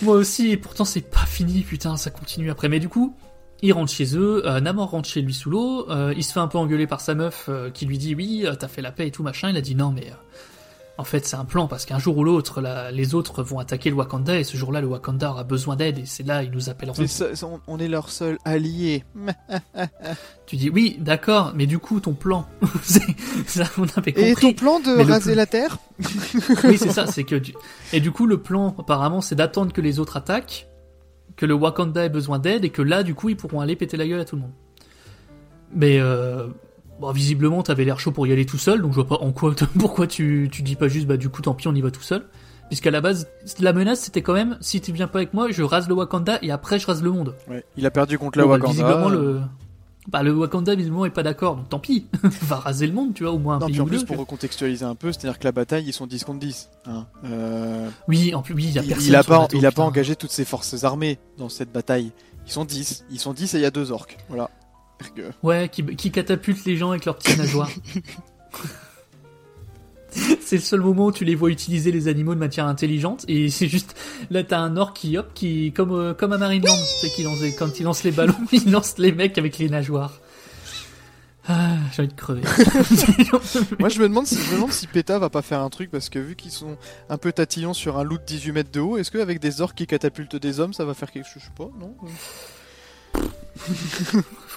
Moi aussi, et pourtant c'est pas fini, putain, ça continue après. Mais du coup, ils rentrent chez eux, euh, Namor rentre chez lui sous l'eau, euh, il se fait un peu engueuler par sa meuf euh, qui lui dit oui, t'as fait la paix et tout machin. Il a dit non, mais en fait c'est un plan parce qu'un jour ou l'autre, la- les autres vont attaquer le Wakanda et ce jour-là le Wakanda aura besoin d'aide et c'est là ils nous appelleront. Ça- on- est leur seul allié. [LAUGHS] Tu dis oui, d'accord, mais du coup ton plan, [LAUGHS] c'est- ça on avait compris. Et ton plan de Mais raser plan- la terre? Oui, c'est ça, c'est que du... Et du coup, le plan, apparemment, c'est d'attendre que les autres attaquent, que le Wakanda ait besoin d'aide, et que là, du coup, ils pourront aller péter la gueule à tout le monde. Mais, euh... Bon, visiblement, t'avais l'air chaud pour y aller tout seul, donc je vois pas en quoi, [LAUGHS] pourquoi tu, tu dis pas juste, bah, du coup, tant pis, on y va tout seul. Puisqu'à la base, la menace, c'était quand même, si tu viens pas avec moi, je rase le Wakanda, et après, je rase le monde. Ouais, il a perdu contre le Bon, bah, Wakanda. visiblement, le... Bah, le Wakanda, visiblement, est pas d'accord, donc tant pis. [LAUGHS] Va raser le monde, tu vois, au moins un Non, pays puis en plus, pour recontextualiser un peu, c'est-à-dire que la bataille, ils sont 10 contre 10. hein. Euh, Oui, en plus, oui, il y a personne il a pas, bateau, il a putain. pas engagé toutes ses forces armées dans cette bataille. Ils sont 10. Ils sont 10 et il y a deux orques. Voilà. Ouais, qui, qui catapulte les gens avec leurs petites nageoires. [LAUGHS] [LAUGHS] c'est le seul moment où tu les vois utiliser les animaux de matière intelligente et [LAUGHS] c'est juste là t'as un orc qui hop qui comme euh, comme à Marineland c'est qui lance quand il lance les ballons [LAUGHS] il lance les mecs avec les nageoires. Ah, j'ai envie de crever. Moi, je me demande si, je me demande si PETA va pas faire un truc parce que vu qu'ils sont un peu tatillons sur un loup de 18 mètres de haut, est-ce qu'avec des orques qui catapultent des hommes, ça va faire quelque chose? Je sais pas, non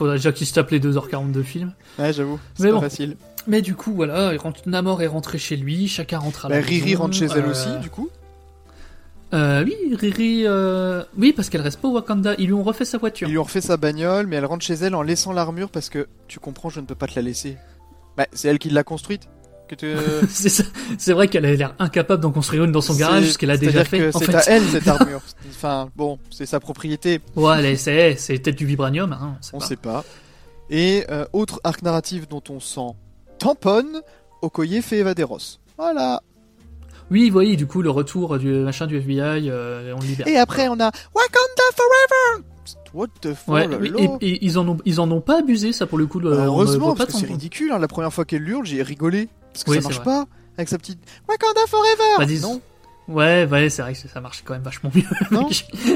Faudrait déjà qu'ils se tapent les 2h40 de film. Ouais, j'avoue, c'est bon. facile. Mais du coup voilà, Namor est rentré chez lui, chacun rentre à la Bah, Riri maison, rentre chez elle euh, aussi, du coup. Euh, oui, Riri, euh... oui, parce qu'elle reste pas au Wakanda. Ils lui ont refait sa voiture. Ils lui ont refait sa bagnole, mais elle rentre chez elle en laissant l'armure parce que tu comprends, je ne peux pas te la laisser. Bah, c'est elle qui l'a construite. Que [LAUGHS] c'est vrai qu'elle a l'air incapable d'en construire une dans son garage, ce qu'elle a déjà fait. C'est à elle cette [LAUGHS] armure. enfin, bon, c'est sa propriété. Ouais, c'est peut-être du vibranium. Hein, on pas. sait pas. Et euh, autre arc narratif dont on sent tamponne, Okoye fait Evaderos. Voilà. Oui, vous voyez, du coup, le retour du machin du FBI, euh, on libère. Et après, on a Wakanda Forever. What the fuck? Ouais, oh et, et ils en ont ils en ont pas abusé ça pour le coup. Bah, ne heureusement, parce que c'est ridicule. hein. La première fois qu'elle hurle, j'ai rigolé. Parce que Oui, ça marche vrai. pas avec sa petite Wakanda Forever. Bah, dis- Non. Ouais, ouais, c'est vrai que ça marche quand même vachement mieux. Non.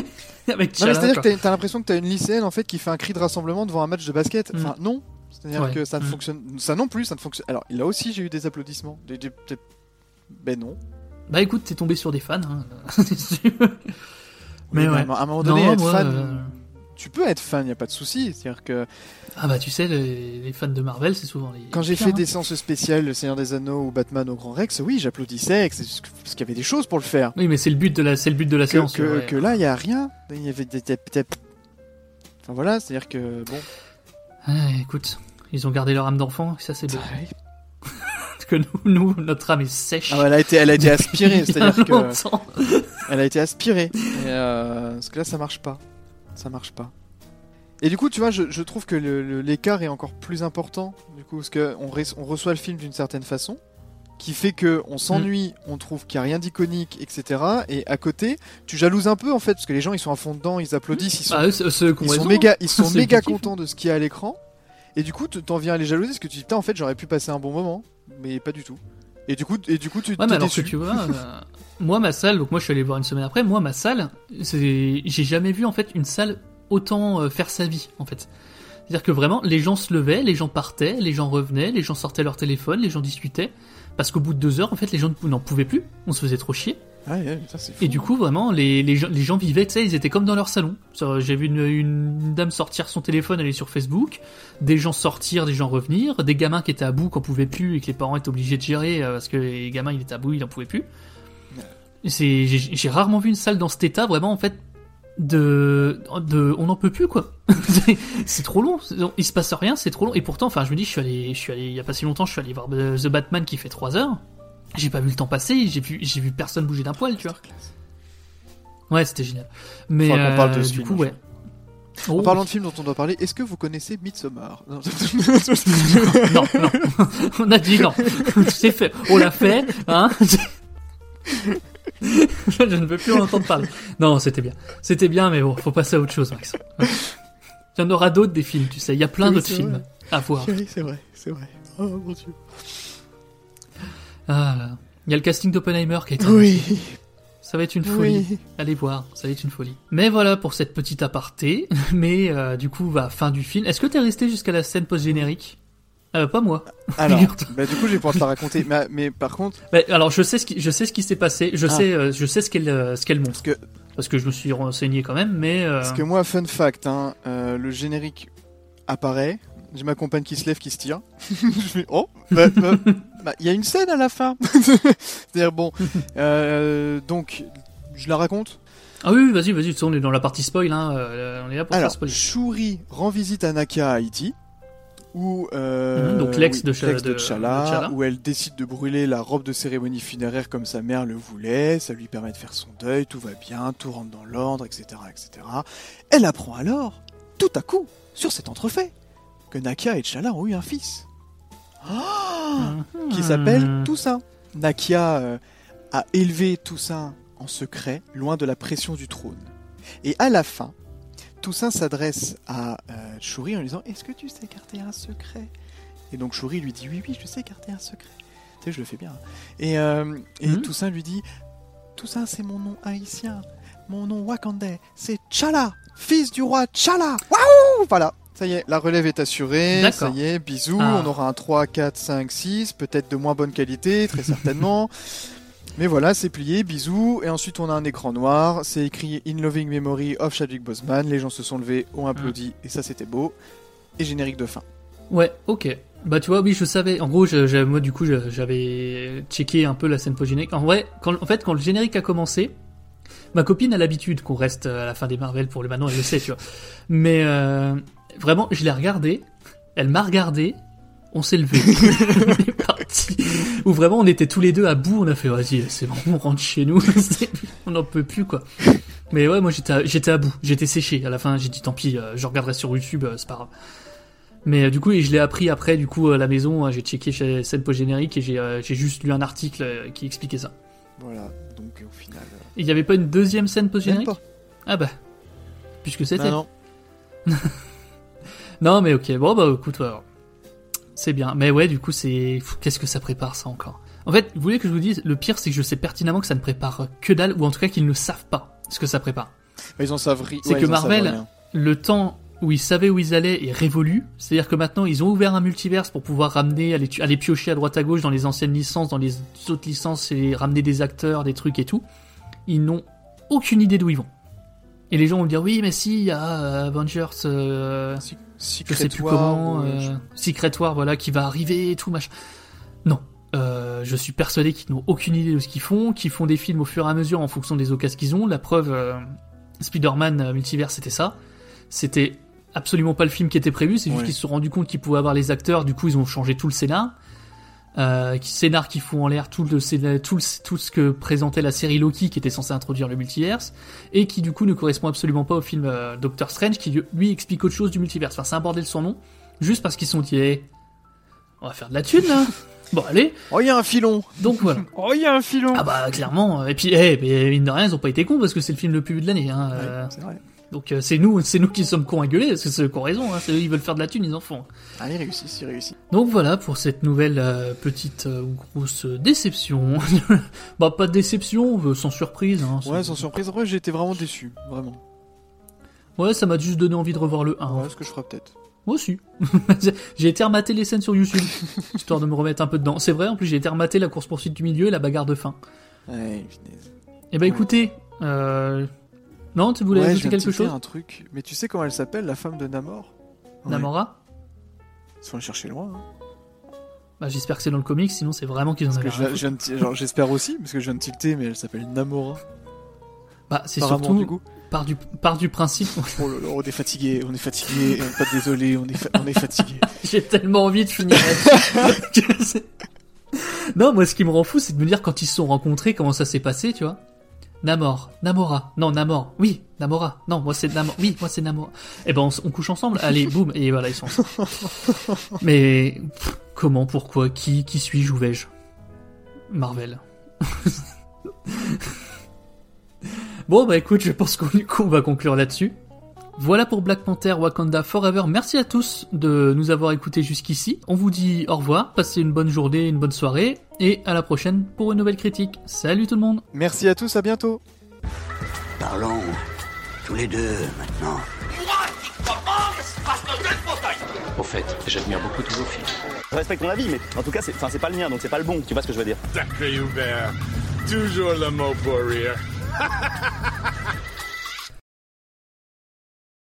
[LAUGHS] avec c'est-à-dire que t'as- l'impression que t'as une lycéenne en fait qui fait un cri de rassemblement devant un match de basket. Mm. Enfin, non, C'est-à-dire Ouais. que ça ne Mm. fonctionne. Ça non plus, ça ne fonctionne. Alors là aussi, j'ai eu des applaudissements. Des- des- des- Ben non. Bah écoute, t'es tombé sur des fans. Hein. [LAUGHS] mais Oui, ouais. À un moment donné, Non, être moi, fan. euh, Tu peux être fan, y a pas de souci. C'est-à-dire que Ah bah tu sais, les, les fans de Marvel, c'est souvent les. quand j'ai fait hein. des séances spéciales, Le Seigneur des Anneaux ou Batman au Grand Rex, oui, j'applaudissais parce qu'il y avait des choses pour le faire. Oui, mais c'est le but de la, c'est le but de la que, séance. que, ouais. que là, il y a rien. Il y avait des, Enfin voilà, c'est-à-dire que bon. Ah, écoute, ils ont gardé leur âme d'enfant, ça c'est beau. [LAUGHS] Parce que nous, nous, notre âme est sèche. Ah, elle a été, elle a été aspirée, [LAUGHS] Il c'est-à-dire que longtemps. elle a été aspirée. Et euh, parce que là, ça marche pas. Ça marche pas. Et du coup, tu vois, je, je trouve que l'écart est encore plus important, du coup, parce que on, re- on reçoit le film d'une certaine façon, qui fait que on s'ennuie, on trouve qu'il n'y a rien d'iconique, etc. Et à côté, tu jalouses un peu en fait, parce que les gens ils sont à fond dedans, ils applaudissent, ils sont, Ah, ils sont méga, hein. ils sont [LAUGHS] C'est méga objectif. contents de ce qu'il y a à l'écran. Et du coup, tu- t'en viens à les jalouser, parce que tu dis putain, en fait, j'aurais pu passer un bon moment, mais pas du tout. Et du coup, et du coup, tu Ouais, t'es mais alors déçu. que tu vois, euh, moi ma salle, donc moi je suis allé voir une semaine après, moi ma salle, j'ai jamais vu en fait une salle autant euh, faire sa vie en fait. C'est-à-dire que vraiment, les gens se levaient, les gens partaient, les gens revenaient, les gens sortaient leur téléphone, les gens discutaient, parce qu'au bout de deux heures, en fait, les gens n'en pouvaient plus, on se faisait trop chier. Ah, fou. Et du coup, vraiment, les, les, gens, les gens vivaient, tu sais, ils étaient comme dans leur salon. J'ai vu une, une dame sortir son téléphone, aller sur Facebook, des gens sortir, des gens revenir, des gamins qui étaient à bout, qu'on pouvait plus, et que les parents étaient obligés de gérer, euh, parce que les gamins, ils étaient à bout, ils en pouvaient plus. C'est, j'ai, rarement vu une salle dans cet état, vraiment, en fait, de, de, on n'en peut plus, quoi. [LAUGHS] C'est- trop long, il se passe rien, c'est trop long. Et pourtant, enfin, je me dis, je suis allé, je suis allé, il y a pas si longtemps, je suis allé voir The Batman qui fait 3 heures. J'ai pas vu le temps passer, j'ai vu, j'ai vu personne bouger d'un poil, tu vois. Ouais, c'était génial. Mais Faudra qu'on parle de euh, ce du film, coup, ouais. Oh, En parlant de films dont on doit parler, est-ce que vous connaissez Midsommar? Non. [LAUGHS] non, non. On a dit non. [LAUGHS] C'est fait. On l'a fait, hein. [LAUGHS] Je ne veux plus en entendre parler. Non, c'était bien. C'était bien, mais bon, faut passer à autre chose, Max. Il y en aura d'autres des films, tu sais. Il y a plein Oui, d'autres films vrai. à voir. Oui, c'est vrai, c'est vrai. Oh mon dieu. Ah, là. Il y a le casting d'Oppenheimer qui été Oui. Ça va être une folie. Oui. Allez voir, ça va être une folie. Mais voilà pour cette petite aparté. [LAUGHS] Mais euh, du coup, bah, fin du film. Est-ce que t'es resté jusqu'à la scène post-générique euh, Pas moi. Alors, Figure-toi. bah, du coup, je vais pouvoir te la raconter. [LAUGHS] Mais, mais par contre, Bah, alors je sais ce qui, je sais ce qui s'est passé, je Ah. sais, euh, je sais ce qu'elle, euh, ce qu'elle montre. parce que, Parce que je me suis renseigné quand même, mais. euh, parce que moi, fun fact, hein, le générique apparaît. J'ai ma compagne qui se lève, qui se tire. [LAUGHS] je fais, oh, bah, bah, bah, il y a une scène à la fin. [LAUGHS] C'est-à-dire, bon, [LAUGHS] euh, donc, je la raconte. Ah oui, oui, vas-y, vas-y, on est dans la partie spoil, hein, euh, on est là pour Alors, faire spoil. Shuri rend visite à Nakia à Haïti. Où, euh, Mhm, donc l'ex oui, de Cha- l'ex de de- de T'Challa, T'Challa. où elle décide de brûler la robe de cérémonie funéraire comme sa mère le voulait, ça lui permet de faire son deuil, tout va bien, tout rentre dans l'ordre, etc., etc. Elle apprend alors, tout à coup, sur cet entrefait, que Nakia et T'Challa ont eu un fils. Ah qui s'appelle Toussaint. Nakia euh, a élevé Toussaint en secret, loin de la pression du trône. Et à la fin, Toussaint s'adresse à euh, Shuri en lui disant Est-ce que tu sais garder un secret? Et donc Shuri lui dit Oui, oui, je sais garder un secret. Tu sais, je le fais bien. Et, euh, et Mhm. Toussaint lui dit Toussaint, c'est mon nom haïtien. Mon nom wakandais, c'est Chala, fils du roi Chala. Waouh Voilà. Ça y est, la relève est assurée, ça y est, bisous, Ah. on aura un 3, 4, 5, 6, peut-être de moins bonne qualité, très certainement. [LAUGHS] Mais voilà, c'est plié, bisous, et ensuite on a un écran noir, c'est écrit In Loving Memory of Chadwick Boseman, les gens se sont levés, ont applaudi, et ça c'était beau, et générique de fin. Ouais, ok. Bah tu vois, oui, je savais. En gros, je- je- moi du coup, j'avais checké un peu la scène post-générique. En vrai, quand, en fait, quand le générique a commencé, ma copine a l'habitude qu'on reste à la fin des Marvel pour le maintenant, elle le sait, tu vois. Mais euh, vraiment, je l'ai regardé, elle m'a regardé, on s'est levé, [LAUGHS] on est parti. Ou vraiment, on était tous les deux à bout, on a fait, vas-y, c'est bon, on rentre chez nous, [LAUGHS] on n'en peut plus quoi. Mais ouais, moi j'étais à, j'étais à bout, j'étais séché. À la fin, j'ai dit tant pis, euh, je regarderai sur YouTube, euh, c'est pas grave. Mais euh, du coup, et je l'ai appris après, du coup, à la maison, j'ai checké chez scène post-générique et j'ai juste lu un article qui expliquait ça. Voilà, donc au final... Il y avait pas une deuxième scène post-générique? Ah bah, puisque c'était. Non, non. [LAUGHS] Non, mais ok, bon bah écoute, alors, c'est bien. Mais ouais, du coup, c'est qu'est-ce que ça prépare ça encore? En fait, vous voulez que je vous dise, le pire, c'est que je sais pertinemment que ça ne prépare que dalle, ou en tout cas qu'ils ne savent pas ce que ça prépare. Bah, ils en savent ri- C'est ouais, que Marvel, le temps où ils savaient où ils allaient est révolu. C'est-à-dire que maintenant, ils ont ouvert un multiverse pour pouvoir ramener, aller, aller piocher à droite à gauche dans les anciennes licences, dans les autres licences et ramener des acteurs, des trucs et tout. Ils n'ont aucune idée d'où ils vont. Et les gens vont me dire oui, mais si, il y a euh, Avengers, euh, je sais plus War, comment, euh, euh, je- Secret War, voilà, qui va arriver et tout machin. Non, euh, je suis persuadé qu'ils n'ont aucune idée de ce qu'ils font, qu'ils font des films au fur et à mesure en fonction des occasions qu'ils ont. La preuve, euh, Spider-Man Multiverse, c'était ça. C'était absolument pas le film qui était prévu, c'est juste Ouais. qu'ils se sont rendus compte qu'ils pouvaient avoir les acteurs, du coup ils ont changé tout le scénar. Euh, scénar qui fout en l'air tout le, scénar- tout, le- tout ce que présentait la série Loki qui était censé introduire le multiverse et qui du coup ne correspond absolument pas au film euh, Doctor Strange qui lui explique autre chose du multiverse. Enfin c'est un bordel sans nom juste parce qu'ils sont dit eh, on va faire de la thune là. [LAUGHS] Bon allez. Oh il y a un filon. Donc voilà. [LAUGHS] Oh il y a un filon. Ah bah clairement. euh, Et puis eh, mais mine de rien ils ont pas été cons parce que c'est le film le plus vu de l'année. Hein, Ouais, euh, c'est vrai. Donc euh, c'est nous, c'est nous qui sommes cons à gueuler parce que c'est eux qui ont raison. Hein, c'est eux, ils veulent faire de la thune, ils en font. Ah il réussit, il réussit. Donc voilà pour cette nouvelle euh, petite euh, ou grosse euh, déception. [LAUGHS] bah pas de déception, sans surprise. Hein, Ouais, sans surprise, vrai j'ai été vraiment déçu, vraiment. Ouais, ça m'a juste donné envie de revoir le 1. Ouais, ce que je ferai peut-être. Moi aussi. [LAUGHS] j'ai été remater les scènes sur YouTube, [LAUGHS] histoire de me remettre un peu dedans. C'est vrai, en plus j'ai été remater la course-poursuite du milieu et la bagarre de fin. Ouais. Eh ben écoutez, euh... non, tu voulais ouais, ajouter quelque chose un truc. Mais tu sais comment elle s'appelle, la femme de Namor? Ouais. Namora Ils sont allés chercher loin. Hein. Bah j'espère que c'est dans le comics, sinon c'est vraiment qu'ils en avaient j'espère aussi, parce que je viens de tilter, mais elle s'appelle Namora. Bah, c'est surtout du coup. par du, par du principe. [LAUGHS] Oh là là, on est fatigué, on est fatigué, on est pas désolé, on est, fa- on est fatigué. [LAUGHS] J'ai tellement envie de finir [LAUGHS] non, moi, ce qui me rend fou, c'est de me dire quand ils se sont rencontrés, comment ça s'est passé, tu vois. Namor, Namora, non, Namor, oui, Namora, non, moi c'est Namor, oui, moi c'est Namor. Eh ben, on, on couche ensemble, allez, [LAUGHS] boum, et voilà, ils sont ensemble. Mais, pff, comment, pourquoi, qui, qui suis-je, où vais-je? Marvel. [LAUGHS] bon, bah écoute, je pense qu'on va conclure là-dessus. Voilà pour Black Panther Wakanda Forever. Merci à tous de nous avoir écoutés jusqu'ici. On vous dit au revoir, passez une bonne journée, une bonne soirée, et à la prochaine pour une nouvelle critique. Salut tout le monde Merci à tous, à bientôt. Parlons tous les deux maintenant. Au fait, j'admire beaucoup tous vos films. Je respecte ton avis, mais en tout cas, c'est enfin, c'est pas le mien, donc c'est pas le bon. Tu vois ce que je veux dire Sacré Hubert. Toujours le mot pour rire. [LAUGHS]